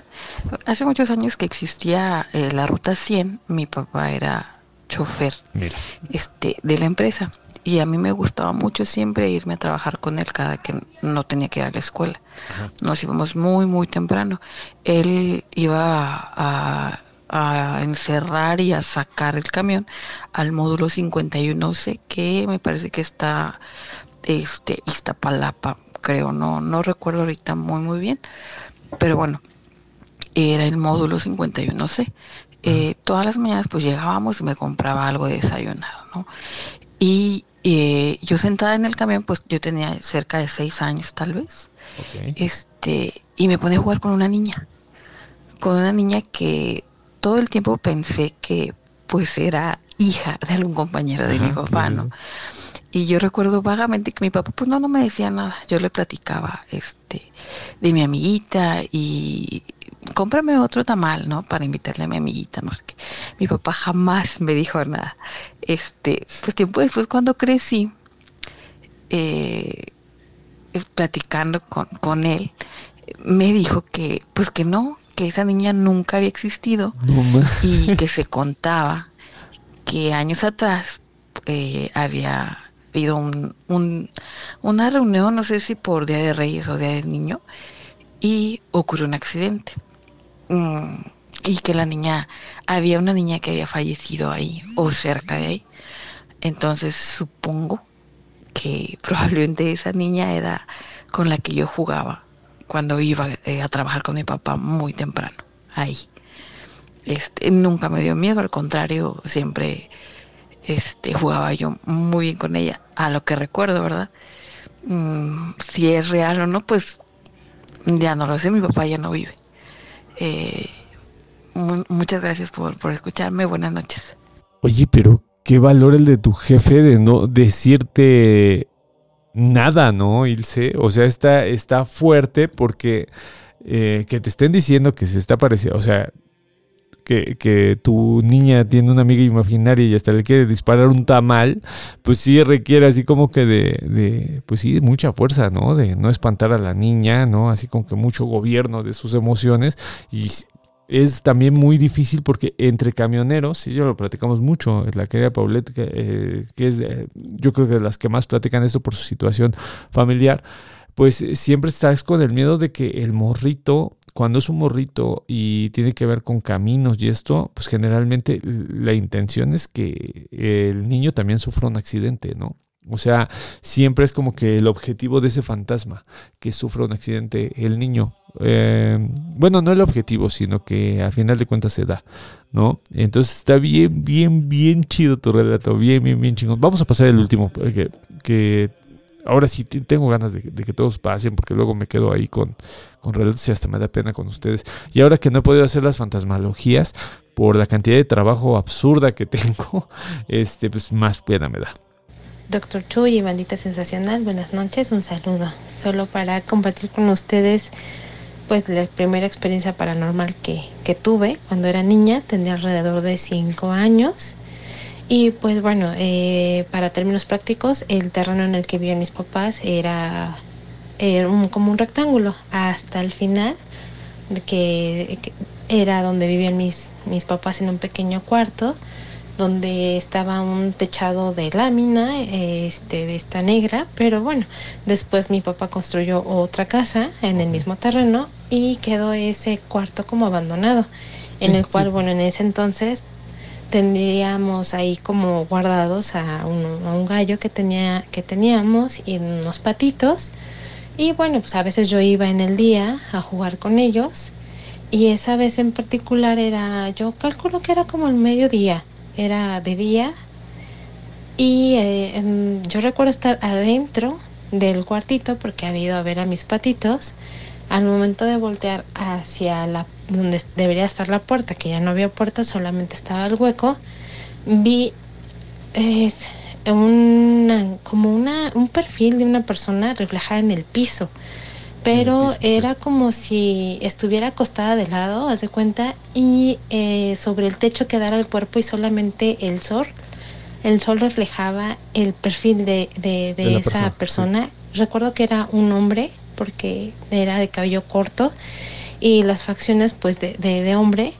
Hace muchos años que existía la Ruta 100, mi papá era chofer este de la empresa y a mí me gustaba mucho siempre irme a trabajar con él cada que no tenía que ir a la escuela. Nos íbamos muy muy temprano. Él iba a, encerrar y a sacar el camión al módulo 51C que me parece que está este Iztapalapa, creo, no no recuerdo ahorita muy muy bien pero bueno, era el módulo 51C. Eh, todas las mañanas pues llegábamos y me compraba algo de desayunar, ¿no? Y eh, yo sentada en el camión, pues yo tenía cerca de seis años tal vez. Este, y me ponía a jugar con una niña. Con una niña que todo el tiempo pensé que pues era hija de algún compañero de mi papá, ¿no? Y yo recuerdo vagamente que mi papá pues no, no me decía nada. Yo le platicaba este de mi amiguita y cómprame otro tamal, ¿no? Para invitarle a mi amiguita, no sé qué. Mi papá jamás me dijo nada. Este, pues tiempo después cuando crecí, eh, platicando con, con él, me dijo que, pues que no, que esa niña nunca había existido y que se contaba que años atrás eh, había habido un, una reunión, no sé si por Día de Reyes o Día del Niño, y ocurrió un accidente. Mm, y que la niña, había una niña que había fallecido ahí o cerca de ahí. Entonces supongo que probablemente esa niña era con la que yo jugaba cuando iba eh, a trabajar con mi papá muy temprano, ahí. Este, nunca me dio miedo, al contrario, siempre este, jugaba yo muy bien con ella, a lo que recuerdo, ¿verdad? Mm, si es real o no, pues ya no lo sé, mi papá ya no vive. Eh, muchas gracias por, por escucharme, buenas noches. Oye, pero qué valor el de tu jefe de no decirte nada, ¿no, Ilse? O sea, está, está fuerte porque eh, que te estén diciendo que se está pareciendo, o sea, que, tu niña tiene una amiga imaginaria y hasta le quiere disparar un tamal, pues sí requiere así como que de, de, pues sí, mucha fuerza, ¿no? De no espantar a la niña, ¿no? Así como que mucho gobierno de sus emociones y es también muy difícil porque entre camioneros, y yo lo platicamos mucho, la querida Paulette, que, eh, es yo creo que de las que más platican esto por su situación familiar, pues eh, siempre estás con el miedo de que el morrito, cuando es un morrito y tiene que ver con caminos y esto, pues generalmente la intención es que el niño también sufra un accidente, ¿no? O sea, siempre es como que el objetivo de ese fantasma, que sufra un accidente el niño. Eh, bueno, no el objetivo, sino que a final de cuentas se da, ¿no? Entonces está bien, bien, bien chido tu relato, bien, bien, bien chingón. Vamos a pasar el último, que, que ahora sí tengo ganas de, que todos pasen, porque luego me quedo ahí con, con relatos y hasta me da pena con ustedes. Y ahora que no he podido hacer las fantasmalogías por la cantidad de trabajo absurda que tengo, este, pues más pena me da. Doctor Chuy y Bandita Sensacional, buenas noches, un saludo. Solo para compartir con ustedes pues la primera experiencia paranormal que, que tuve cuando era niña, tenía alrededor de 5 años. Y pues bueno, eh, para términos prácticos, el terreno en el que vivían mis papás era, era como un rectángulo hasta el final, que, que era donde vivían mis, mis papás en un pequeño cuarto donde estaba un techado de lámina, este, de esta negra, pero bueno, después mi papá construyó otra casa en el mismo terreno y quedó ese cuarto como abandonado, en el cual, bueno, en ese entonces tendríamos ahí como guardados a un, gallo que tenía que teníamos y unos patitos. Y bueno pues a veces yo iba en el día a jugar con ellos. Y esa vez en particular era yo calculo que era como el mediodía era de día. Y eh, yo recuerdo estar adentro del cuartito porque había ido a ver a mis patitos. Al momento de voltear hacia la donde debería estar la puerta, que ya no había puerta, solamente estaba el hueco, vi es, una, como una, un perfil de una persona reflejada en el piso pero era como si estuviera acostada de lado, haz de cuenta, y eh, sobre el techo quedara el cuerpo y solamente el sol. El sol reflejaba el perfil de, de, esa persona. Recuerdo que era un hombre, porque era de cabello corto, y las facciones pues de, de hombre,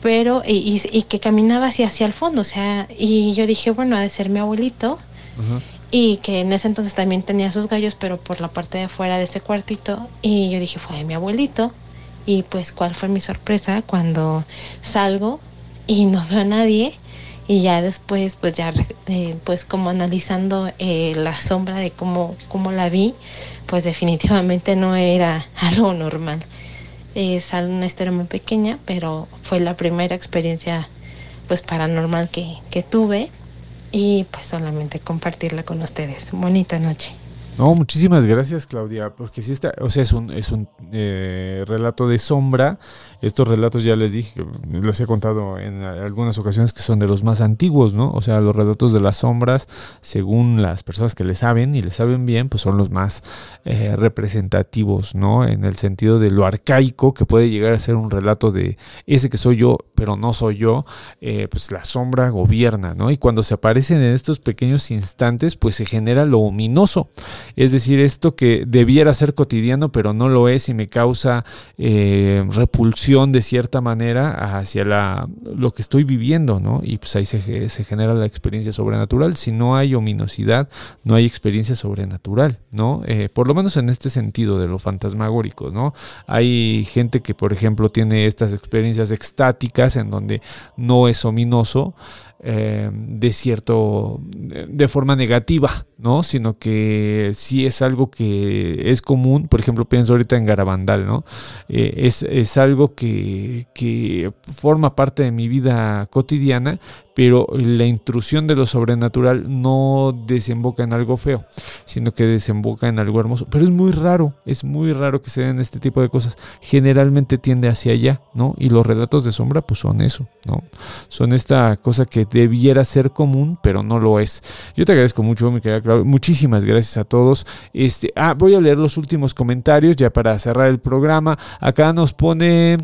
pero y, y, que caminaba hacia, hacia el fondo, o sea, y yo dije, bueno, ha de ser mi abuelito y que en ese entonces también tenía sus gallos, pero por la parte de afuera de ese cuartito. Y yo dije, fue de mi abuelito. Y pues, ¿cuál fue mi sorpresa cuando salgo y no veo a nadie? Y ya después, pues ya, eh, pues como analizando eh, la sombra de cómo, cómo la vi, pues definitivamente no era algo normal. Es una historia muy pequeña, pero fue la primera experiencia pues paranormal que, que tuve y pues solamente compartirla con ustedes. Bonita noche. No, muchísimas gracias, Claudia, porque sí está, o sea, es un, es un eh, relato de sombra. Estos relatos ya les dije, les he contado en algunas ocasiones que son de los más antiguos, ¿no? O sea, los relatos de las sombras, según las personas que le saben y le saben bien, pues son los más eh, representativos, ¿no? En el sentido de lo arcaico que puede llegar a ser un relato de ese que soy yo, pero no soy yo, eh, pues la sombra gobierna, ¿no? Y cuando se aparecen en estos pequeños instantes, pues se genera lo ominoso. Es decir, esto que debiera ser cotidiano, pero no lo es y me causa eh, repulsión de cierta manera hacia la, lo que estoy viviendo, ¿no? Y pues ahí se, se genera la experiencia sobrenatural. Si no hay ominosidad, no hay experiencia sobrenatural, ¿no? Eh, por lo menos en este sentido de lo fantasmagórico, ¿no? Hay gente que, por ejemplo, tiene estas experiencias extáticas en donde no es ominoso. Eh, de cierto, de forma negativa, ¿no? Sino que sí es algo que es común, por ejemplo, pienso ahorita en Garabandal, ¿no? Eh, es, es, algo que, que forma parte de mi vida cotidiana, pero la intrusión de lo sobrenatural no desemboca en algo feo, sino que desemboca en algo hermoso. Pero es muy raro, es muy raro que se den este tipo de cosas. Generalmente tiende hacia allá, ¿no? Y los relatos de sombra, pues son eso, ¿no? Son esta cosa que debiera ser común, pero no lo es. Yo te agradezco mucho, mi querida Claudia. Muchísimas gracias a todos. Este, ah, voy a leer los últimos comentarios ya para cerrar el programa. Acá nos pone.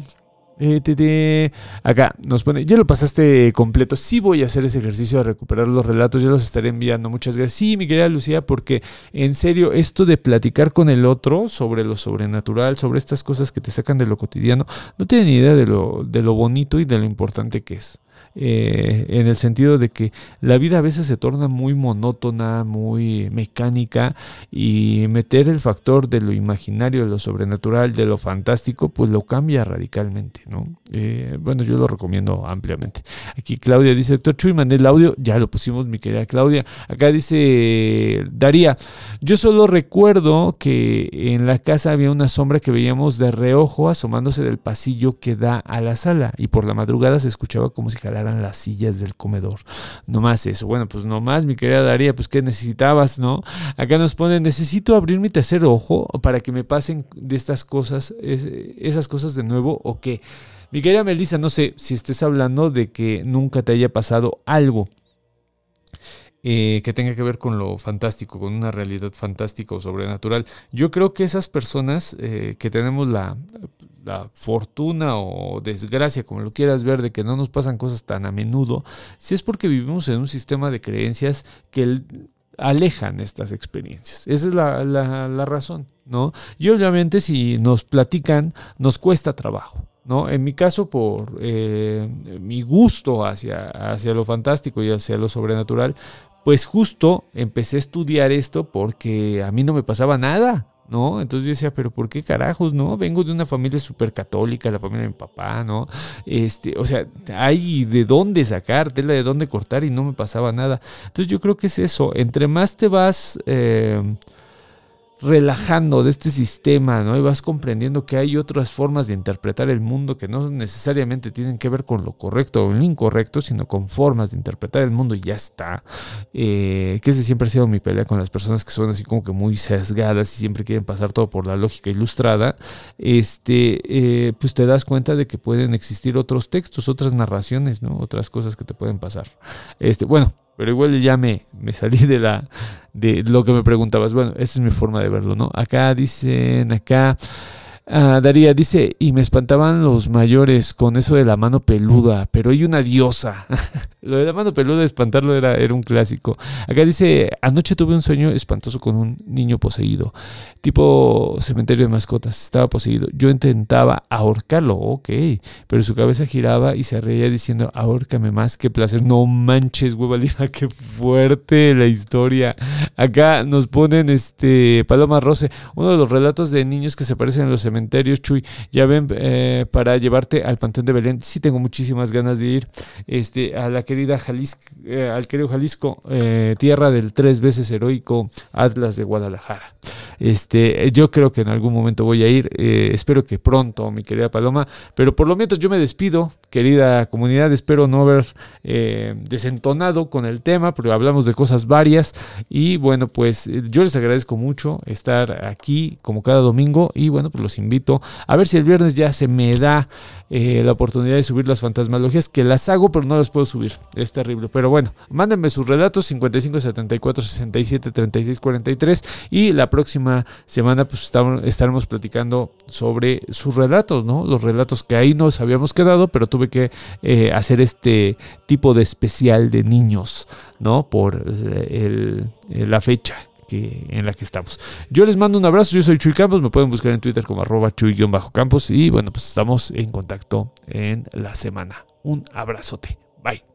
Eh, acá nos pone, ya lo pasaste completo. Sí voy a hacer ese ejercicio de recuperar los relatos, ya los estaré enviando. Muchas gracias. Sí, mi querida Lucía, porque en serio, esto de platicar con el otro sobre lo sobrenatural, sobre estas cosas que te sacan de lo cotidiano, no tiene ni idea de lo, de lo bonito y de lo importante que es. Eh, en el sentido de que la vida a veces se torna muy monótona, muy mecánica y meter el factor de lo imaginario, de lo sobrenatural, de lo fantástico, pues lo cambia radicalmente, ¿no? Eh, bueno, yo lo recomiendo ampliamente. Aquí Claudia dice, doctor Chuy, mandé el audio, ya lo pusimos, mi querida Claudia. Acá dice Daría, yo solo recuerdo que en la casa había una sombra que veíamos de reojo asomándose del pasillo que da a la sala y por la madrugada se escuchaba como si jalara las sillas del comedor. No más eso. Bueno, pues no más, mi querida Daría, pues ¿qué necesitabas, no? Acá nos ponen, necesito abrir mi tercer ojo para que me pasen de estas cosas, esas cosas de nuevo o qué. Mi querida Melissa, no sé si estés hablando de que nunca te haya pasado algo. Eh, que tenga que ver con lo fantástico, con una realidad fantástica o sobrenatural. Yo creo que esas personas eh, que tenemos la, fortuna o desgracia, como lo quieras ver, de que no nos pasan cosas tan a menudo, si es porque vivimos en un sistema de creencias que alejan estas experiencias. Esa es la, la razón, ¿no? Y obviamente si nos platican, nos cuesta trabajo. ¿no? En mi caso, por eh, mi gusto hacia, hacia lo fantástico y hacia lo sobrenatural, pues justo empecé a estudiar esto porque a mí no me pasaba nada, ¿no? Entonces yo decía, pero ¿por qué carajos, no? Vengo de una familia súper católica, la familia de mi papá, ¿no? Este, o sea, hay de dónde sacar, tela de dónde cortar y no me pasaba nada. Entonces yo creo que es eso, entre más te vas... Eh, relajando de este sistema, ¿no? Y vas comprendiendo que hay otras formas de interpretar el mundo que no necesariamente tienen que ver con lo correcto o lo incorrecto, sino con formas de interpretar el mundo y ya está. Eh, que ese siempre ha sido mi pelea con las personas que son así como que muy sesgadas y siempre quieren pasar todo por la lógica ilustrada. Este, eh, pues te das cuenta de que pueden existir otros textos, otras narraciones, ¿no? Otras cosas que te pueden pasar. Este, bueno, pero igual ya me, me salí de la de lo que me preguntabas. Bueno, esa es mi forma de verlo, ¿no? Acá dicen, acá Ah, Daría dice, y me espantaban los mayores con eso de la mano peluda, pero hay una diosa. Lo de la mano peluda, espantarlo era, era un clásico. Acá dice, anoche tuve un sueño espantoso con un niño poseído, tipo cementerio de mascotas, estaba poseído. Yo intentaba ahorcarlo, ok, pero su cabeza giraba y se reía diciendo, ahórcame más, qué placer. No manches, huevalina, qué fuerte la historia. Acá nos ponen este Paloma Rose, uno de los relatos de niños que se parecen en los cementerios cementerios, Chuy. Ya ven, eh, para llevarte al Panteón de Belén. Sí tengo muchísimas ganas de ir. Este, a la querida Jalisco, eh, al querido Jalisco, eh, tierra del tres veces heroico Atlas de Guadalajara. Este, yo creo que en algún momento voy a ir. eh, espero que pronto, mi querida Paloma. Pero por lo menos yo me despido, querida comunidad. Espero no haber eh, desentonado con el tema, pero hablamos de cosas varias. Y bueno, pues yo les agradezco mucho estar aquí como cada domingo. Y bueno, pues los invito a ver si el viernes ya se me da eh, la oportunidad de subir las fantasmalogías, que las hago, pero no las puedo subir. Es terrible. Pero bueno, mándenme sus relatos 55 74 67 36 43 y la próxima semana pues estamos- estaremos platicando sobre sus relatos, ¿no? Los relatos que ahí nos habíamos quedado, pero tuve que eh, hacer este tipo de especial de niños, ¿no? Por el- la fecha que, en la que estamos. Yo les mando un abrazo, yo soy Chuy Campos, me pueden buscar en Twitter como arroba chuy-campos y bueno, pues estamos en contacto en la semana. Un abrazote. Bye.